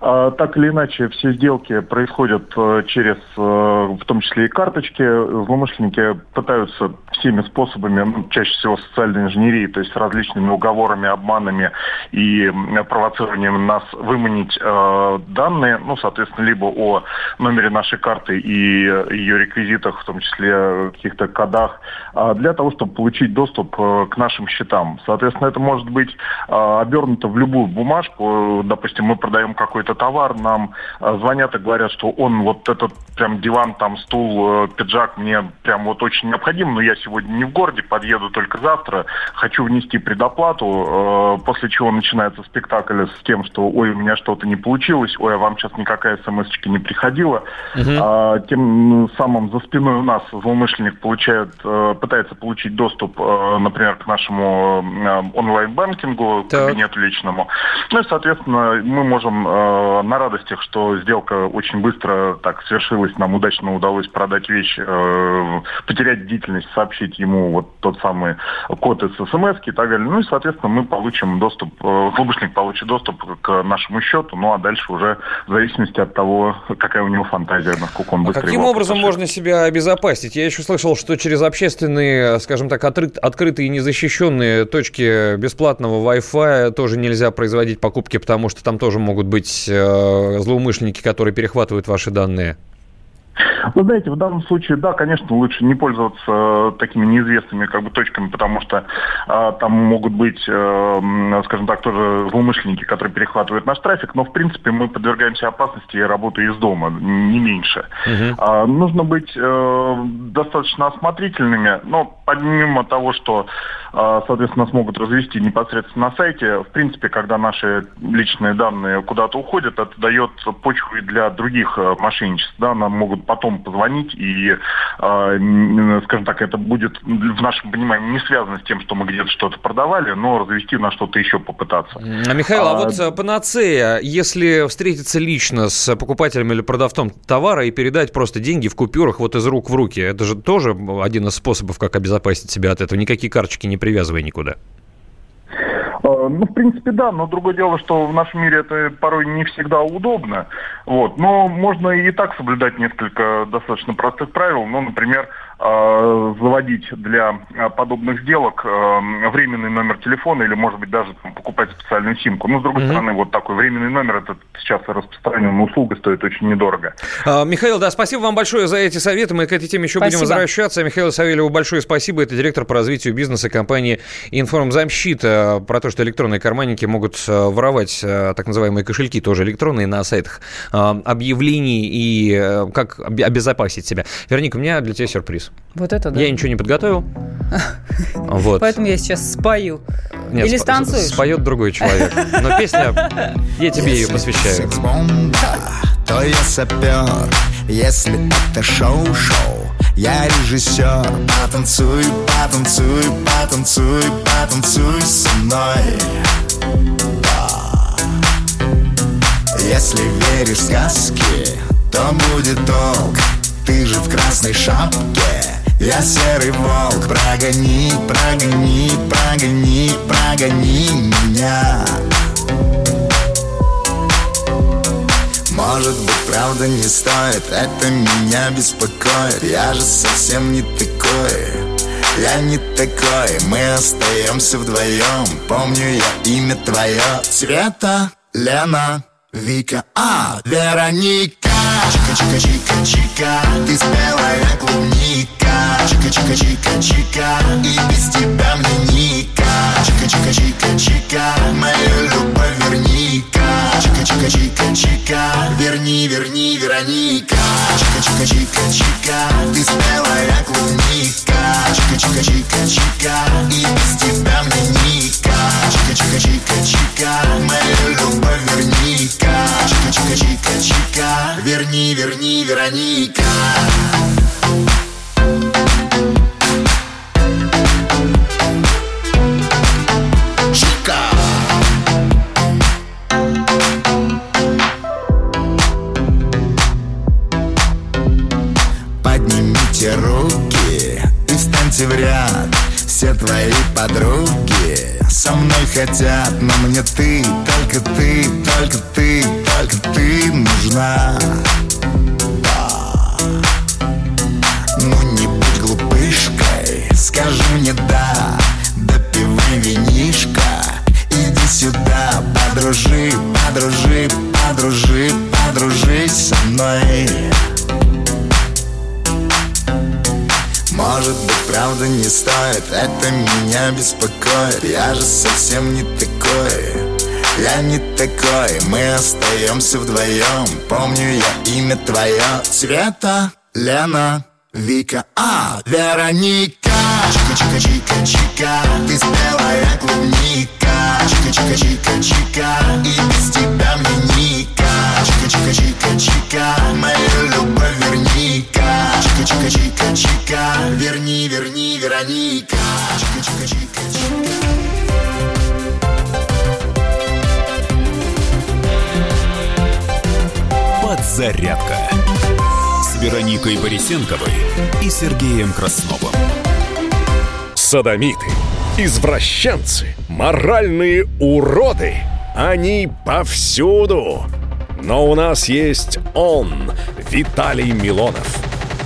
так или иначе все сделки происходят э, через, э, в том числе и карточки. Злоумышленники пытаются всеми способами, ну, чаще всего социальной инженерии, то есть различными уговорами, обманами и провоцированием нас выманить э, данные, ну, соответственно, либо о номере нашей карты и ее реквизитах, в том числе каких-то кодах, а, для того, чтобы получить доступ к нашим счетам. Соответственно, это может быть а, обернуто в любую бумажку. Допустим, мы продаем какой-то товар, нам а, звонят и говорят, что он вот этот прям диван, там стул, э, пиджак мне прям вот очень необходим, но я сегодня не в городе, подъеду только завтра, хочу внести предоплату, э, после чего начинается спектакль с тем, что ой, у меня что-то не получилось, ой, а вам сейчас никакая смс не приходила. А, тем самым за спиной у нас злоумышленник получает, э, пытается получить доступ, э, например, к нашему э, онлайн-банкингу, к кабинету личному. Ну и, соответственно, мы можем э, на радостях, что сделка очень быстро так свершилась, нам удачно удалось продать вещь, э, потерять бдительность, сообщить ему вот тот самый код из смс и так далее. Ну и, соответственно, мы получим доступ, э, злоумышленник получит доступ к нашему счету, ну а дальше уже в зависимости от того, какая у него фантазия, насколько он быстро Каким его образом можно себя обезопасить? Я еще слышал, что через общественные, скажем так, отры- открытые и незащищенные точки бесплатного Wi-Fi тоже нельзя производить покупки, потому что там тоже могут быть злоумышленники, которые перехватывают ваши данные. Вы знаете, в данном случае, да, конечно, лучше не пользоваться э, такими неизвестными как бы точками, потому что э, там могут быть, э, скажем так, тоже злоумышленники, которые перехватывают наш трафик, но в принципе мы подвергаемся опасности работы из дома, не меньше. А, нужно быть э, достаточно осмотрительными, но помимо того, что, э, соответственно, нас могут развести непосредственно на сайте, в принципе, когда наши личные данные куда-то уходят, это дает почву и для других э, мошенничеств. Да, нам могут потом позвонить, и, м, скажем так, это будет в нашем понимании не связано с тем, что мы где-то что-то продавали, но развести на что-то еще попытаться. А, Михаил, а, А, вот э, панацея, если встретиться лично с покупателем или продавцом товара и передать просто деньги в купюрах вот из рук в руки, это же тоже один из способов, как обезопасить себя от этого. Никакие карточки не привязывай никуда. Э, Ну, в принципе, да, но другое дело, что в нашем мире это порой не всегда удобно. Вот. Но можно и так соблюдать несколько достаточно простых правил. Ну, например, заводить для э, подобных сделок э, временный номер телефона или, может быть, даже там, покупать специальную симку. Но, с другой стороны, вот такой временный номер, это сейчас распространенная услуга, стоит очень недорого. А, Михаил, да, спасибо вам большое за эти советы. Мы к этой теме еще будем Спасибо. возвращаться. Михаилу Савельеву большое спасибо. Это директор по развитию бизнеса компании «Информзамщита». Про то, что электронные карманники могут э, воровать э, так называемые кошельки, тоже электронные, на сайтах э, объявлений и э, как обе- обезопасить себя. Вероника, у меня для тебя сюрприз. Вот это да. Я ничего не подготовил. <laughs> Вот. Поэтому я сейчас спою. Нет, Или сп- станцуешь? Споет другой человек. Но песня, я тебе ее посвящаю. то я сапер Если это шоу-шоу, я режиссер Потанцуй, потанцуй, потанцуй, потанцуй со мной Да. Если веришь в сказки, то будет толк Ты же в красной шапке Я серый волк, прогони, прогони, прогони, прогони меня. Может быть, правда не стоит, это меня беспокоит. Я же совсем не такой я не такой, мы остаемся вдвоем Помню я имя твое. Света, Лена, Вика, а, Вероника Чика-чика-чика-чика Ты спелая клубника. Чика-чика-чика-чика И без тебя мне ника Чика-чика-чика-чика Мою любовь верни-ка Чика-чика-чика-чика Верни, верни, Вероника. Чика-чика-чика-чика Ты спелая клубника. Чика-чика-чика-чика И без тебя мне ника Чика-чика-чика-чика Мою любовь верни-ка. Чика-чика-чика-чика Верни, верни, Вероника Поднимите руки и встаньте в ряд Все твои подруги со мной хотят Но мне ты, только ты, только ты, только ты нужна. Ну не будь глупышкой, скажи мне да Допивай винишко, иди сюда Подружи, подружи, подружи, подружись со мной Может быть, правда не стоит Это меня беспокоит. Я же совсем не такой Я не такой. Мы остаемся вдвоем Помню я имя твое. Света, Лена, Вика, а, Вероника. Чика-чика-чика-чика Ты спелая клубника. Чика-чика-чика-чика И без тебя мне ника Чика-чика-чика-чика Мою любовь верни-ка Чика-чика-чика-чика Верни, верни, Вероника Чика-чика-чика-чика Подзарядка с Вероникой Борисенковой и Сергеем Красновым. Садомиты, извращенцы, моральные уроды. Они повсюду. Но у нас есть он, Виталий Милонов.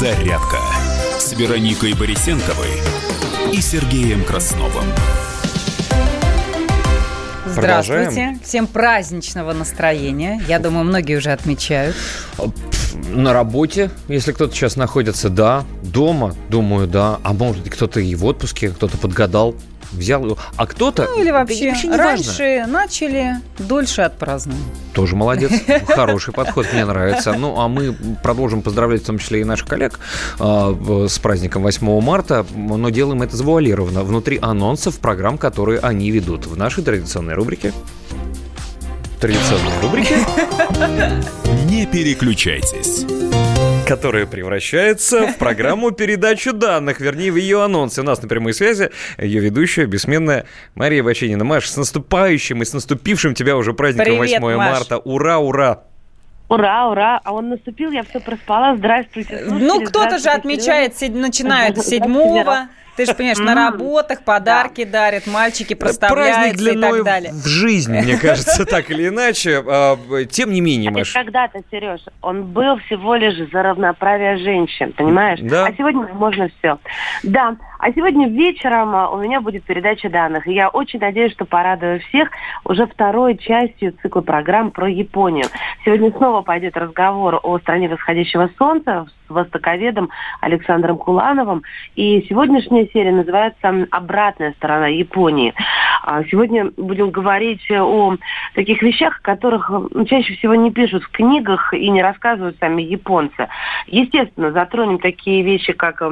Подзарядка с Вероникой Борисенковой и Сергеем Красновым. Здравствуйте. Всем праздничного настроения. Я думаю, многие уже отмечают. На работе, если кто-то сейчас находится, да. Дома, думаю, да. А может, кто-то и в отпуске, кто-то подгадал, взял его. А кто-то... Ну или вообще, вообще не раньше начали, дольше отпраздновали. Тоже молодец. <laughs> Хороший подход, мне нравится. Ну, а мы продолжим поздравлять в том числе и наших коллег э, с праздником 8 марта, но делаем это завуалированно, внутри анонсов программ, которые они ведут в нашей традиционной рубрике. Традиционной рубрике. <laughs> Не переключайтесь которая превращается в программу передачу данных, вернее, в ее анонсе. У нас на прямой связи ее ведущая, бессменная Мария Баченина. Маш, с наступающим и с наступившим тебя уже праздником Привет, 8 Маш. марта. Ура, ура! Ура, ура! А он наступил, я все проспала. Здравствуйте. Ну, слушатели, кто-то же отмечает, седь- начинают седьмого. Ты же понимаешь, на работах подарки дарят, мальчики Праздник проставляются и так далее. в жизнь, мне кажется, так или иначе. А, Тем не менее, Это Маш, когда-то, Сереж, он был всего лишь за равноправие женщин, понимаешь? Да. А сегодня можно все. Да. А сегодня вечером а, у меня будет передача данных. И я очень надеюсь, что порадую всех уже второй частью цикла программ про Японию. Сегодня снова пойдет разговор о стране восходящего солнца с востоковедом Александром Кулановым. И сегодняшняя серия называется «Обратная сторона Японии». А сегодня будем говорить о таких вещах, о которых ну, чаще всего не пишут в книгах и не рассказывают сами японцы. Естественно, затронем такие вещи, как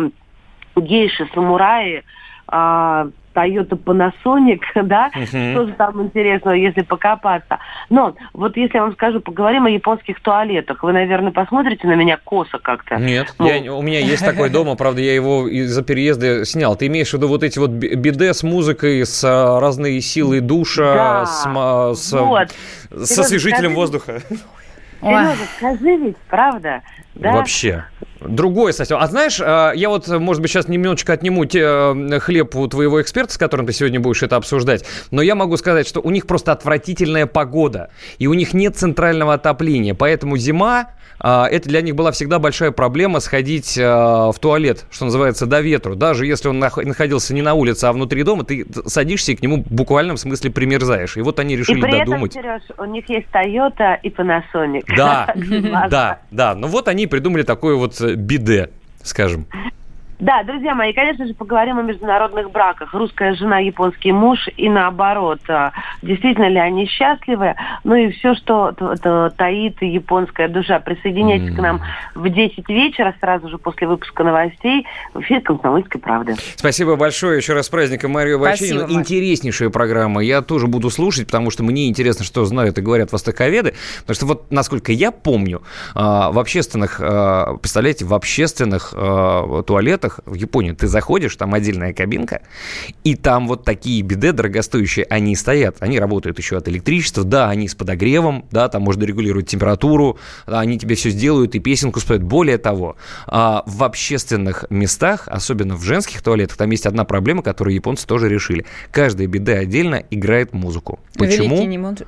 гейши, самураи, а, Toyota Panasonic, <laughs> да, Мгм. что же там интересного, если покопаться. Но вот если я вам скажу, поговорим о японских туалетах, вы, наверное, посмотрите на меня косо как-то. Нет, Ну. я- у меня есть такой дома, правда, я его из-за переезда снял. Ты имеешь в виду вот эти вот би- биде с музыкой, с а, разной силой душа, Да, с, с, вот. с Серёжа, освежителем скажи- воздуха? Сережа, скажи ведь, правда? Да? Вообще. Другое совсем. А знаешь, а, я вот, может быть, сейчас немножечко отниму те, э, хлеб у твоего эксперта, с которым ты сегодня будешь это обсуждать, но я могу сказать, что у них просто отвратительная погода, и у них нет центрального отопления, поэтому зима, это для них была всегда большая проблема сходить а, в туалет, что называется, до ветру. Даже если он нах- находился не на улице, а внутри дома, ты садишься и к нему в буквальном смысле примерзаешь. И вот они И решили при додумать. этом, Сереж, у них есть Toyota и Panasonic. Да, <laughs> да, да. Ну вот они придумали такое вот э, биде, скажем. Да, друзья мои, конечно же, поговорим о международных браках. Русская жена, японский муж и наоборот. А, Действительно ли они счастливы? Ну и все, что таит японская душа. Присоединяйтесь к нам в 10 вечера, сразу же после выпуска новостей в эфире «Комсомольской правды». Спасибо большое еще раз с праздником Марию. Марь. Интереснейшая программа. Я тоже буду слушать, потому что мне интересно, что знают и говорят востоковеды. Потому что вот, насколько я помню, а, в общественных, а, представляете, в общественных а, туалетах в Японии ты заходишь, там отдельная кабинка, и там вот такие беды дорогостоящие, они стоят. Они работают еще от электричества, да, они с подогревом, да, там можно регулировать температуру, да, они тебе все сделают и песенку споют. Более того, а, в общественных местах, особенно в женских туалетах, там есть одна проблема, которую японцы тоже решили. Каждая беда отдельно играет музыку. Почему? Великий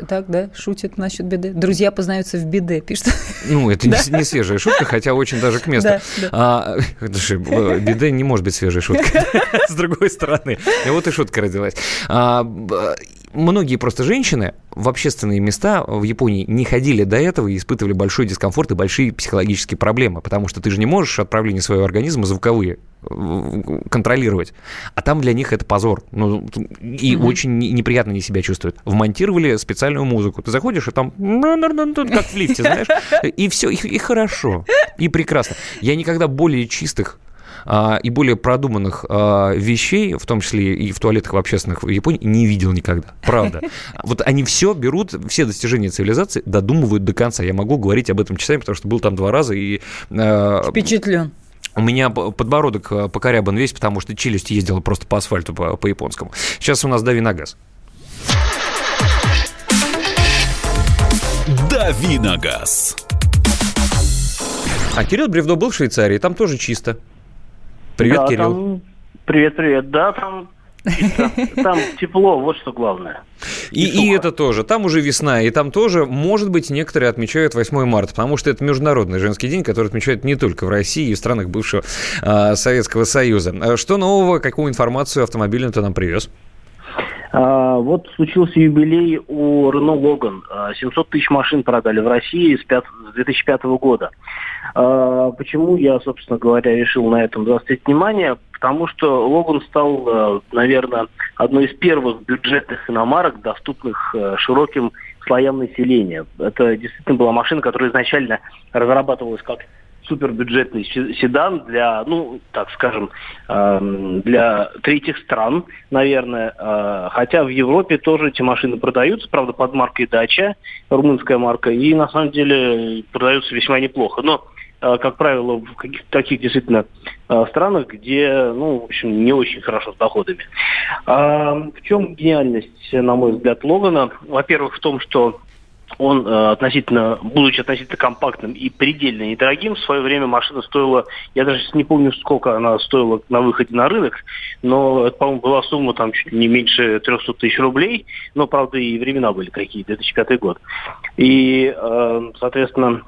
Так, да, шутит насчет беды. Друзья познаются в беде, пишет. Ну, это не, свежая шутка, хотя очень даже к месту. <laughs> Э, беда не может быть свежей шуткой. <laughs> С другой стороны. И вот и шутка родилась. А, Многие просто женщины в общественные места в Японии не ходили до этого и испытывали большой дискомфорт и большие психологические проблемы, потому что ты же не можешь отправление своего организма звуковые э, контролировать. А там для них это позор. Ну, и Мгм. очень не- неприятно они себя чувствуют. Вмонтировали специальную музыку. Ты заходишь, и там как в лифте, знаешь, и все, и, и хорошо, и прекрасно. Я никогда более чистых и более продуманных а, вещей, в том числе и в туалетах в общественных в Японии, не видел никогда. Правда. <laughs> Вот они все берут, все достижения цивилизации додумывают до конца. Я могу говорить об этом часами, потому что был там два раза и... а, Впечатлен. у меня подбородок а, покорябан весь, потому что челюсть ездила просто по асфальту по- по-японскому. Сейчас у нас дави на газ. «Дави на газ». А Кирилл Бревдо был в Швейцарии, там тоже чисто. Привет, Да, Кирилл. там- Привет, привет. Да, там чисто. <laughs> Там тепло, вот что главное. И, и это тоже. Там уже весна, и там тоже, может быть, некоторые отмечают 8 марта, потому что это Международный женский день, который отмечают не только в России и в странах бывшего а, Советского Союза. А Что нового, какую информацию автомобильную ты нам привез? А, вот случился юбилей у Logan. А, 700 тысяч машин продали в России с, пят- с 2005 года. А, почему я, собственно говоря, решил на этом заострить внимание? Потому что Logan стал, а, наверное, одной из первых бюджетных иномарок, доступных а, широким слоям населения. Это действительно была машина, которая изначально разрабатывалась как супербюджетный се- седан для, ну, так скажем, эм, для третьих стран, наверное. Э, Хотя в Европе тоже эти машины продаются, правда, под маркой Дача, румынская марка, и на самом деле продаются весьма неплохо. Но э, как правило, в каких- таких действительно э, странах, где, ну, в общем, не очень хорошо с доходами. А, В чем гениальность, на мой взгляд, Логана? Во-первых, в том, что он э, относительно, будучи относительно компактным и предельно недорогим, в свое время машина стоила, я даже не помню, сколько она стоила на выходе на рынок, но это, по-моему, была сумма там чуть не меньше 300 тысяч рублей, но, правда, и времена были какие, 2005 год. И, э, соответственно,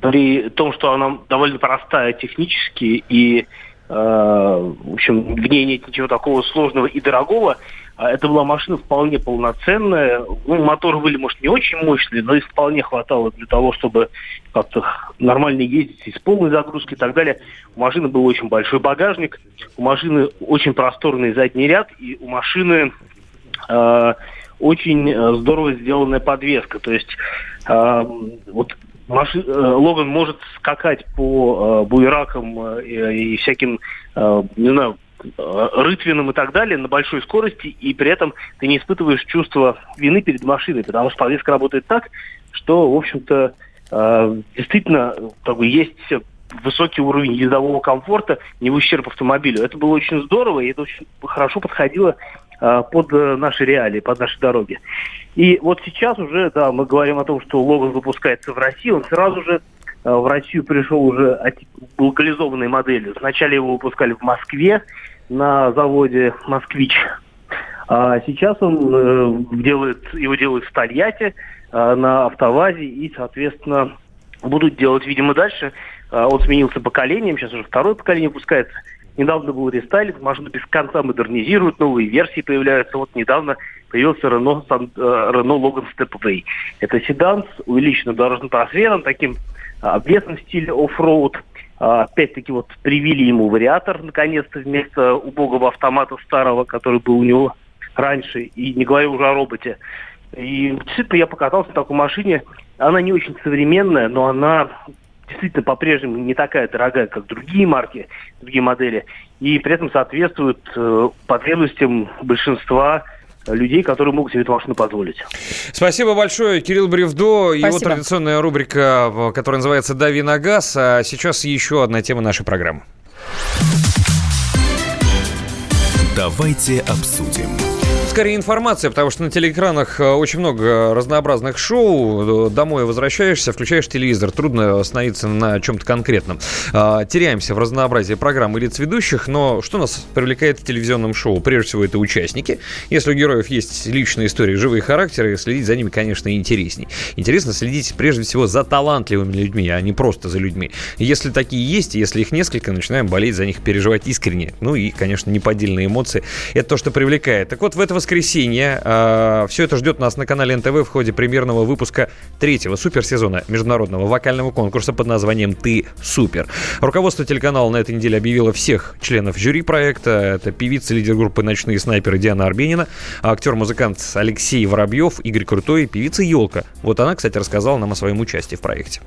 при том, что она довольно простая технически и, э, в общем, в ней нет ничего такого сложного и дорогого, это была машина вполне полноценная. Ну, моторы были, может, не очень мощные, но их вполне хватало для того, чтобы как-то нормально ездить с полной загрузкой и так далее. У машины был очень большой багажник, у машины очень просторный задний ряд, и у машины э, очень э, здорово сделанная подвеска. То есть э, вот маши, э, Логан может скакать по э, буеракам э, и всяким, э, не знаю, э, рытвинам и так далее на большой скорости, и при этом ты не испытываешь чувство вины перед машиной, потому что подвеска работает так, что, в общем-то, э, действительно как бы есть высокий уровень ездового комфорта не в ущерб автомобилю. Это было очень здорово, и это очень хорошо подходило э, под э, наши реалии, под наши дороги. И вот сейчас уже, да, мы говорим о том, что Логан выпускается в России, он сразу же в Россию пришел уже локализованной моделью. Сначала его выпускали в Москве на заводе «Москвич», а сейчас он э, делает, его делают в Тольятти э, на автовазе и, соответственно, будут делать, видимо, дальше. Э, он сменился поколением, сейчас уже второе поколение выпускается. Недавно был рестайлинг, машину без конца модернизируют, новые версии появляются. Вот недавно появился Renault, э, Renault Logan Stepway. Это седан с увеличенным дорожным трансфером, таким а, в стиле оффроуд. А, Опять-таки вот привили ему вариатор, наконец-то, вместо убогого автомата старого, который был у него раньше, и не говоря уже о роботе. И действительно я покатался на такой машине. Она не очень современная, но она действительно по-прежнему не такая дорогая, как другие марки, другие модели. И при этом соответствует э, потребностям большинства людей, которые могут себе эту машину позволить. Спасибо большое, Кирилл Бревдо. Его Спасибо. традиционная рубрика, которая называется «Дави на газ». А сейчас еще одна тема нашей программы. Давайте обсудим. Скорее информация, потому что на телеэкранах э, очень много разнообразных шоу. Э, Домой возвращаешься, включаешь телевизор, трудно остановиться на чем-то конкретном. А, Теряемся в разнообразии программ и лиц ведущих, но что нас привлекает в телевизионном шоу? Прежде всего, это участники. Если у героев есть личные истории, живые характеры, следить за ними, конечно, интересней. Интересно следить прежде всего за талантливыми людьми, а не просто за людьми. Если такие есть, если их несколько, начинаем болеть за них, переживать искренне. Ну и, конечно, неподдельные эмоции. Это то, что привлекает. Так вот, в это воскресенье э, все это ждет нас на канале НТВ в ходе премьерного выпуска третьего суперсезона международного вокального конкурса под названием «Ты супер». Руководство телеканала на этой неделе объявило всех членов жюри проекта. Это певица, лидер группы «Ночные снайперы» Диана Арбенина, актер-музыкант Алексей Воробьев, Игорь Крутой, певица Елка. Вот она, кстати, рассказала нам о своем участии в проекте.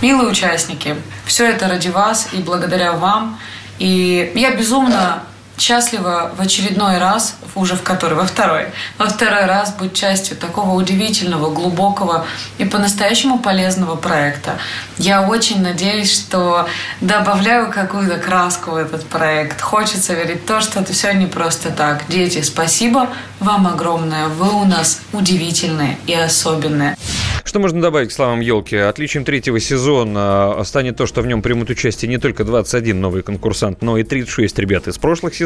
Милые участники, все это ради вас и благодаря вам. И я безумно счастлива в очередной раз, уже в который, во второй, во второй раз быть частью такого удивительного, глубокого и по-настоящему полезного проекта. Я очень надеюсь, что добавляю какую-то краску в этот проект. Хочется верить в то, что это все не просто так. Дети, спасибо вам огромное. Вы у нас удивительные и особенные. Что можно добавить к словам елки? Отличием третьего сезона станет то, что в нем примут участие не только 21 новый конкурсант, но и 36 ребят из прошлых сезонов.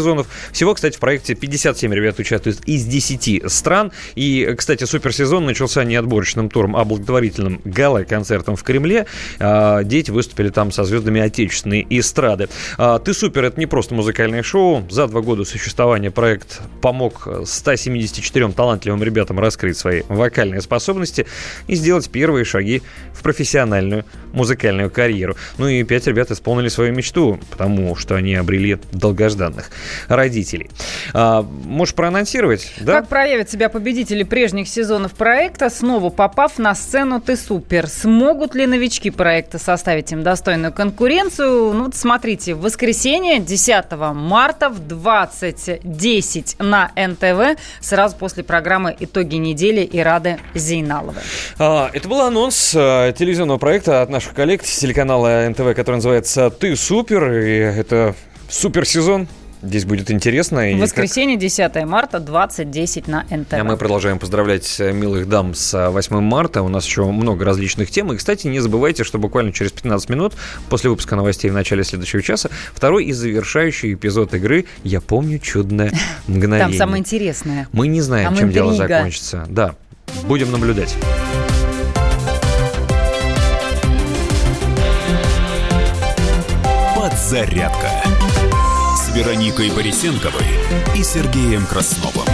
Всего, кстати, в проекте 57 ребят участвуют из 10 стран. И, кстати, суперсезон начался не отборочным туром, а благотворительным гала-концертом в Кремле. А, Дети выступили там со звездами отечественной эстрады. А, Ты супер, это не просто музыкальное шоу. За два года существования проект помог 174 талантливым ребятам раскрыть свои вокальные способности и сделать первые шаги в профессиональную музыкальную карьеру. Ну и пять ребят исполнили свою мечту, потому что они обрели долгожданных родителей. А, можешь проанонсировать, да? Как проявят себя победители прежних сезонов проекта, снова попав на сцену «Ты супер». Смогут ли новички проекта составить им достойную конкуренцию? Ну, вот смотрите, в воскресенье, 10 марта в 20.10 на НТВ, сразу после программы «Итоги недели» и Рады Зейналовой. А, Это был анонс а, телевизионного проекта от наших коллег телеканала НТВ, который называется «Ты супер». И это суперсезон. Здесь будет интересно. В как- воскресенье, 10 марта, 20.10 на НТВ. А мы продолжаем поздравлять э, милых дам с э, 8 марта. У нас еще много различных тем. И, кстати, не забывайте, что буквально через 15 минут после выпуска новостей в начале следующего часа второй и завершающий эпизод игры «Я помню чудное <laughs> мгновение». Там самое интересное. Мы не знаем, Там чем дело интрига. закончится. Да, будем наблюдать. Подзарядка Вероникой Борисенковой и Сергеем Красновым.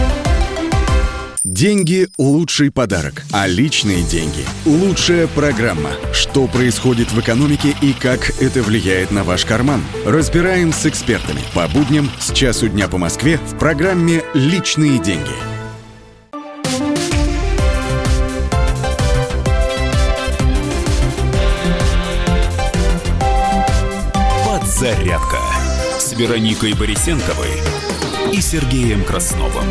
Деньги – лучший подарок, а личные деньги – лучшая программа. Что происходит в экономике и как это влияет на ваш карман? Разбираем с экспертами по будням с часу дня по Москве в программе «Личные деньги». Подзарядка Вероникой Борисенковой и Сергеем Красновым.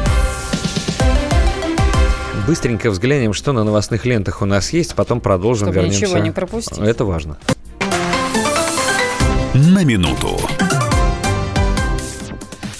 Быстренько взглянем, что на новостных лентах у нас есть, потом продолжим, Чтобы вернемся. ничего не пропустить. Это важно. На минуту.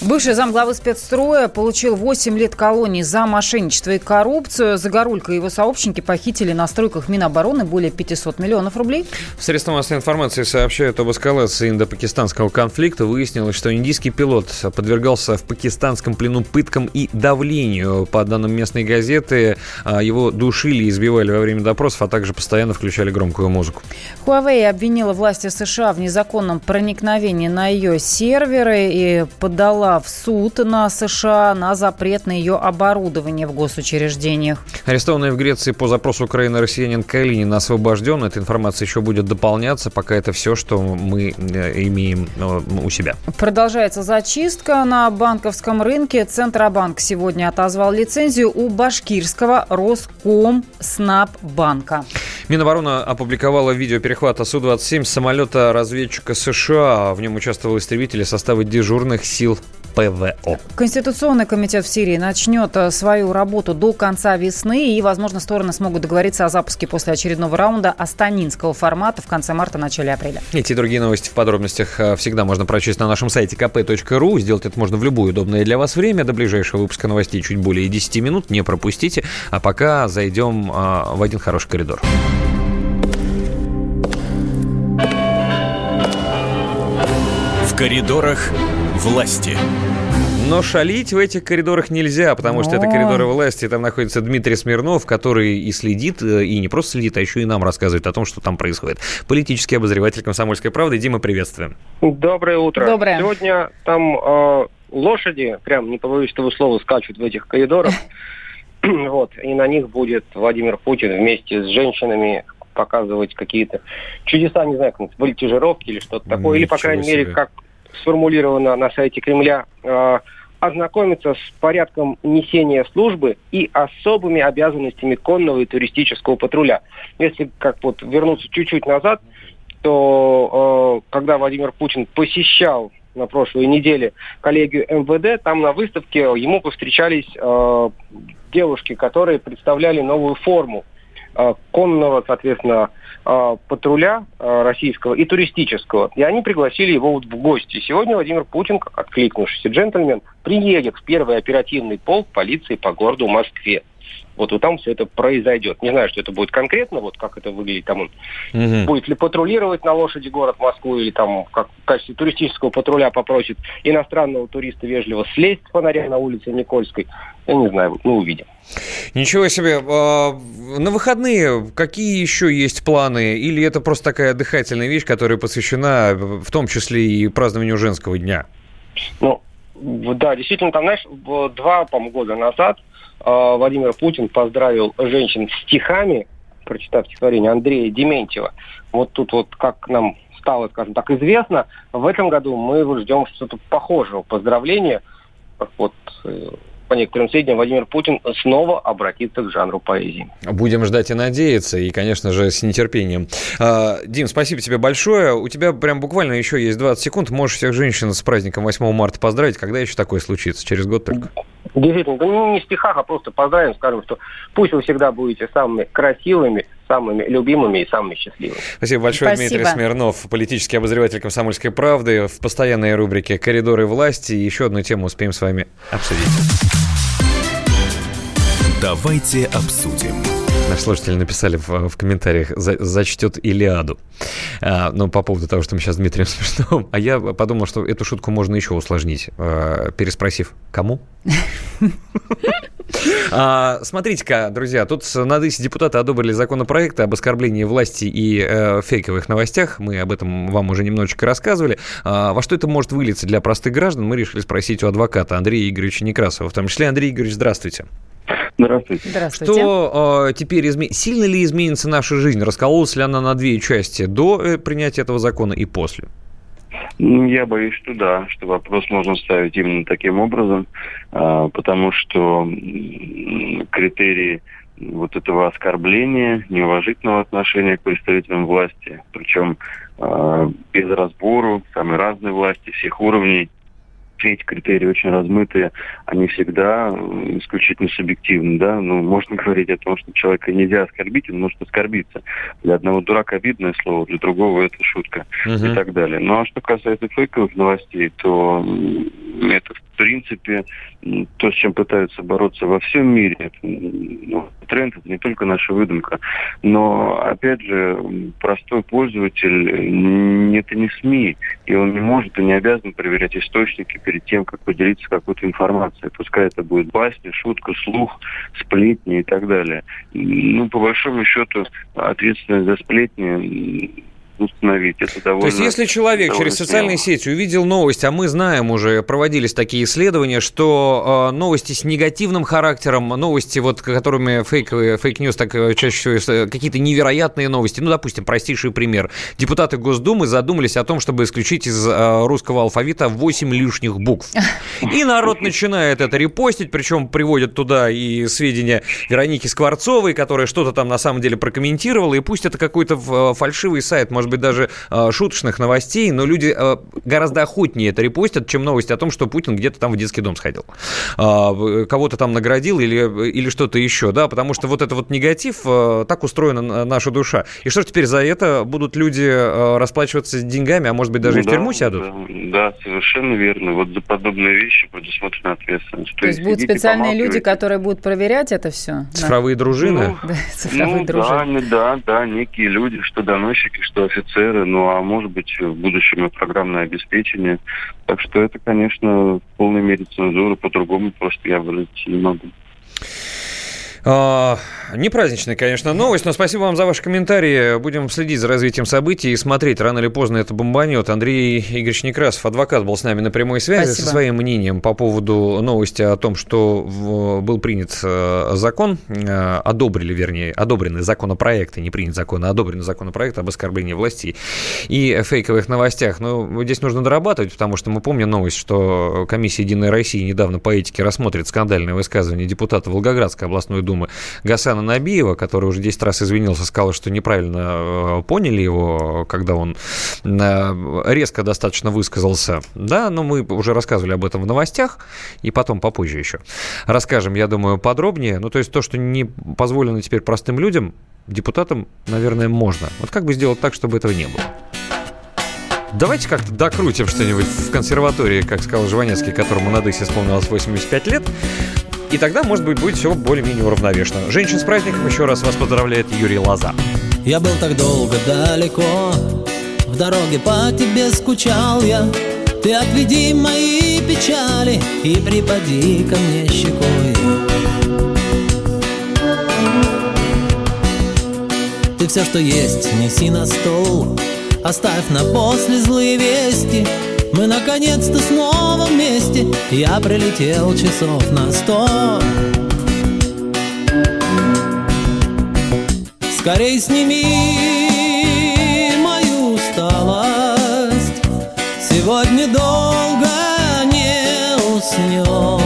Бывший замглавы спецстроя получил 8 лет колонии за мошенничество и коррупцию. Загорулька и его сообщники похитили на стройках Минобороны более 500 миллионов рублей. Средства массовой информации сообщают об эскалации индо-пакистанского конфликта. Выяснилось, что индийский пилот подвергался в пакистанском плену пыткам и давлению. По данным местной газеты, а, его душили и избивали во время допросов, а также постоянно включали громкую музыку. Huawei обвинила власти США в незаконном проникновении на ее серверы и подала в суд на США на запрет на ее оборудование в госучреждениях. Арестованный в Греции по запросу Украины россиянин Калинин освобожден. Эта информация еще будет дополняться. Пока это все, что мы э, имеем э, у себя. Продолжается зачистка на банковском рынке. Центробанк сегодня отозвал лицензию у башкирского Роскомснаббанка. Минобороны опубликовала видео перехвата Су-27 самолета разведчика США. В нем участвовал истребители состава дежурных сил ПВО. Конституционный комитет в Сирии начнет э, свою работу до конца весны, и, возможно, стороны смогут договориться о запуске после очередного раунда астанинского формата в конце марта-начале апреля. Эти и другие новости в подробностях э, всегда можно прочесть на нашем сайте kp.ru. Сделать это можно в любое удобное для вас время. До ближайшего выпуска новостей чуть более 10 минут. Не пропустите. А пока зайдем а, в один хороший коридор. В коридорах власти. Но шалить в этих коридорах нельзя, потому что это коридоры власти. Там находится Дмитрий Смирнов, который и следит, э, и не просто следит, а еще и нам рассказывает о том, что там происходит. Политический обозреватель «Комсомольской правды». Дима, приветствуем. Доброе утро. Доброе. Сегодня там э, лошади, прям не побоюсь этого слова, скачут в этих коридорах. <laughs> вот, и на них будет Владимир Путин вместе с женщинами показывать какие-то чудеса, не знаю, как вольтижировки или что-то такое. Или, по Ничего крайней мере, себе. как сформулировано на сайте Кремля, э, ознакомиться с порядком несения службы и особыми обязанностями конного и туристического патруля. Если как вот вернуться чуть-чуть назад, то э, когда Владимир Путин посещал на прошлой неделе коллегию МВД, там на выставке ему повстречались э, девушки, которые представляли новую форму э, конного, соответственно, патруля э, российского и туристического. И они пригласили его вот в гости. Сегодня Владимир Путин, откликнувшийся джентльмен, приедет в первый оперативный полк полиции по городу Москве. Вот, вот там все это произойдет. Не знаю, что это будет конкретно, вот как это выглядит там он будет ли патрулировать на лошади город Москву или там как в качестве туристического патруля попросит иностранного туриста вежливо слезть с фонаря на улице Никольской. Я не знаю, мы увидим. Ничего себе. А, На выходные какие еще есть планы? Или это просто такая дыхательная вещь, которая посвящена в том числе и празднованию женского дня? Ну, да, действительно, там, знаешь, два, по года назад Владимир Путин поздравил женщин стихами, прочитав стихотворение Андрея Дементьева. Вот тут вот, как нам стало, скажем так, известно, в этом году мы ждем что-то похожего поздравления. Вот, э, по некоторым сведениям, Владимир Путин снова обратится к жанру поэзии. Будем ждать и надеяться, и, конечно же, с нетерпением. А, Дим, спасибо тебе большое. У тебя прям буквально еще есть 20 секунд. Можешь всех женщин с праздником 8 марта поздравить. Когда еще такое случится? Через год только? Действительно, да не в стихах, а просто поздравим, скажем, что пусть вы всегда будете самыми красивыми, самыми любимыми и самыми счастливыми. Спасибо большое, Спасибо. Дмитрий Смирнов, политический обозреватель «Комсомольской правды» в постоянной рубрике «Коридоры власти». Еще одну тему успеем с вами обсудить. Давайте обсудим. Наши слушатели написали в, в комментариях, за- зачтет Илиаду. А, ну, по поводу того, что мы сейчас с Дмитрием <laughs> Смирновым. А я подумал, что эту шутку можно еще усложнить, а, переспросив, кому? А, Смотрите-ка, друзья, тут на ДИСе депутаты одобрили законопроект об оскорблении власти и э, фейковых новостях. Мы об этом вам уже немножечко рассказывали. А, во что это может вылиться для простых граждан, мы решили спросить у адвоката Андрея Игоревича Некрасова. В том числе, Андрей Игоревич, здравствуйте. Здравствуйте. Здравствуйте. Что э, теперь изме... сильно ли изменится наша жизнь? Раскололась ли она на две части до э, принятия этого закона и после? Ну, Я боюсь, что да, что вопрос можно ставить именно таким образом, а, потому что критерии вот этого оскорбления, неуважительного отношения к представителям власти, причем э, без разбору, самой разной власти, всех уровней. Эти критерии очень размытые, они всегда исключительно субъективны, да, ну, можно <laughs> говорить о том, что человека нельзя оскорбить, он может оскорбиться. Для одного дурака обидное слово, для другого это шутка Мгм. и так далее. Ну, а что касается фейковых новостей, то это, в принципе, м, то, с чем пытаются бороться во всем мире. Ну, тренд, это не только наша выдумка. Но, опять же, простой пользователь, м, это не СМИ, и он не может и не обязан проверять источники перед тем, как поделиться какой-то информацией. Пускай это будет басня, шутка, слух, сплетни и так далее. Ну, по большому счету, ответственность за сплетни установить. Это довольно... То есть, если человек через социальные сети увидел новость, а мы знаем уже, проводились такие исследования, что э, новости с негативным характером, новости, вот, которыми фейковые, fake news так э, чаще всего, э, какие-то невероятные новости, ну, допустим, простейший пример. Депутаты Госдумы задумались о том, чтобы исключить из э, русского алфавита 8 лишних букв. И народ начинает это репостить, причем приводят туда и сведения Вероники Скворцовой, которая что-то там на самом деле прокомментировала, и пусть это какой-то э, фальшивый сайт, может быть, даже э, шуточных новостей, но люди э, гораздо охотнее это репостят, чем новости о том, что Путин где-то там в детский дом сходил. А, кого-то там наградил или, или что-то еще, да, потому что вот это вот негатив, так устроена наша душа. И что ж теперь за это будут люди расплачиваться деньгами, а может быть даже и в Ну тюрьму да, сядут? Да, да, совершенно верно. Вот за подобные вещи предусмотрена ответственность. То есть будут сидите, специальные люди, которые будут проверять это все? Цифровые дружины? <laughs> Да, цифровые ну, дружины. Да, да, да, некие люди, что доносчики, что офицеры, ну а может быть в будущем и программное обеспечение. Так что это, конечно, в полной мере цензура, по-другому просто я выразить не могу. Не праздничная, конечно, новость, но спасибо вам за ваши комментарии. Будем следить за развитием событий и смотреть, рано или поздно это бомбанет. Андрей Игоревич Некрасов, адвокат, был с нами на прямой связи Спасибо. со своим мнением по поводу новости о том, что был принят э, закон, э, одобрили, вернее, одобрены законопроекты, не принят закон, а одобрены законопроект об оскорблении властей и фейковых новостях. Но здесь нужно дорабатывать, потому что мы помним новость, что комиссия «Единой России» недавно по этике рассмотрит скандальное высказывание депутата Волгоградской областной думы Гасана Набиева, который уже 10 раз извинился, сказал, что неправильно э, поняли его, когда он э, резко достаточно высказался. Да, но мы уже рассказывали об этом в новостях, и потом попозже еще расскажем, я думаю, подробнее. Ну, то есть то, что не позволено теперь простым людям, депутатам, наверное, можно. Вот как бы сделать так, чтобы этого не было? Давайте как-то докрутим что-нибудь в консерватории, как сказал Жванецкий, которому на дысе исполнилось 85 лет. И тогда, может быть, будет все более-менее уравновешено. Женщин с праздником еще раз вас поздравляет Юрий Лоза. Я был так долго далеко, в дороге по тебе скучал я. Ты отведи мои печали и припади ко мне щекой. Ты все, что есть, неси на стол, оставь на после злые вести. Мы наконец-то снова вместе, я прилетел часов на сто. Скорей сними мою усталость. Сегодня долго не уснем.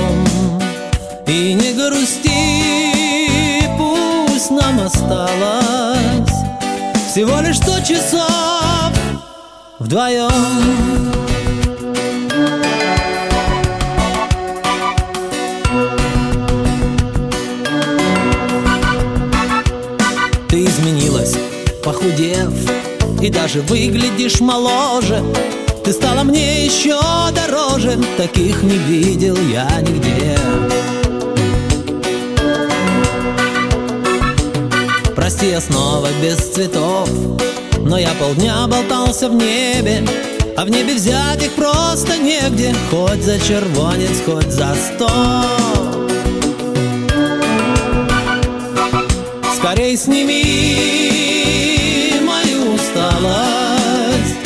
И не грусти, пусть нам осталось Всего лишь сто часов вдвоем похудев И даже выглядишь моложе. Ты стала мне еще дороже Таких не видел я нигде. Прости, я снова без цветов Но я полдня болтался в небе А в небе взять их просто негде Хоть за червонец, хоть за сто. Скорей сними мою усталость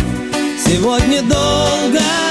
Сегодня долго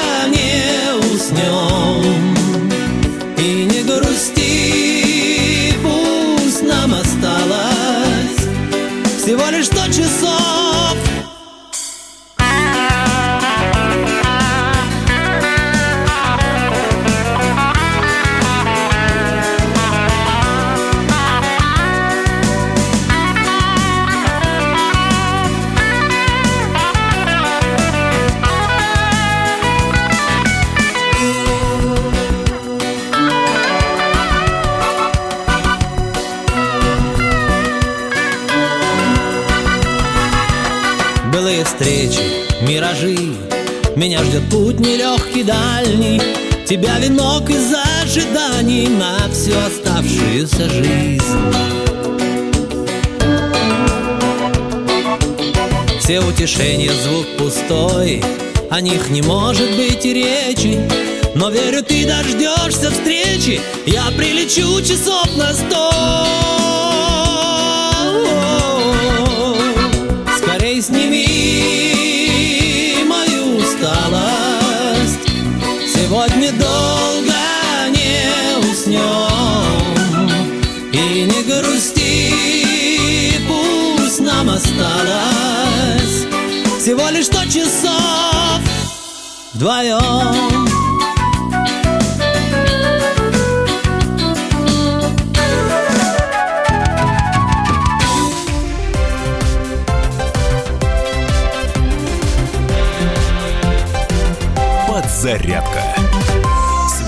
Меня ждет путь нелегкий, дальний. Тебя венок из ожиданий На всю оставшуюся жизнь. Все утешения звук пустой. О них не может быть и речи. Но верю, ты дождешься встречи. Я прилечу часов на сто Сегодня долго не уснем И не грусти, пусть нам осталось Всего лишь сто часов вдвоем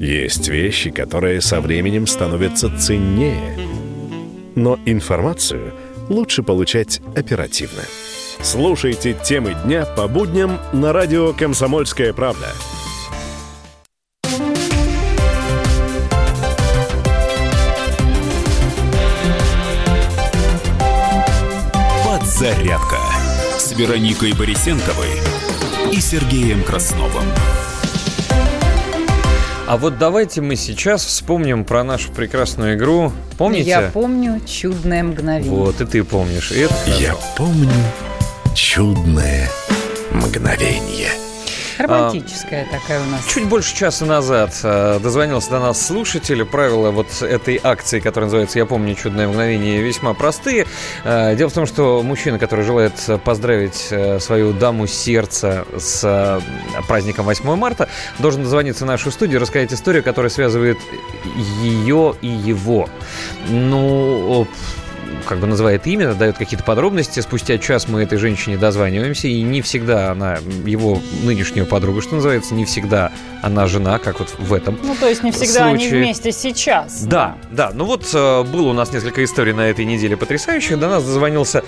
Есть вещи, которые со временем становятся ценнее. Но информацию лучше получать оперативно. Слушайте темы дня по будням на радио «Комсомольская правда». Подзарядка с Вероникой Борисенковой и Сергеем Красновым. А вот давайте мы сейчас вспомним про нашу прекрасную игру. Помните? Я помню чудное мгновение. Вот, и ты помнишь. И это Я помню чудное мгновение. Романтическая такая у нас. Чуть больше часа назад э, дозвонился до нас слушатель. Правила вот этой акции, которая называется «Я помню чудное мгновение», весьма простые. Э, дело в том, что мужчина, который желает поздравить э, свою даму сердца с праздником 8 марта, должен дозвониться в нашу студию и рассказать историю, которая связывает ее и его. Ну, как бы называет имя, дает какие-то подробности. Спустя час мы этой женщине дозваниваемся, и не всегда она его нынешнюю подругу, что называется, не всегда она жена, как вот в этом Ну, то есть не всегда они случае. вместе сейчас. Да, да. Ну вот э, было у нас несколько историй на этой неделе потрясающих. До нас дозвонился,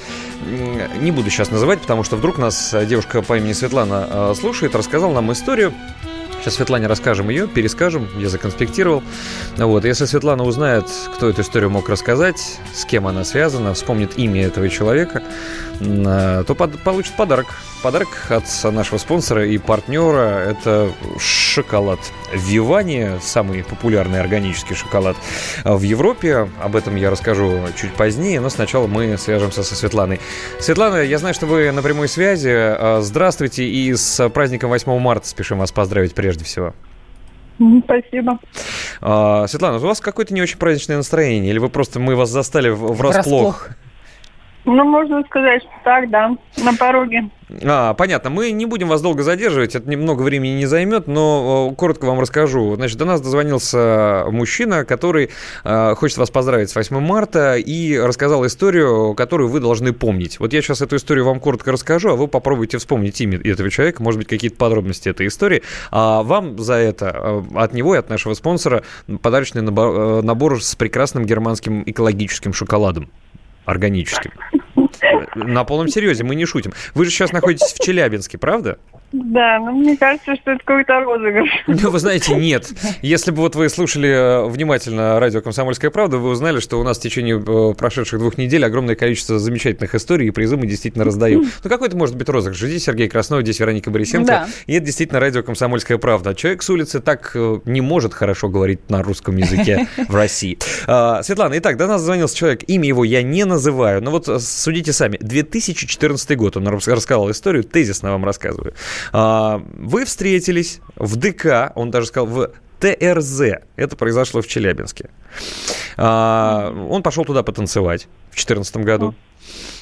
не буду сейчас называть, потому что вдруг нас э, девушка по имени Светлана э, слушает, рассказал нам историю. Сейчас Светлане расскажем ее, перескажем, я законспектировал. Вот, если Светлана узнает, кто эту историю мог рассказать, с кем она связана, вспомнит имя этого человека, э, то под- получит подарок. Подарок от нашего спонсора и партнера – это шоколад Вивани, самый популярный органический шоколад в Европе. Об этом я расскажу чуть позднее, но сначала мы свяжемся со Светланой. Светлана, я знаю, что вы на прямой связи. Э, Здравствуйте и с праздником 8 марта спешим вас поздравить прежде всего. Спасибо. А, Светлана, у вас какое-то не очень праздничное настроение, или вы просто мы вас застали в- врасплох? Ну, можно сказать, что так, да, на пороге. А, понятно. Мы не будем вас долго задерживать, это немного времени не займет, но коротко вам расскажу. Значит, до нас дозвонился мужчина, который э, хочет вас поздравить с 8 марта и рассказал историю, которую вы должны помнить. Вот я сейчас эту историю вам коротко расскажу, а вы попробуйте вспомнить имя этого человека, может быть, какие-то подробности этой истории. А вам за это э, от него и от нашего спонсора подарочный набор, э, набор с прекрасным германским экологическим шоколадом. Органическим. На полном серьезе, мы не шутим. Вы же сейчас находитесь в Челябинске, правда? Да, но мне кажется, что это какой-то розыгрыш. <laughs> Ну, вы знаете, нет. Если бы вот вы слушали э, внимательно радио «Комсомольская правда», вы узнали, что у нас в течение э, прошедших двух недель огромное количество замечательных историй, и призы мы действительно раздаем. <laughs> Ну, какой это может быть розыгрыш? Здесь Сергей Краснов, здесь Вероника Борисенко. Да. И это действительно радио «Комсомольская правда». Человек с улицы так э, не может хорошо говорить на русском языке в России. А, Светлана, итак, до нас звонился человек, имя его я не называю, но вот судите сами. 2014 год, он рас- рассказал историю, тезисно вам рассказываю. А, Вы встретились в ДК, он даже сказал, в ТРЗ. Это произошло в Челябинске. А, Он пошел туда потанцевать в 2014 году.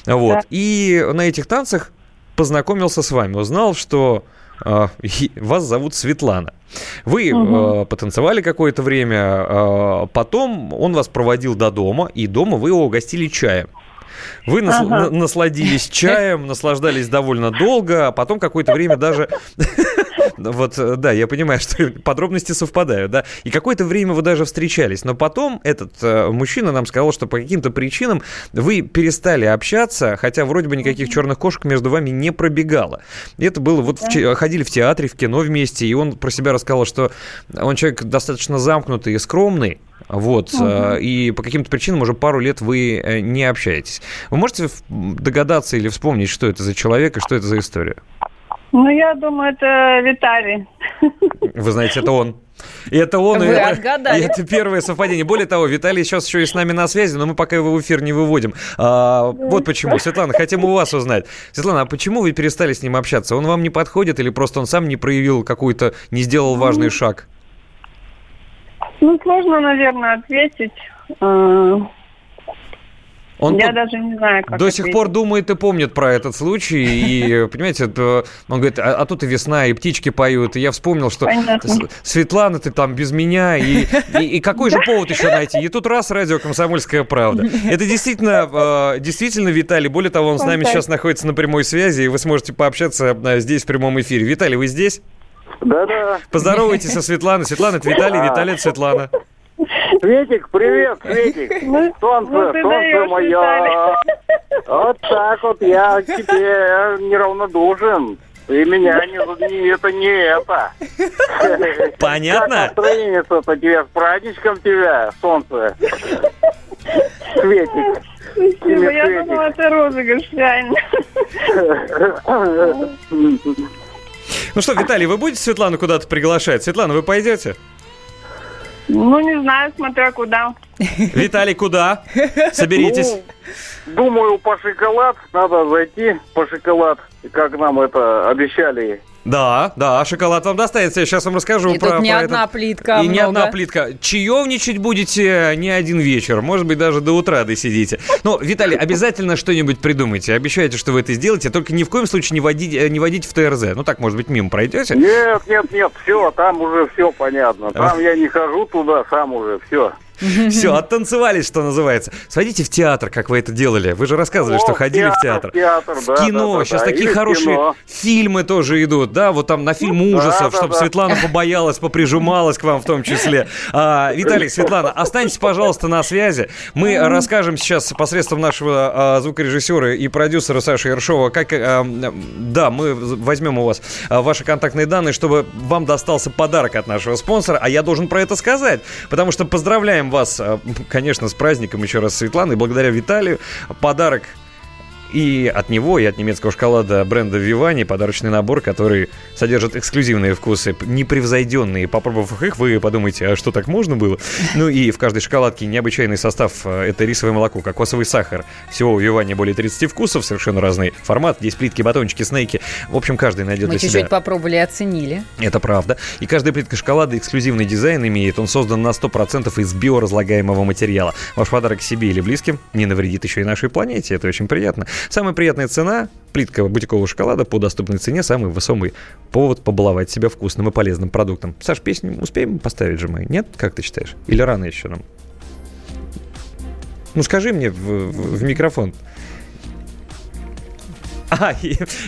Вот. Да. И на этих танцах познакомился с вами, узнал, что и- вас зовут Светлана. Вы Мгм. э, потанцевали какое-то время, э, потом он вас проводил до дома, и дома вы его угостили чаем. Вы нас- Ага. на- насладились <laughs> чаем, наслаждались довольно долго, а потом какое-то время даже... Вот, э, да, я понимаю, <laughs> что подробности совпадают, да. И какое-то время вы даже встречались, но потом этот э, мужчина нам сказал, что по каким-то причинам вы перестали общаться, хотя вроде бы никаких черных кошек между вами не пробегало. И это было вот, в ходили в театре, в кино вместе, и он про себя рассказал, что он человек достаточно замкнутый и скромный, вот, э, и по каким-то причинам уже пару лет вы не общаетесь. Вы можете догадаться или вспомнить, что это за человек и что это за история? Ну, я думаю, это Виталий. Вы знаете, это он. И это он, и Вы это, отгадали. и это первое совпадение. Более того, Виталий сейчас еще и с нами на связи, но мы пока его в эфир не выводим. А, вот почему. Светлана, хотим у вас узнать. Светлана, а почему вы перестали с ним общаться? Он вам не подходит или просто он сам не проявил какую-то, не сделал важный шаг? Ну, сложно, наверное, ответить. Он я даже не знаю, как До сих ответить. пор думает и помнит про этот случай. И, <laughs> понимаете, это, он говорит, а, а тут и весна, и птички поют. И я вспомнил, что Понятно. Светлана, ты там без меня. И, и- и <laughs> какой же повод еще найти? И тут раз радио «Комсомольская правда». Это действительно, э, действительно Виталий. Более того, он с нами сейчас находится на прямой связи, и вы сможете пообщаться э, здесь в прямом эфире. Виталий, вы здесь? Да-да. Поздоровайтесь со Светланой. Светлана, это Виталий, А. Виталий, это Светлана. Светик, привет, <laughs> Светик. Солнце, ну солнце мое. <laughs> Вот так вот я к тебе неравнодушен. И меня не, не- это не это. <laughs> Понятно? Как настроение-то тебе? С праздничком тебя, солнце. Светик. Спасибо, я Светик. думала, это розыгрыш, реально. Ну что, Виталий, вы будете Светлану куда-то приглашать? Светлана, вы пойдете? Ну, не знаю, смотря куда. Виталий, куда? Соберитесь. Ну, думаю, по шоколад надо зайти, по шоколад, как нам это обещали. Да, да, шоколад вам достанется. Я сейчас вам расскажу И про тут не про одна этот- плитка, а И не много. одна плитка. Чаевничать будете не один вечер. Может быть, даже до утра досидите. Но, Виталий, обязательно что-нибудь придумайте. Обещайте, что вы это сделаете. Только ни в коем случае не водите, не водите в ТРЗ. Ну так, может быть, мимо пройдете. Нет, нет, нет, все, там уже все понятно. Там я не хожу туда, сам уже все. Все, оттанцевались, что называется. Сходите в театр, как вы это делали. Вы же рассказывали, О, что ходили в театр, в да, кино. да, да, Сейчас такие хорошие кино. фильмы тоже идут, да, вот там на фильм да, ужасов, чтобы. Светлана побоялась, поприжималась к вам в том числе. А, Виталий, <laughs> Светлана, останьтесь, пожалуйста, на связи. Мы расскажем сейчас посредством нашего а, звукорежиссера и продюсера Саши Ершова, как, а, да, мы возьмем у вас ваши контактные данные, чтобы вам достался подарок от нашего спонсора, а я должен про это сказать, потому что поздравляем вас, а, конечно, с праздником еще раз, Светлана, и благодаря Виталию подарок и от него, и от немецкого шоколада бренда Вивани подарочный набор, который содержит эксклюзивные вкусы, непревзойденные. Попробовав их, вы подумаете, а что так можно было? Ну и в каждой шоколадке необычайный состав. э, Это рисовое молоко, кокосовый сахар. Всего у Вивани более 30 вкусов, совершенно разный формат. Здесь плитки, батончики, снейки. В общем, каждый найдет Мы для чуть-чуть себя. попробовали и оценили. Это правда. И каждая плитка шоколада эксклюзивный дизайн имеет. Он создан на 100% из биоразлагаемого материала. Ваш подарок себе или близким не навредит еще и нашей планете. Это очень приятно. Самая приятная цена – плитка бутикового шоколада по доступной цене. Самый высокий повод побаловать себя вкусным и полезным продуктом. Саш, песню успеем поставить же мы? Нет? Как ты считаешь? Или рано еще нам? Ну, скажи мне в, в- в микрофон. <laughs> А,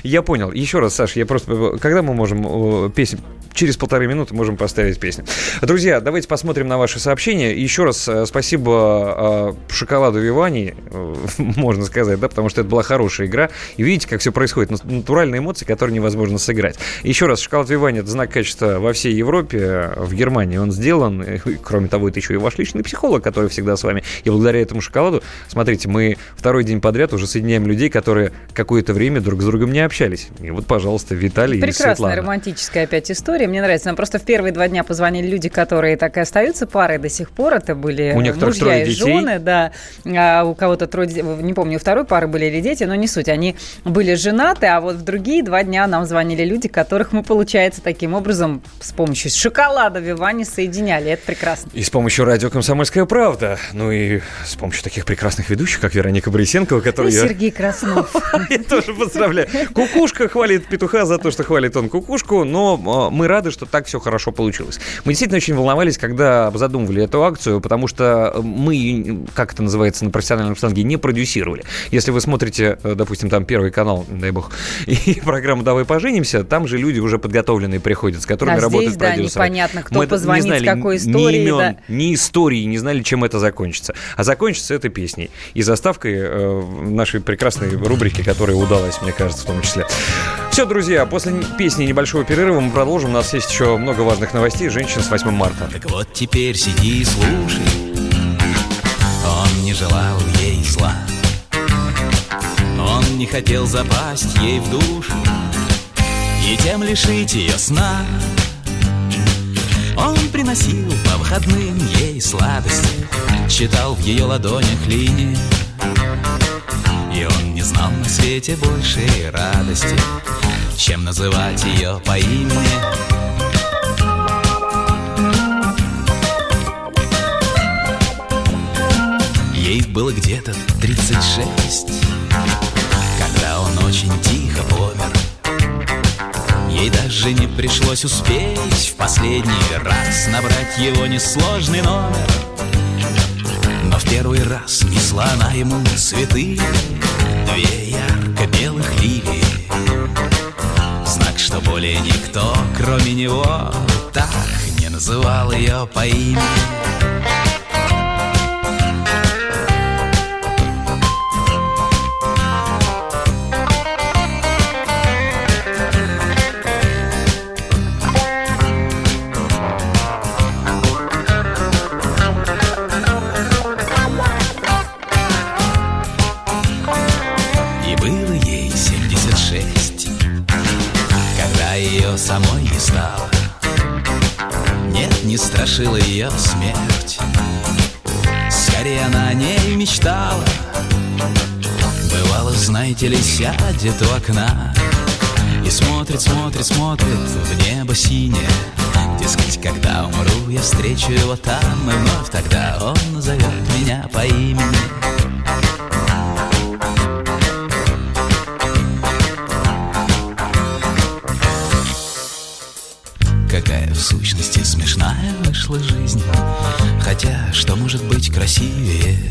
я- понял. Еще раз, Саш, я просто... Когда мы можем песню... Через полторы минуты можем поставить песню. Друзья, давайте посмотрим на ваши сообщения. Еще раз э, спасибо э, шоколаду Вивани, э, <laughs> можно сказать, да, потому что это была хорошая игра. И видите, как все происходит. Нат- Натуральные эмоции, которые невозможно сыграть. Еще раз, шоколад Вивани – это знак качества во всей Европе. В Германии он сделан. И, Кроме того, это еще и ваш личный психолог, который всегда с вами. И благодаря этому шоколаду, смотрите, мы второй день подряд уже соединяем людей, которые какое-то время друг с другом не общались. И вот, пожалуйста, Виталий и Прекрасная Светлана. романтическая опять история. мне нравится. Нам просто в первые два дня позвонили люди, которые так и остаются парой до сих пор. Это были У мужья трое и детей. жены, да. А у кого-то трое. Не помню, у второй пары были или дети, но не суть. Они были женаты, а вот в другие два дня нам звонили люди, которых мы, получается, таким образом с помощью шоколада Вивани соединяли. Это прекрасно. И с помощью радио «Комсомольская правда». Ну и с помощью таких прекрасных ведущих, как Вероника Борисенкова, И которую я Сергей Краснов. <laughs> Я тоже поздравляю. Кукушка хвалит петуха за то, что хвалит он кукушку, но э, мы рады, что так все хорошо получилось. Мы действительно очень волновались, когда задумывали эту акцию, потому что мы, ее, как это называется на профессиональном сленге, не продюсировали. Если вы смотрите, э, допустим, там Первый канал, дай бог, <laughs> и программу «Давай поженимся», там же люди уже подготовленные приходят, с которыми А здесь, работают да, продюсеры. непонятно, кто Мы не позвонит, с знали какой ни историей, имен, да. ни истории, не знали, чем это закончится. А закончится это песней. И заставкой э, нашей прекрасной рубрики, которая удалась, мне кажется, в том числе. Все, друзья, после песни небольшого перерыва мы продолжим. У нас есть еще много важных новостей. Женщин с 8 марта. Так вот теперь сиди и слушай Он не желал ей зла Он не хотел запасть ей в душу И тем лишить ее сна Он приносил по выходным ей сладости Читал в ее ладонях линии И он не знал на свете большей радости Чем называть ее по имени. Ей было где-то 36 Когда он очень тихо помер. Ей даже не пришлось успеть В последний раз набрать его несложный номер. Но в первый раз несла она ему цветы Две ярко-белых лилии. Знак, что более никто, кроме него Так не называл ее по имени стало Нет, не страшила ее смерть. Скорее она о ней мечтала. Бывало, знаете ли, сядет у окна И смотрит, смотрит, смотрит в небо синее. Дескать, когда умру, я встречу его там И вновь тогда он назовет меня по имени Какая в сущности смешная вышла жизнь. Хотя что может быть красивее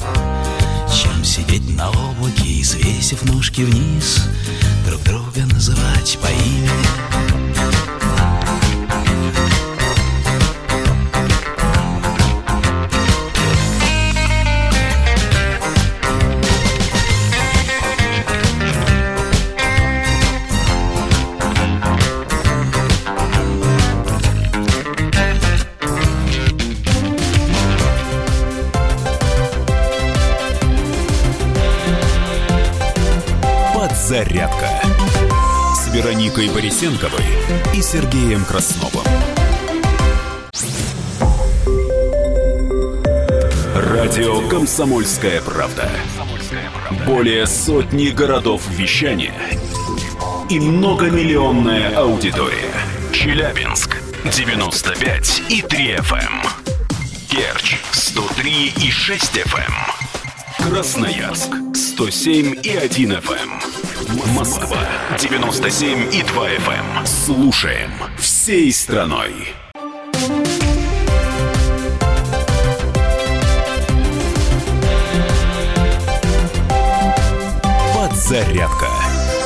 Чем сидеть на облаке и свесив ножки вниз Друг друга называть по имени Подзарядка с Вероникой Борисенковой и Сергеем Красновым. Радио «Комсомольская правда». Более сотни городов вещания и многомиллионная аудитория. Челябинск 95 и 3 FM. Керчь 103 и 6 FM. Красноярск 107 и 1 FM. Москва 97 и 2 FM. Слушаем всей страной. Подзарядка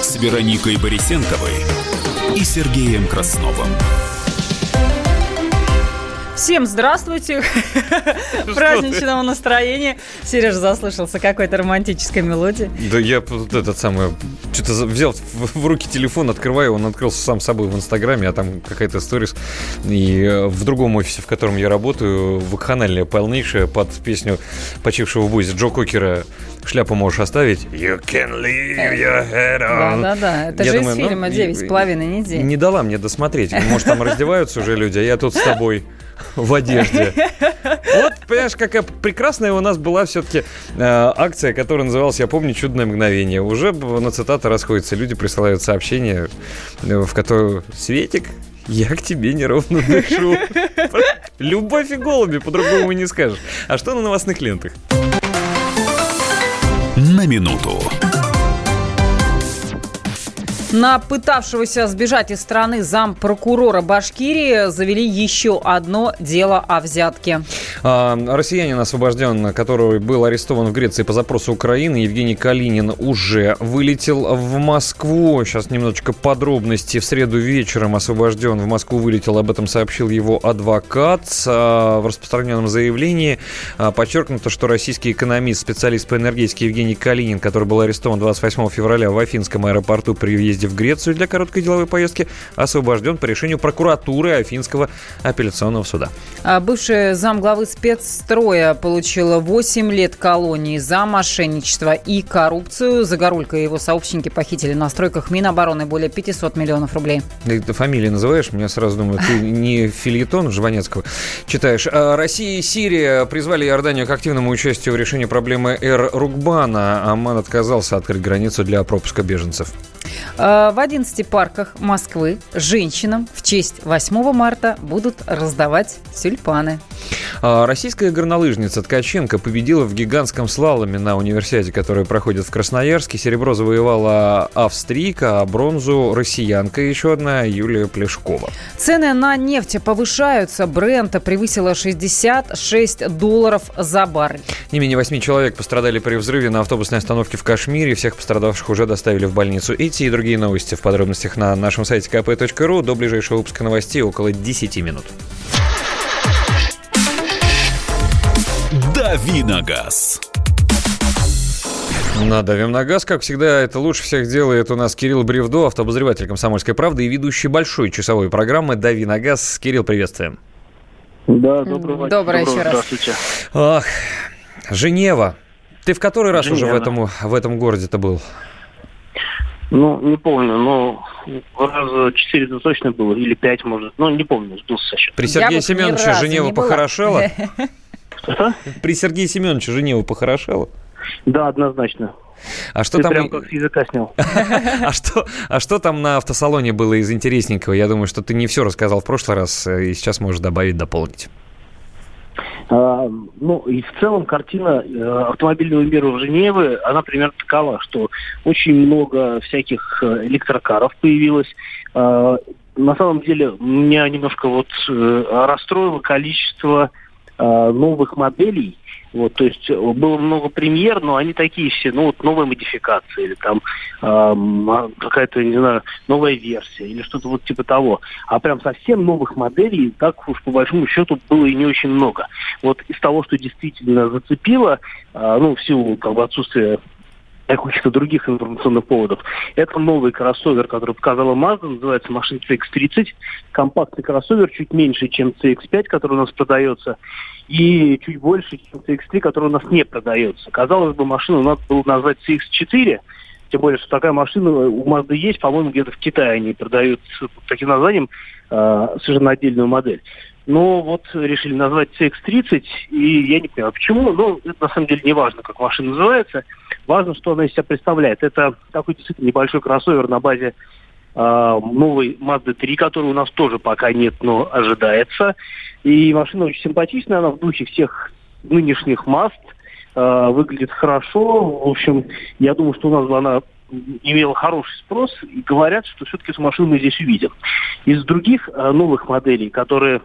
с Вероникой Борисенковой и Сергеем Красновым. Всем здравствуйте. <laughs> Праздничного настроения. Сережа заслышался какой-то романтической мелодии. Да я вот этот самый, что-то взял в, в руки телефон, открываю, он открылся сам собой в Инстаграме, а там какая-то сторис. И э, в другом офисе, в котором я работаю, вакханалия полнейшая под песню почившего в бузе Джо Кокера «Шляпу можешь оставить». You can leave your head on. Да-да-да, это Я же думаю, из ну, фильма «Девять с половиной недель». Не дала мне досмотреть. Может, там раздеваются уже люди, а я тут с тобой в одежде. Вот, понимаешь, какая прекрасная у нас была все-таки акция, которая называлась, я помню, «Чудное мгновение». Уже на цитаты расходятся. Люди присылают сообщения, э, в которых «Светик, я к тебе неровно дышу». Любовь и голуби, по-другому не скажешь. А что на новостных лентах? На минуту. На пытавшегося сбежать из страны зампрокурора Башкирии завели еще одно дело о взятке. А, Россиянин освобожден, который был арестован в Греции по запросу Украины, Евгений Калинин, уже вылетел в Москву. Сейчас немножечко подробностей. В среду вечером освобожден в Москву вылетел, об этом сообщил его адвокат. А, В распространенном заявлении а, подчеркнуто, что российский экономист, специалист по энергетике Евгений Калинин, который был арестован 28 февраля в Афинском аэропорту при въезде в Грецию для короткой деловой поездки, освобожден по решению прокуратуры Афинского апелляционного суда. А Бывший замглавы спецстроя получила 8 лет колонии за мошенничество и коррупцию. Загорулька и его сообщники похитили на стройках Минобороны более 500 миллионов рублей. Ты фамилии называешь, меня сразу думаю, ты <laughs> не фильетон Жванецкого читаешь. А Россия и Сирия призвали Иорданию к активному участию в решении проблемы Эр Рукбана. Оман отказался открыть границу для пропуска беженцев. А, В 11 парках Москвы женщинам в честь 8 марта будут раздавать тюльпаны. А Российская горнолыжница Ткаченко победила в гигантском слаломе на универсиаде, который проходит в Красноярске. Серебро завоевала австрийка, а бронзу россиянка еще одна Юлия Плешкова. Цены на нефть повышаются. Брента превысила 66 долларов за баррель. Не менее восьми человек пострадали при взрыве на автобусной остановке в Кашмире. Всех пострадавших уже доставили в больницу. Эти и другие новости в подробностях на нашем сайте kp.ru. До ближайшего выпуска новостей около 10 минут. Давиногаз. Надавим на газ. Как всегда, это лучше всех делает у нас Кирилл Бревдо, автообозреватель «Комсомольской правды» и ведущий большой часовой программы «Дави на газ». Кирилл, приветствуем. Да, доброго, Доброе еще раз. Здравствуйте. Ах, Женева. Ты в который раз уже в Женева. этом, в этом городе-то был? Ну, не помню, но раза четыре это точно было, или пять, может. Ну, не помню, сбился со счета. При Сергее Семеновиче Женева похорошела? Что? При Сергее Семеновиче Женева похорошела? Да, однозначно. А что Ты там... прям как с языка снял. <laughs> А что, а что там на автосалоне было из интересненького? Я думаю, что ты не все рассказал в прошлый раз, э, и сейчас можешь добавить, дополнить. А, ну, и в целом картина э, автомобильного мира в Женеве, она примерно такова, что очень много всяких э, электрокаров появилось. А, на самом деле, меня немножко вот э, расстроило количество э, новых моделей. Вот, то есть э, было много премьер, но они такие все, ну вот новая модификация или там а, какая-то, не знаю, новая версия или что-то вот типа того. А прям совсем новых моделей так уж по большому счету было и не очень много. Вот из того, что действительно зацепило, э, ну в силу как бы отсутствия каких-то других информационных поводов. Это новый кроссовер, который показала Mazda, называется машина CX-30. Компактный кроссовер, чуть меньше, чем CX-5, который у нас продается, и чуть больше, чем CX-3, который у нас не продается. Казалось бы, машину надо было назвать CX-4, тем более, что такая машина у Mazda есть, по-моему, где-то в Китае они продают с таким названием э, совершенно отдельную модель. Но вот решили назвать CX-30, и я не понимаю, почему. Ну, это на самом деле не важно, как машина называется. Важно, что она из себя представляет. Это такой действительно небольшой кроссовер на базе э, новой Mazda 3, которой у нас тоже пока нет, но ожидается. И машина очень симпатичная, она в духе всех нынешних Mazd, э, выглядит хорошо. В общем, я думаю, что у нас она имела хороший спрос, и говорят, что все-таки эту машину мы здесь увидим. Из других э, новых моделей, которые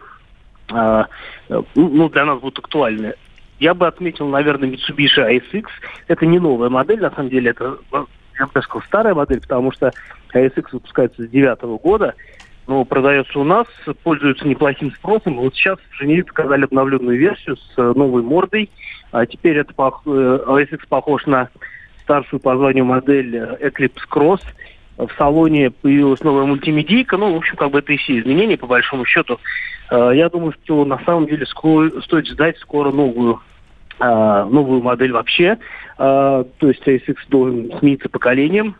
ну, для нас будут актуальны, я бы отметил, наверное, Mitsubishi ASX. Это не новая модель, на самом деле, это, ну, я бы сказал, старая модель, потому что ASX выпускается с девятого года. но продается у нас, пользуется неплохим спросом. Вот сейчас в Женеве показали обновленную версию с э, новой мордой. А теперь это э, OSX похож на старшую по званию модель Eclipse Cross. В салоне появилась новая мультимедийка. Ну, в общем, как бы это и все изменения, по большому счету. Э, Я думаю, что на самом деле стоит ждать скоро новую э, новую модель вообще. Э, То есть ASX должен смениться поколением,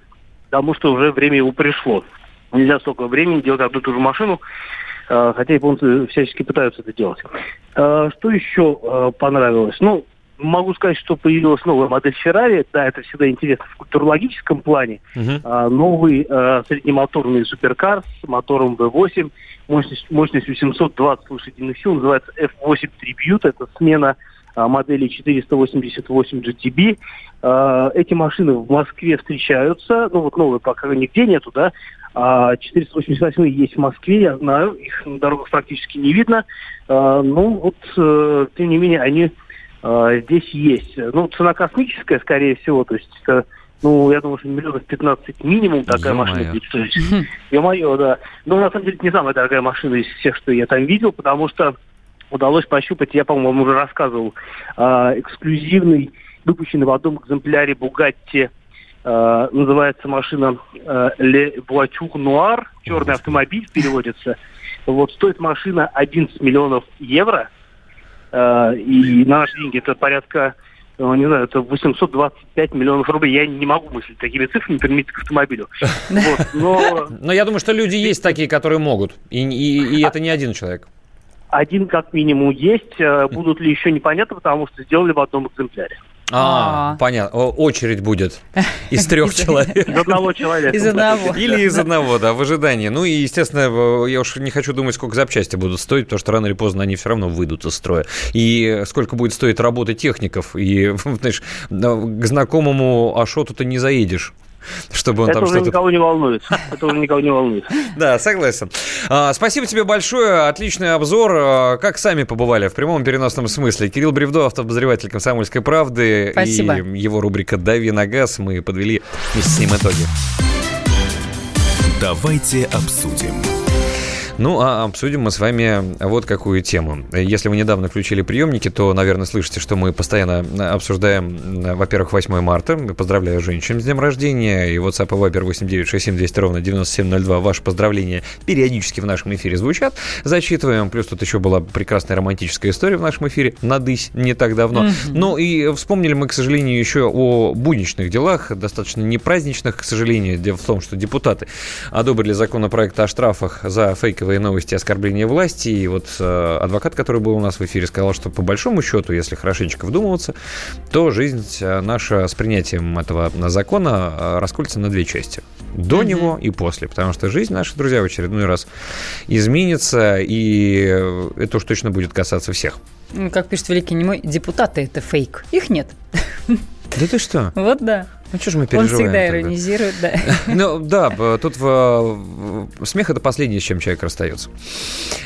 потому что уже время его пришло. Нельзя столько времени делать одну и ту же машину, хотя японцы всячески пытаются это делать. Что еще понравилось? Ну, могу сказать, что появилась новая модель Ferrari. Да, это всегда интересно в культурологическом плане. А, новый э, среднемоторный суперкар с мотором V8, мощность, мощностью 720 лошадиных сил, называется F8 Tribute. Это смена а, модели 488 GTB. А, эти машины в Москве встречаются. Ну, вот новые пока нигде нету, да. А 488 есть в Москве, я знаю. Их на дорогах практически не видно. А, ну, вот, э, тем не менее, они э, здесь есть. Ну, цена космическая, скорее всего, то есть это, ну, я думаю, что миллионов 15 минимум такая Ё-моё. машина будет стоить. Ё-моё, да. Но на самом деле это не самая дорогая машина из всех, что я там видел, потому что удалось пощупать, я, по-моему, уже рассказывал, а, эксклюзивный, выпущенный в одном экземпляре Bugatti, а, называется машина а, Le Voiture Noir, черный автомобиль переводится. Вот стоит машина 11 миллионов евро, а, и на наши деньги это порядка, э, не знаю, это 825 миллионов рублей. Я не могу мыслить такими цифрами, применить к автомобилю. <laughs> Вот, но Но я думаю, что люди есть такие, которые могут. И, и- и это не один человек. один как минимум есть. Э, Будут ли еще непонятно, потому что сделали в одном экземпляре. А, понятно. О, очередь будет из <laughs> трех человек. Из одного человека. Из одного. Или из одного, да, в ожидании. Ну и, естественно, я уж не хочу думать, сколько запчасти будут стоить, потому что рано или поздно они все равно выйдут из строя. И сколько будет стоить работы техников. И, <laughs> знаешь, к знакомому Ашоту ты не заедешь. Чтобы он Это там уже что-то никого не волнует. Это уже никого не волнует. <laughs> Да, согласен. А, спасибо тебе большое, отличный обзор. А, как сами побывали в прямом переносном смысле? Кирилл Бревдо, автообозреватель «Комсомольской правды». Спасибо. И его рубрика «Дави на газ». Мы подвели вместе с ним итоги. Давайте обсудим. Ну, а обсудим мы с вами вот какую тему. Если вы недавно включили приемники, то, наверное, слышите, что мы постоянно обсуждаем, во-первых, 8 марта. Поздравляю женщин с днем рождения. И WhatsApp и Viber 8967 200 ровно 9702. Ваши поздравления периодически в нашем эфире звучат. Зачитываем. Плюс тут еще была прекрасная романтическая история в нашем эфире. Надысь не так давно. Ну и вспомнили мы, к сожалению, еще о будничных делах, достаточно не праздничных, к сожалению. Дело в том, что депутаты одобрили законопроект о штрафах за фейковые новости и оскорбления власти. И вот э, адвокат, который был у нас в эфире, сказал, что по большому счету, если хорошенечко вдумываться, то жизнь э, наша с принятием этого закона э, расколется на две части. До него и после. Потому что жизнь наша, друзья, в очередной раз изменится, и это уж точно будет касаться всех. Как пишет великий немой, депутаты это фейк. Их нет. Да ты что? Вот да. Ну что же мы Он переживаем всегда тогда? иронизирует, да. <laughs> Ну да, тут в- смех это последнее, с чем человек расстается.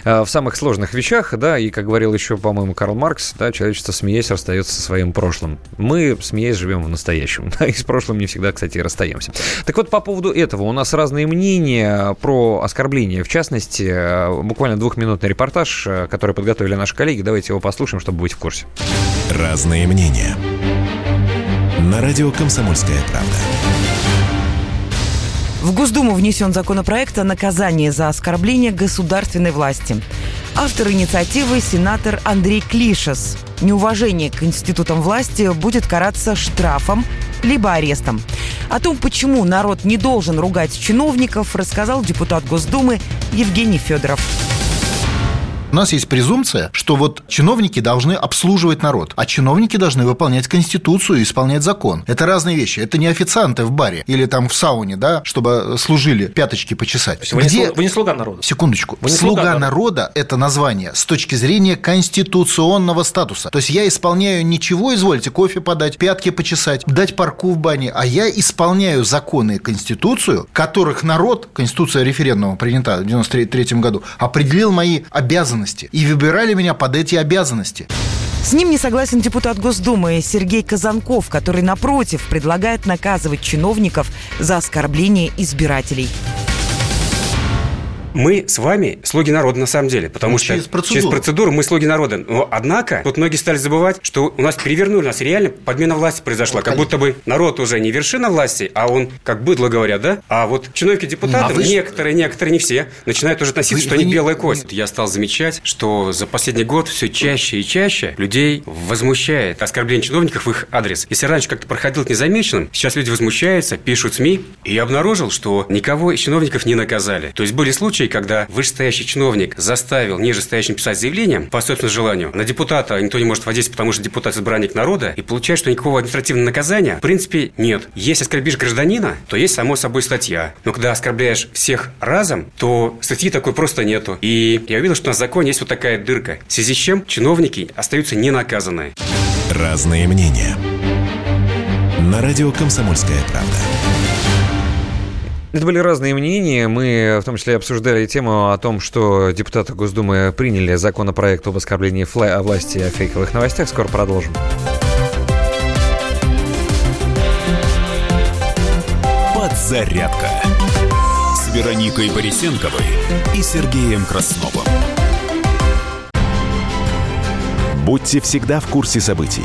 А, В самых сложных вещах, да, и как говорил еще, по-моему, Карл Маркс, да, человечество, смеясь, расстается со своим прошлым. Мы, смеясь, живем в настоящем. Да, и с прошлым не всегда, кстати, и расстаемся. Так вот, по поводу этого у нас разные мнения про оскорбление. В частности, э, буквально двухминутный репортаж, э, который подготовили наши коллеги. Давайте его послушаем, чтобы быть в курсе. Разные мнения. На радио «Комсомольская правда». В Госдуму внесен законопроект о наказании за оскорбление государственной власти. Автор инициативы – сенатор Андрей Клишес. Неуважение к институтам власти будет караться штрафом либо арестом. О том, почему народ не должен ругать чиновников, рассказал депутат Госдумы Евгений Федоров. У нас есть презумпция, что вот чиновники должны обслуживать народ, а чиновники должны выполнять Конституцию и исполнять закон. Это разные вещи. Это не официанты в баре или там в сауне, да, чтобы служили пяточки почесать. Вы не, слуга, вы не слуга народа. Секундочку. Вы не Слуга слуга народа – это название с точки зрения конституционного статуса. То есть я исполняю ничего, извольте, кофе подать, пятки почесать, дать парку в бане, а я исполняю законы и конституцию, которых народ, конституция референдума принята в 93 году, определил мои обязанности и выбирали меня под эти обязанности. С ним не согласен депутат Госдумы Сергей Казанков, который, напротив, предлагает наказывать чиновников за оскорбление избирателей. Мы с вами слуги народа на самом деле, потому Ну, что через процедуру. через процедуру мы слуги народа. Но, однако, тут многие стали забывать, что у нас перевернули, у нас реально подмена власти произошла. как будто бы народ уже не вершина власти, а он, как быдло говорят, да? А вот чиновники депутаты, А вы некоторые, некоторые, не все, начинают уже относиться, Вы- что вы они не- белая кость. Я стал замечать, что за последний год все чаще и чаще людей возмущает оскорбление чиновников в их адрес. Если раньше как-то проходил незамеченным, сейчас люди возмущаются, пишут СМИ, и я обнаружил, что никого из чиновников не наказали. То есть были случаи, когда вышестоящий чиновник заставил нижестоящим писать заявление по собственному желанию. На депутата никто не может воздействовать, потому что депутат избранник народа, и получается, что никакого административного наказания в принципе нет. Если оскорбишь гражданина, то есть само собой статья. Но когда оскорбляешь всех разом, то статьи такой просто нету. И я увидел, что в законе есть вот такая дырка. В связи с чем чиновники остаются ненаказанные. Разные мнения. На радио «Комсомольская правда». Это были разные мнения. Мы в том числе обсуждали тему о том, что депутаты Госдумы приняли законопроект об оскорблении фла- власти о фейковых новостях. Скоро продолжим. Подзарядка с Вероникой Борисенковой и Сергеем Красновым. Будьте всегда в курсе событий.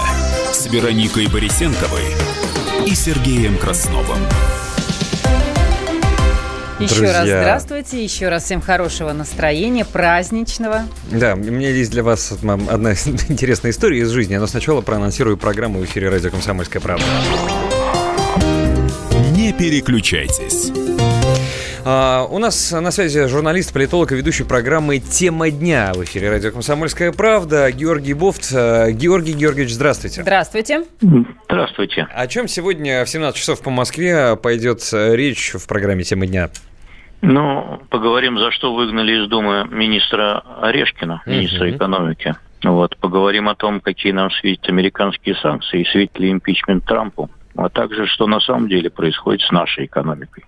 с Вероникой Борисенковой и Сергеем Красновым. Еще Друзья. раз здравствуйте, еще раз всем хорошего настроения, праздничного. Да, у меня есть для вас одна <laughs> интересная история из жизни. Но сначала проанонсирую программу в эфире радио «Комсомольская правда». Не переключайтесь. А, у нас на связи журналист, политолог и ведущий программы «Тема дня» в эфире радио «Комсомольская правда» Георгий Бофт. А, Георгий Георгиевич, здравствуйте. Здравствуйте. Здравствуйте. О чем сегодня в 17 часов по Москве пойдет э, речь в программе «Тема дня»? Ну, поговорим, за что выгнали из Думы министра Орешкина, министра Мгм. экономики. Вот, поговорим о том, какие нам светят американские санкции, светит ли импичмент Трампу, а также, что на самом деле происходит с нашей экономикой.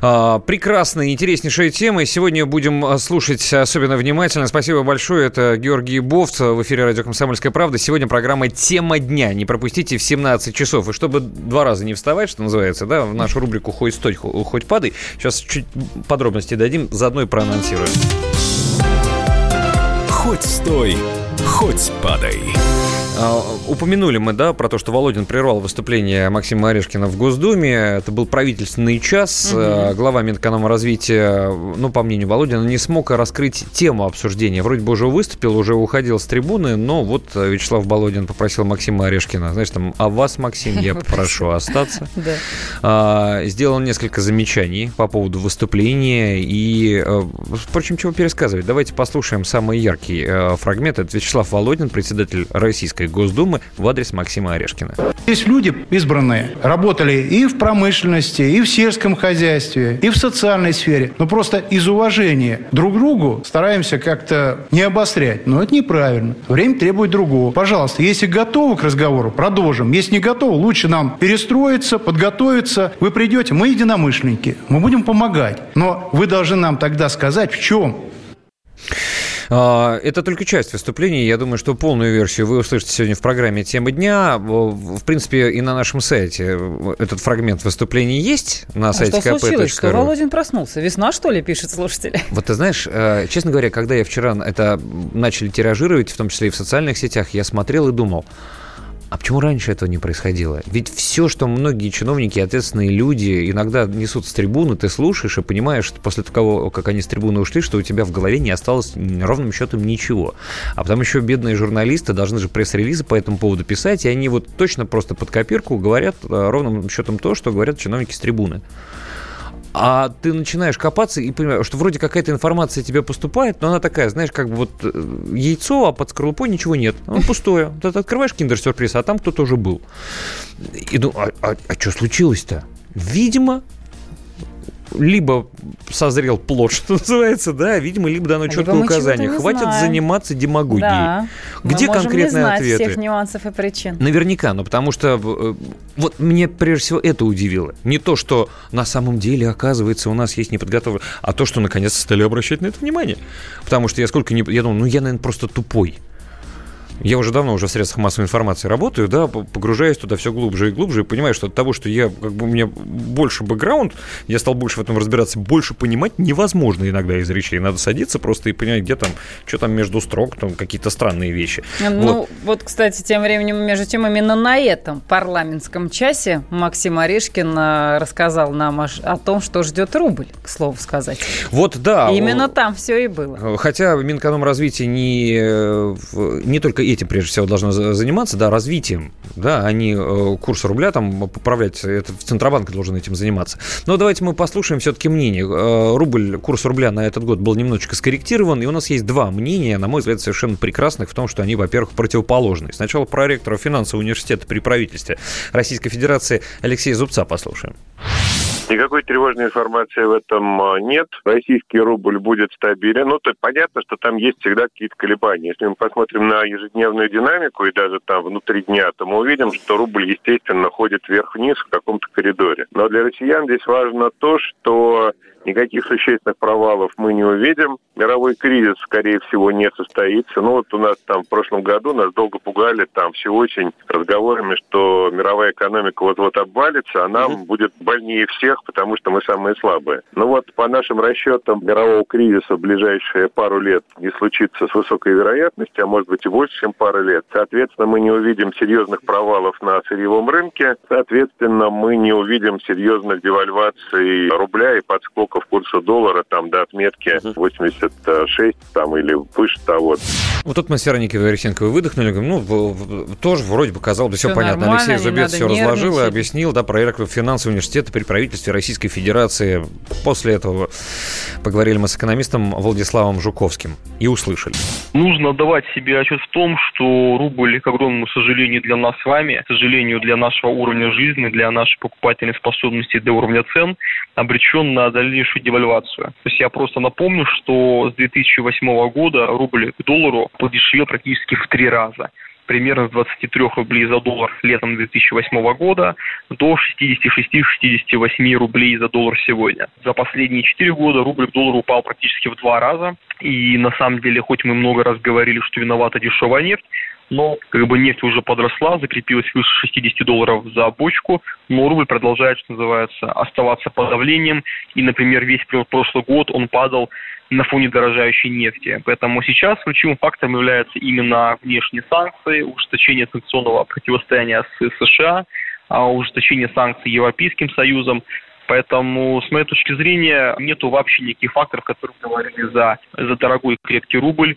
А, Прекрасная, интереснейшая тема. И Сегодня будем а, слушать особенно внимательно. Спасибо большое. Это Георгий Бофт в эфире радио «Комсомольская правда». Сегодня программа «Тема дня». Не пропустите в 17 часов. И чтобы два раза не вставать, что называется, да, в нашу рубрику «Хоть стой, хо- хоть падай». Сейчас чуть подробности дадим, заодно и проанонсируем. Хоть стой, хоть падай. А, Упомянули мы, да, про то, что Володин прервал выступление Максима Орешкина в Госдуме. Это был правительственный час. А, Глава Минэкономразвития, ну, по мнению Володина, не смог раскрыть тему обсуждения. Вроде бы уже выступил, уже уходил с трибуны, но вот Вячеслав Володин попросил Максима Орешкина, знаешь, там, а вас, Максим, я <laughs> попрошу остаться. <laughs> А, Сделал несколько замечаний по поводу выступления и, э, впрочем, чего пересказывать. Давайте послушаем самый яркий э, фрагмент. Это Вячеслав Володин, председатель Российской Госдумы в адрес Максима Орешкина. Есть люди избранные, работали и в промышленности, и в сельском хозяйстве, и в социальной сфере. Но просто из уважения друг к другу стараемся как-то не обострять. Но это неправильно. Время требует другого. Пожалуйста, если готовы к разговору, продолжим. Если не готовы, лучше нам перестроиться, подготовиться. Вы придете, мы единомышленники, мы будем помогать. Но вы должны нам тогда сказать, в чем Это только часть выступления. Я думаю, что полную версию вы услышите сегодня в программе «Тема дня». В принципе, и на нашем сайте этот фрагмент выступления есть на А сайте что случилось? Что. Володин проснулся? Весна, что ли, пишет слушатели? <laughs> Вот ты знаешь, э, честно говоря, когда я вчера это начали тиражировать, в том числе и в социальных сетях, я смотрел и думал, а почему раньше этого не происходило? Ведь все, что многие чиновники, ответственные люди иногда несут с трибуны, ты слушаешь и понимаешь, что после того, как они с трибуны ушли, что у тебя в голове не осталось ровным счетом ничего. А потом еще бедные журналисты должны же пресс-релизы по этому поводу писать, и они вот точно просто под копирку говорят э, ровным счетом то, что говорят чиновники с трибуны. А ты начинаешь копаться и понимаешь, что вроде какая-то информация тебе поступает, но она такая, знаешь, как бы вот э, яйцо, а под скорлупой ничего нет. Оно пустое. Ты открываешь киндер-сюрприз, а там кто-то уже был. И думаю, а, что случилось-то? Видимо, либо созрел плод, <laughs> что называется, да, видимо, либо дано четкое мы указание. Хватит знаем. заниматься демагогией. Да. Где Мы конкретные не знать ответы? всех нюансов и причин. Наверняка, но потому что э, вот мне прежде всего это удивило. Не то, что на самом деле, оказывается, у нас есть неподготовленные, а то, что наконец-то стали обращать на это внимание. Потому что я сколько не... Я думал, ну я, наверное, просто тупой. Я уже давно уже в средствах массовой информации работаю, да, п- погружаюсь туда все глубже и глубже и понимаю, что от того, что я, как бы, у меня больше бэкграунд, я стал больше в этом разбираться, больше понимать невозможно иногда из речей. Надо садиться просто и понимать, где там, что там между строк, там какие-то странные вещи. Ну, Вот. вот. кстати, тем временем, между тем, именно на этом парламентском часе Максим Орешкин э, рассказал нам о том, что ждет рубль, к слову сказать. Вот, да. именно там все и было. Хотя Минэкономразвитие не, э, не только этим, прежде всего, должно за- заниматься, да, развитием, да, а не э, курс рубля там поправлять, это Центробанк должен этим заниматься. Но давайте мы послушаем все-таки мнение. Э, Рубль, курс рубля на этот год был немножечко скорректирован, и у нас есть два мнения, на мой взгляд, совершенно прекрасных в том, что они, во-первых, противоположные. Сначала про ректора финансового университета при правительстве Российской Федерации Алексея Зубца послушаем. Никакой тревожной информации в этом а, нет. Российский рубль будет стабилен. Ну, то понятно, что там есть всегда какие-то колебания. Если мы посмотрим на ежедневную динамику и даже там внутри дня, то мы увидим, что рубль, естественно, ходит вверх-вниз в каком-то коридоре. Но для россиян здесь важно то, что никаких существенных провалов мы не увидим. Мировой кризис, скорее всего, не состоится. Ну, вот у нас там в прошлом году нас долго пугали там все очень разговорами, что мировая экономика вот-вот обвалится, а нам будет больнее всех, потому что мы самые слабые. Ну вот, по нашим расчетам, мирового кризиса в ближайшие пару лет не случится с высокой вероятностью, а может быть и больше, чем пару лет. Соответственно, мы не увидим серьезных провалов на сырьевом рынке. Соответственно, мы не увидим серьезных девальваций рубля и подскоков курса доллара там до отметки 86 там или выше того. Вот тут мы с Вероникой Вересенковой выдохнули, говорим, ну, тоже вроде бы казалось бы все Всё понятно. Алексей Зубец все разложил и объяснил, да, про ректора финансового университета при правительстве Российской Федерации. После этого поговорили мы с экономистом Владиславом Жуковским и услышали. Нужно давать себе отчет в том, что рубль, к огромному сожалению для нас с вами, к сожалению для нашего уровня жизни, для нашей покупательной способности, для уровня цен, обречен на дальнейшую девальвацию. То есть я просто напомню, что с 2008 года рубль к доллару подешевел практически в три раза примерно с 23 рублей за доллар летом 2008 года до 66-68 рублей за доллар сегодня. За последние 4 года рубль к доллару упал практически в два раза. И на самом деле, хоть мы много раз говорили, что виновата дешевая нефть, но как бы нефть уже подросла, закрепилась выше 60 долларов за бочку, но рубль продолжает, что называется, оставаться под давлением. И, например, весь пр- прошлый год он падал на фоне дорожающей нефти. Поэтому сейчас ключевым фактором являются именно внешние санкции, ужесточение санкционного противостояния с США, а ужесточение санкций Европейским Союзом. Поэтому, с моей точки зрения, нету вообще никаких факторов, которые говорили за, за дорогой крепкий рубль.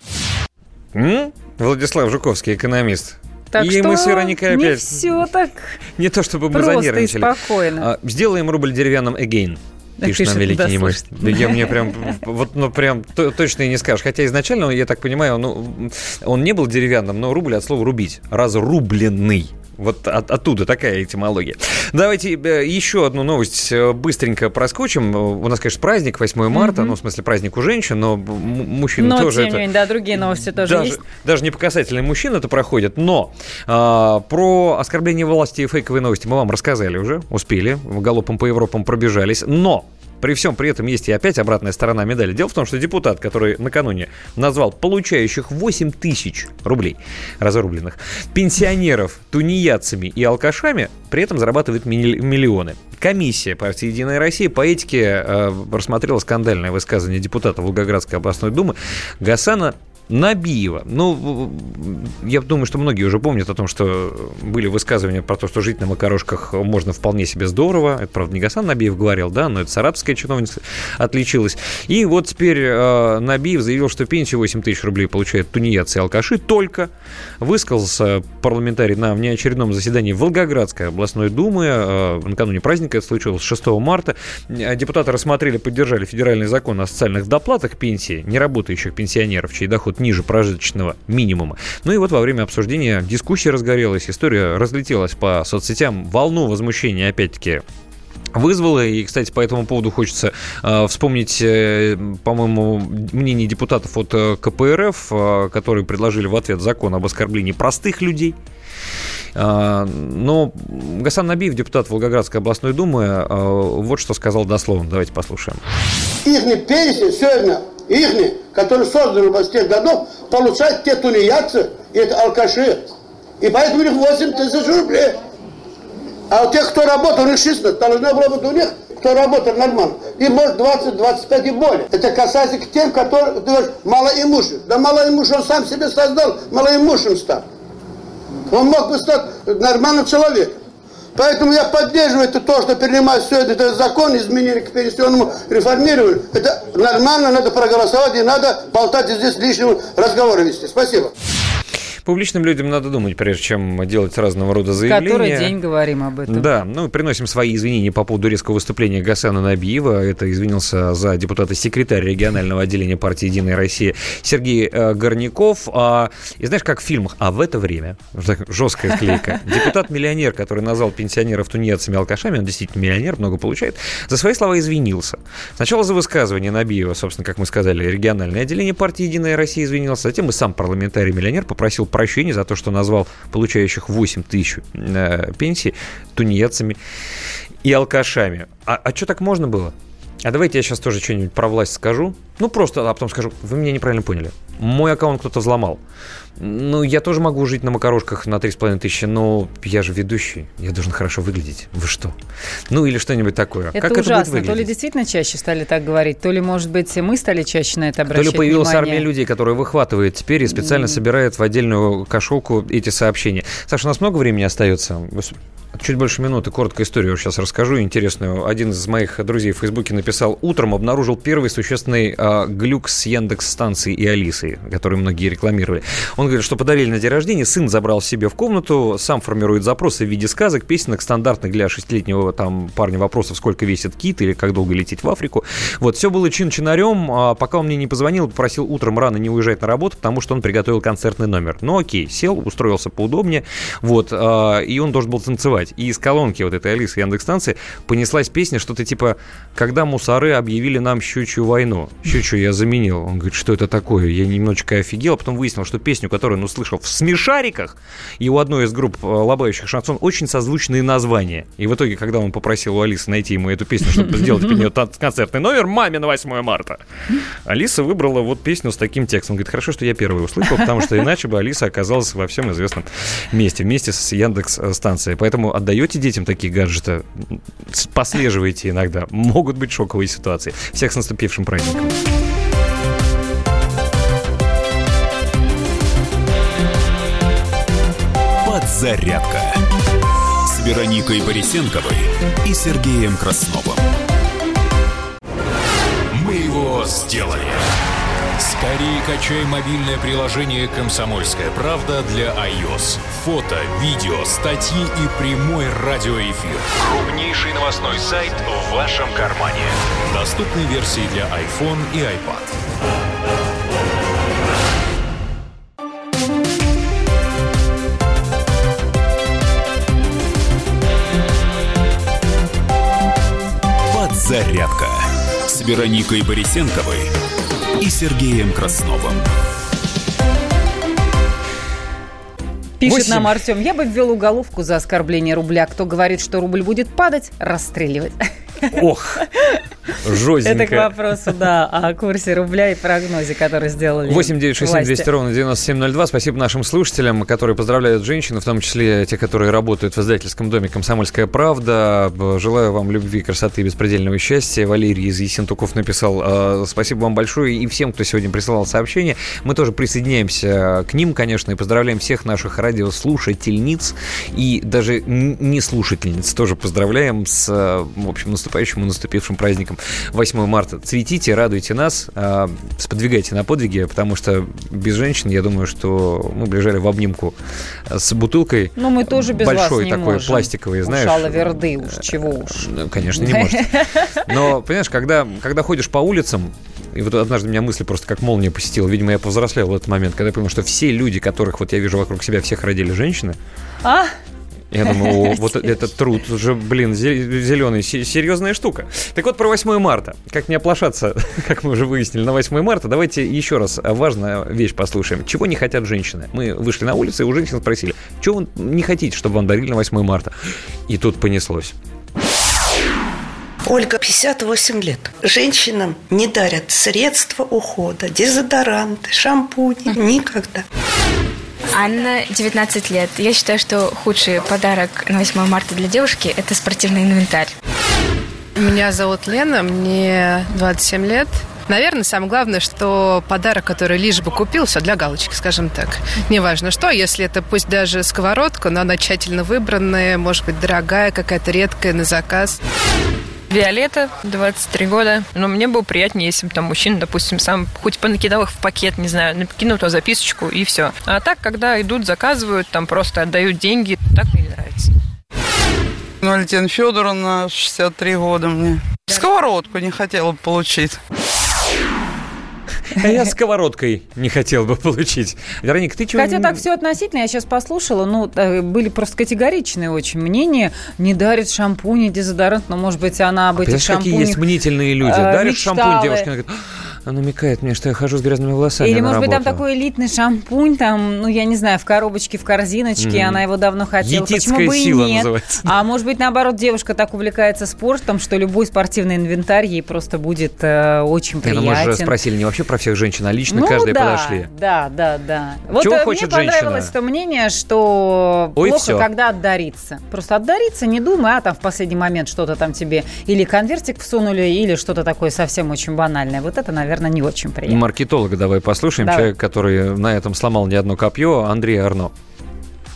Владислав Жуковский, экономист. Так и что мы с Вероникой не опять... все так <laughs> Не то чтобы мы занервничали. спокойно. А, Сделаем рубль деревянным again. Пишет Пишет, нам великий да, немой. Да я мне прям, <laughs> вот, ну прям то- точно и не скажешь. Хотя изначально, я так понимаю, ну, он не был деревянным, но рубль от слова рубить. Разрубленный. Вот от- оттуда такая этимология. Давайте э, еще одну новость э, быстренько проскочим. У нас, конечно, праздник 8 марта, Мгм. ну, в смысле, праздник у женщин, но мужчины Но, тоже тем это... не менее, да, другие новости тоже даже, есть. даже не по касательным мужчин это проходит, но а, про оскорбление власти и фейковые новости мы вам рассказали уже, успели, галопом по Европам пробежались, но при всем при этом есть и опять обратная сторона медали. Дело в том, что депутат, который накануне назвал получающих 8 тысяч рублей разрубленных пенсионеров тунеядцами и алкашами, при этом зарабатывает миллионы. Комиссия партии «Единая Россия» по этике э, рассмотрела скандальное высказывание депутата Волгоградской областной думы Гасана Набиева. Ну, я думаю, что многие уже помнят о том, что были высказывания про то, что жить на макарошках можно вполне себе здорово. Это, правда, не Гасан Набиев говорил, да, но это сарабская чиновница отличилась. И вот теперь э, Набиев заявил, что пенсию 8 тысяч рублей получают тунеядцы и алкаши только. Высказался парламентарий на внеочередном заседании Волгоградской областной думы. Э, накануне праздника это случилось 6 марта. Э, Депутаты рассмотрели, поддержали федеральный закон о социальных доплатах пенсии неработающих пенсионеров, чей доход ниже прожиточного минимума. Ну и вот во время обсуждения дискуссия разгорелась, история разлетелась по соцсетям, волну возмущения опять-таки вызвало. И, кстати, по этому поводу хочется э, вспомнить, э, по-моему, мнение депутатов от э, КПРФ, э, которые предложили в ответ закон об оскорблении простых людей. Э, но Гасан Набиев, депутат Волгоградской областной думы, э, вот что сказал дословно. Давайте послушаем. Сегодня, их, которые созданы в тех годов, получают те тунеядцы и это алкаши. И поэтому у них 8 тысяч рублей. А у тех, кто работал, у них 16, должно было быть у них, кто работал нормально. И может 20, 25 и более. Это касается к тем, которые, ты говоришь, малоимущих. Да малоимущий он сам себе создал, малоимущим стал. Он мог бы стать нормальным человеком. Поэтому я поддерживаю это то, что принимать все это, этот закон, изменили к пенсионному реформированию. Это нормально, надо проголосовать, и надо болтать здесь лишнего разговора вести. Спасибо. Публичным людям надо думать, прежде чем делать разного рода заявления. Который день говорим об этом. Да, ну, приносим свои извинения по поводу резкого выступления Гасана Набиева. Это извинился за депутата-секретарь регионального отделения партии «Единая Россия» Сергей э, Горняков. А, и знаешь, как в фильмах, а в это время, жесткая склейка, <laughs> депутат-миллионер, который назвал пенсионеров тунеядцами алкашами, он действительно миллионер, много получает, за свои слова извинился. Сначала за высказывание Набиева, собственно, как мы сказали, региональное отделение партии «Единая Россия» извинился, затем и сам парламентарий-миллионер попросил прощения за то, что назвал получающих 8 тысяч э, пенсий тунеядцами и алкашами. А, а что так можно было? А давайте я сейчас тоже что-нибудь про власть скажу. Ну, просто, а потом скажу, вы меня неправильно поняли. Мой аккаунт кто-то взломал. Ну, я тоже могу жить на макарошках на 3,5 тысячи, но я же ведущий, я должен хорошо выглядеть. Вы что? Ну, или что-нибудь такое. Это как ужасно. это будет? То ли действительно чаще стали так говорить, то ли, может быть, мы стали чаще на это обращать То ли появилась внимание. армия людей, которая выхватывает теперь и специально собирает в отдельную кошелку эти сообщения. Саша, у нас много времени остается? Чуть больше минуты, короткую историю сейчас расскажу, интересную. Один из моих друзей в Фейсбуке написал, утром обнаружил первый существенный а, глюк с Яндекс станцией и Алисой, который многие рекламировали. Он говорит, что подарили на день рождения, сын забрал себе в комнату, сам формирует запросы в виде сказок, песенок, стандартных для шестилетнего там парня вопросов, сколько весит кит или как долго лететь в Африку. Вот, все было чин-чинарем, а пока он мне не позвонил, попросил утром рано не уезжать на работу, потому что он приготовил концертный номер. Ну окей, сел, устроился поудобнее, вот, а, и он должен был танцевать. И из колонки вот этой Алисы Яндекс-станции понеслась песня, что-то типа «Когда мусоры объявили нам щучью войну». Щучью я заменил. Он говорит, что это такое? Я немножечко офигел, а потом выяснил, что песню, которую он услышал в «Смешариках», и у одной из групп э, лобающих шансон очень созвучные названия. И в итоге, когда он попросил у Алисы найти ему эту песню, чтобы <laughs> сделать под нее концертный номер «Маме на 8 марта», <laughs> Алиса выбрала вот песню с таким текстом. Он говорит, хорошо, что я первый услышал, потому что иначе бы Алиса оказалась во всем известном месте, вместе с Яндекс-станцией. Поэтому отдаете детям такие гаджеты, послеживайте иногда. Могут быть шоковые ситуации. Всех с наступившим праздником. Подзарядка с Вероникой Борисенковой и Сергеем Красновым. Мы его сделали. Скорее качай мобильное приложение «Комсомольская правда» для iOS. Фото, видео, статьи и прямой радиоэфир. Крупнейший новостной сайт в вашем кармане. Доступны версии для iPhone и iPad. Подзарядка с Вероникой Борисенковой и Сергеем Красновым. Пишет Восемь. нам Артем, я бы ввел уголовку за оскорбление рубля. Кто говорит, что рубль будет падать, расстреливать. Ох, <laughs> Это к жестенько. вопросу, да, о курсе рубля и прогнозе, который сделали 8 9 6 7 200 власти. ровно 9702. Спасибо нашим слушателям, которые поздравляют женщин, в том числе те, которые работают в издательском доме «Комсомольская правда». Желаю вам любви, красоты и беспредельного счастья. Валерий из Есентуков написал э, спасибо вам большое и всем, кто сегодня присылал сообщения. Мы тоже присоединяемся к ним, конечно, и поздравляем всех наших радиослушательниц и даже не слушательниц. Тоже поздравляем с, э, в общем, наступающим и наступившим праздником 8 марта. Цветите, радуйте нас, э, сподвигайте на подвиги, потому что без женщин, я думаю, что мы бы лежали в обнимку с бутылкой. Ну, мы тоже без большой вас не такой, можем. пластиковый, знаешь. Уж Алла Верды, уж чего уж. Ну, конечно, не может. <laughs> Но, понимаешь, когда, когда ходишь по улицам, и вот однажды меня мысль просто как молния посетила, видимо, я повзрослел в этот момент, когда я понял, что все люди, которых вот я вижу вокруг себя, всех родили женщины, А? Я думаю, вот этот труд уже, блин, зеленый, серьезная штука. Так вот, про 8 марта. Как не оплошаться, <laughs> как мы уже выяснили, на 8 марта. Давайте еще раз важную вещь послушаем. Чего не хотят женщины? Мы вышли на улицу и у женщин спросили, чего вы не хотите, чтобы вам дарили на 8 марта? И тут понеслось. Ольга, 58 лет. Женщинам не дарят средства ухода, дезодоранты, шампуни. Никогда. Анна, 19 лет. Я считаю, что худший подарок на 8 марта для девушки – это спортивный инвентарь. Меня зовут Лена, мне 27 лет. Наверное, самое главное, что подарок, который лишь бы купил, все для галочки, скажем так. Неважно что, если это пусть даже сковородка, но она тщательно выбранная, может быть, дорогая, какая-то редкая, на заказ. Виолетта, 23 года. Но мне было приятнее, если бы там мужчина, допустим, сам хоть понакидал их в пакет, не знаю, накинул туда записочку и все. А так, когда идут, заказывают, там просто отдают деньги, так мне не нравится. Валентина Федоровна, 63 года мне. Сковородку не хотела получить. А я сковородкой не хотел бы получить. Вероника, ты чего... Хотя так все относительно, я сейчас послушала, ну, э, были просто категоричные очень мнения. Не дарит шампунь и дезодорант, но, может быть, она об а этих шампунях какие есть мнительные люди. Э, Дарит шампунь девушке, она говорит, она намекает мне, что я хожу с грязными волосами Или, может работу. быть, там такой элитный шампунь, там, ну, я не знаю, в коробочке, в корзиночке, mm-hmm. она его давно хотела. Етицкая Почему бы и нет? называется. А может быть, наоборот, девушка так увлекается спортом, что любой спортивный инвентарь ей просто будет э, очень приятен. Ну, мы же спросили не вообще про всех женщин, а лично ну, каждой да, подошли. Да, да, да. Вот Чего э, хочет мне понравилось женщина? то мнение, что Ой, плохо, всё. когда отдариться. Просто отдариться, не думай, а там в последний момент что-то там тебе или конвертик всунули, или что-то такое совсем очень банальное. Вот это, наверное, не очень приятно. Маркетолога давай послушаем. Давай. Человек, который на этом сломал не одно копье, Андрей Арно.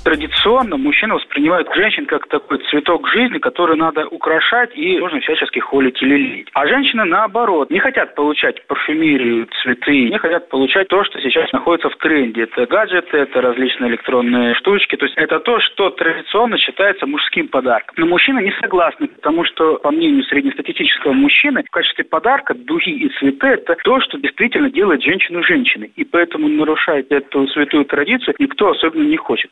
Традиционно мужчины воспринимают женщин как такой цветок жизни, который надо украшать и нужно всячески холить или лить. А женщины, наоборот, не хотят получать парфюмерию, цветы, не хотят получать то, что сейчас находится в тренде. Это гаджеты, это различные электронные штучки. То есть это то, что традиционно считается мужским подарком. Но мужчины не согласны, потому что, по мнению среднестатистического мужчины, в качестве подарка духи и цветы – это то, что действительно делает женщину женщиной. И поэтому нарушать эту святую традицию никто особенно не хочет.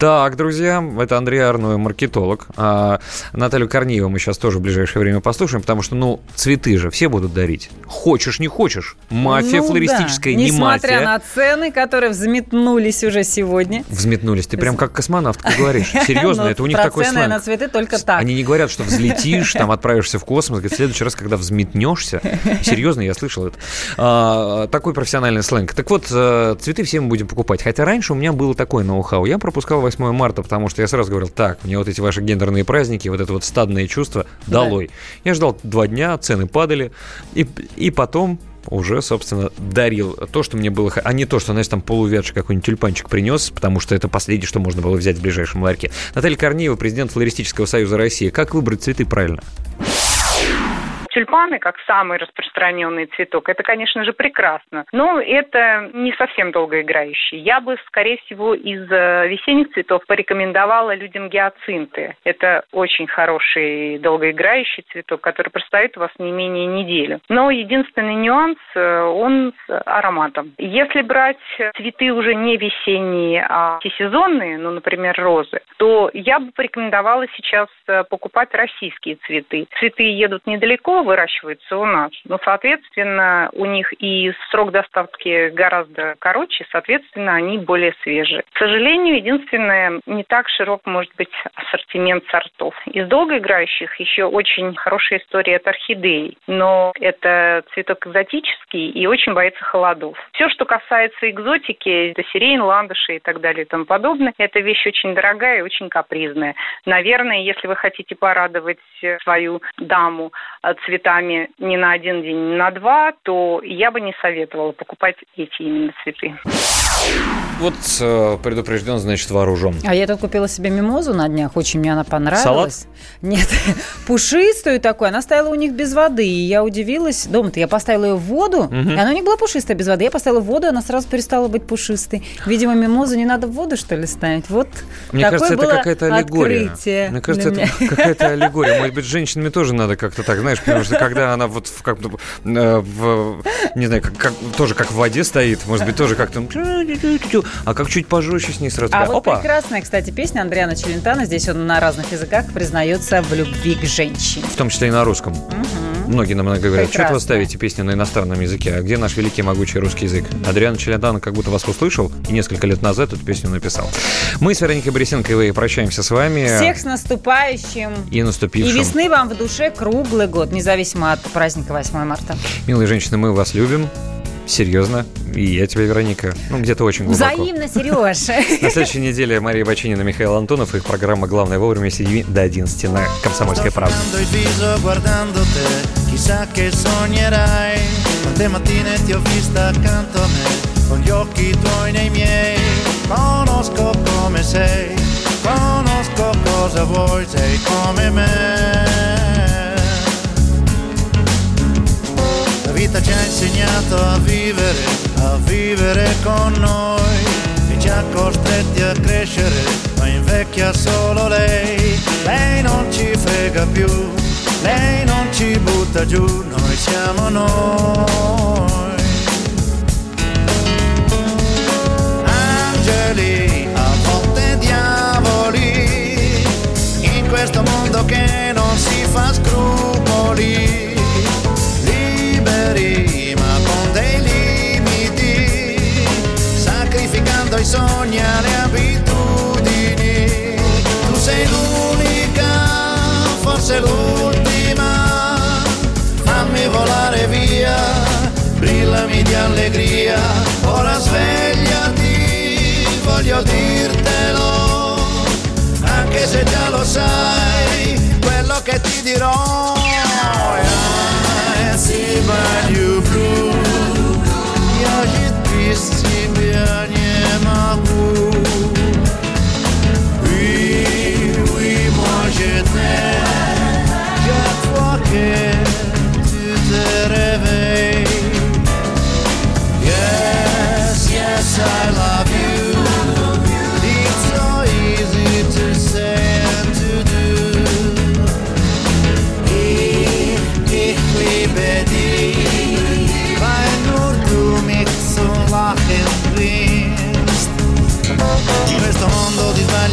Так, друзья, это Андрей Арной, маркетолог. А Наталью Корнееву мы сейчас тоже в ближайшее время послушаем, потому что, ну, цветы же все будут дарить. Хочешь, не хочешь. Мафия Ну флористическая, да. не Несмотря мафия. на цены, которые взметнулись уже сегодня. Взметнулись. Ты прям как космонавтка говоришь. <laughs> Серьезно, Ну, это у них такой сленг. на цветы только так. Они не говорят, что взлетишь, там отправишься в космос. Говорят, в следующий раз, когда взметнешься. Серьезно, я слышал это. А, такой профессиональный сленг. Так вот, э, цветы все мы будем покупать. Хотя раньше у меня было такое ноу-хау. Я пропускал 8 марта, потому что я сразу говорил, так, мне вот эти ваши гендерные праздники, вот это вот стадное чувство, Да. долой. Я ждал два дня, цены падали. И, и потом уже, собственно, дарил то, что мне было... А не то, что, знаешь, там полувядший какой-нибудь тюльпанчик принес, потому что это последнее, что можно было взять в ближайшем ларьке. Наталья Корнеева, президент Флористического союза России. Как выбрать цветы правильно? Тюльпаны, как самый распространенный цветок, это, конечно же, прекрасно. Но это не совсем долгоиграющий. Я бы, скорее всего, из э, весенних цветов порекомендовала людям гиацинты. Это очень хороший долгоиграющий цветок, который простоит у вас не менее недели. Но единственный нюанс, э, он с ароматом. Если брать цветы уже не весенние, а всесезонные, ну, например, розы, то я бы порекомендовала сейчас э, покупать российские цветы. Цветы едут недалеко, выращиваются у нас, но, соответственно, у них и срок доставки гораздо короче, соответственно, они более свежие. К сожалению, единственное, не так широк может быть ассортимент сортов. Из долгоиграющих еще очень хорошая история от орхидеи, но это цветок экзотический и очень боится холодов. Все, что касается экзотики, это сирень, ландыши и так далее и тому подобное, это вещь очень дорогая и очень капризная. Наверное, если вы хотите порадовать свою даму э, цветами не на один день, не на два, то я бы не советовала покупать эти именно цветы. Вот э, предупрежден, значит, вооружен. А я тут купила себе мимозу на днях, очень мне она понравилась. Нет, <laughs> пушистую такую, она стояла у них без воды, и я удивилась. Дома-то я поставила ее в воду, Мгм. и она у них была пушистая без воды. Я поставила в воду, и она сразу перестала быть пушистой. Видимо, мимозу не надо в воду, что ли, ставить? Вот Мне такое кажется, это было какая-то аллегория. открытие Мне кажется, это какая-то аллегория. Может быть, с женщинами тоже надо как-то так, знаешь, потому что когда она вот в, как, э, в не знаю, как, как- тоже как в воде стоит, может быть, тоже как-то... А как чуть пожестче с ней сразу. А такая, вот Опа! прекрасная, кстати, песня Андриана Челентана. Здесь он на разных языках признается в любви к женщине. В том числе и на русском. Многие нам иногда говорят, что это вы Прекрасно. ставите песни на иностранном языке, а где наш великий могучий русский язык? Адриан Челентано как будто вас услышал и несколько лет назад эту песню написал. Мы с Вероникой Борисенковой прощаемся с вами. Всех с наступающим. И И наступившим. весны вам в душе круглый год, независимо от праздника 8 марта. Милые женщины, мы вас любим. Серьезно. И я тебя, Вероника. Ну, где-то очень глубоко. Взаимно, Сереж. На следующей неделе Мария Бачинина, Михаил Антонов. Их программа «Главное вовремя» с 7 до 11 на «Комсомольской правде». il viso guardando te, chissà che sognerai. Quante mattine ti ho vista accanto a me, con gli occhi tuoi nei miei. Conosco come sei, conosco cosa vuoi, sei come me. Vita ci ha insegnato a vivere, a vivere con noi e ci ha costretti a crescere, ma invecchia solo lei. Lei non ci frega più, lei non ci butta giù, noi siamo noi. Angeli, a volte diavoli, in questo mondo che non si fa scrupoli sogni alle abitudini. Tu sei l'unica, forse l'ultima, fammi volare via, brillami di allegria, ora svegliati, voglio dirtelo, anche se già lo sai, quello che ti dirò. I see my new blue Ja žít Yeah.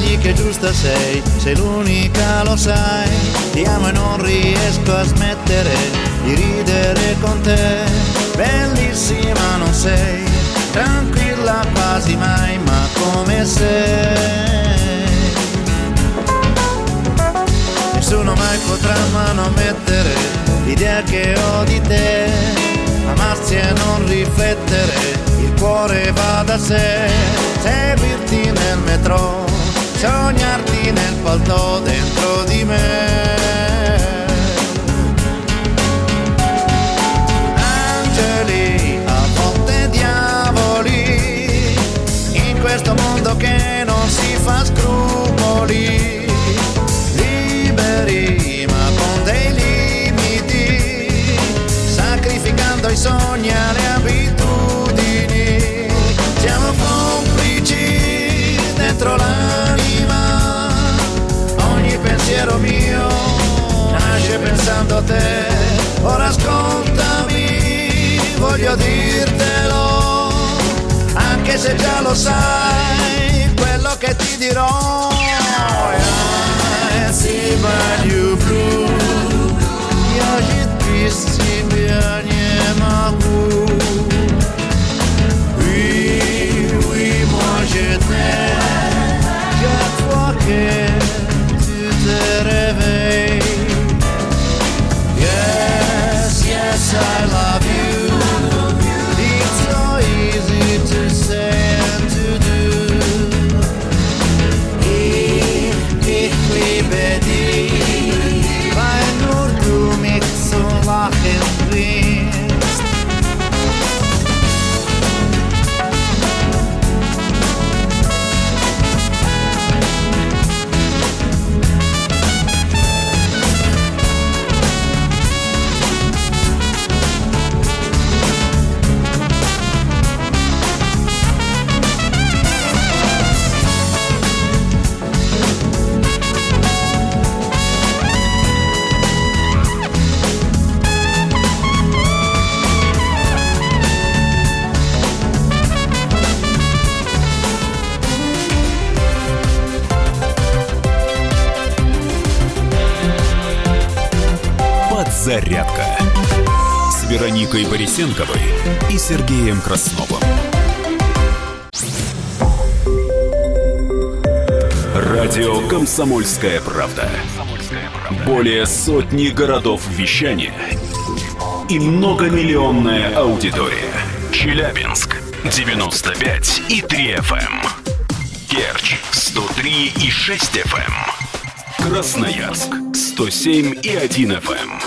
Sbagli che giusta sei, sei l'unica lo sai. Ti amo e non riesco a smettere di ridere con te. Bellissima non sei, tranquilla quasi mai, ma come sei. Nessuno mai potrà manomettere l'idea che ho di te. Amarsi e non riflettere, il cuore va da sé. Seguirti nel metro, sognarti nel palto dentro di me. Angeli, a volte diavoli, in questo mondo che non si fa scrupoli liberi ma con dei limiti, sacrificando i sogni pensando a te. Ora ascoltami, voglio dirtelo, anche se già lo sai, quello che ti dirò. I see my new blue Я жить без тебя не могу Oui, oui, moi je t'aime Chaque fois que silence «Зарядка» с Вероникой Борисенковой и Сергеем Красновым. Радио «Комсомольская правда». Более сотни городов вещания и многомиллионная аудитория. Челябинск 95 и 3 FM. Керчь 103 и 6 FM. Красноярск 107 и 1 FM.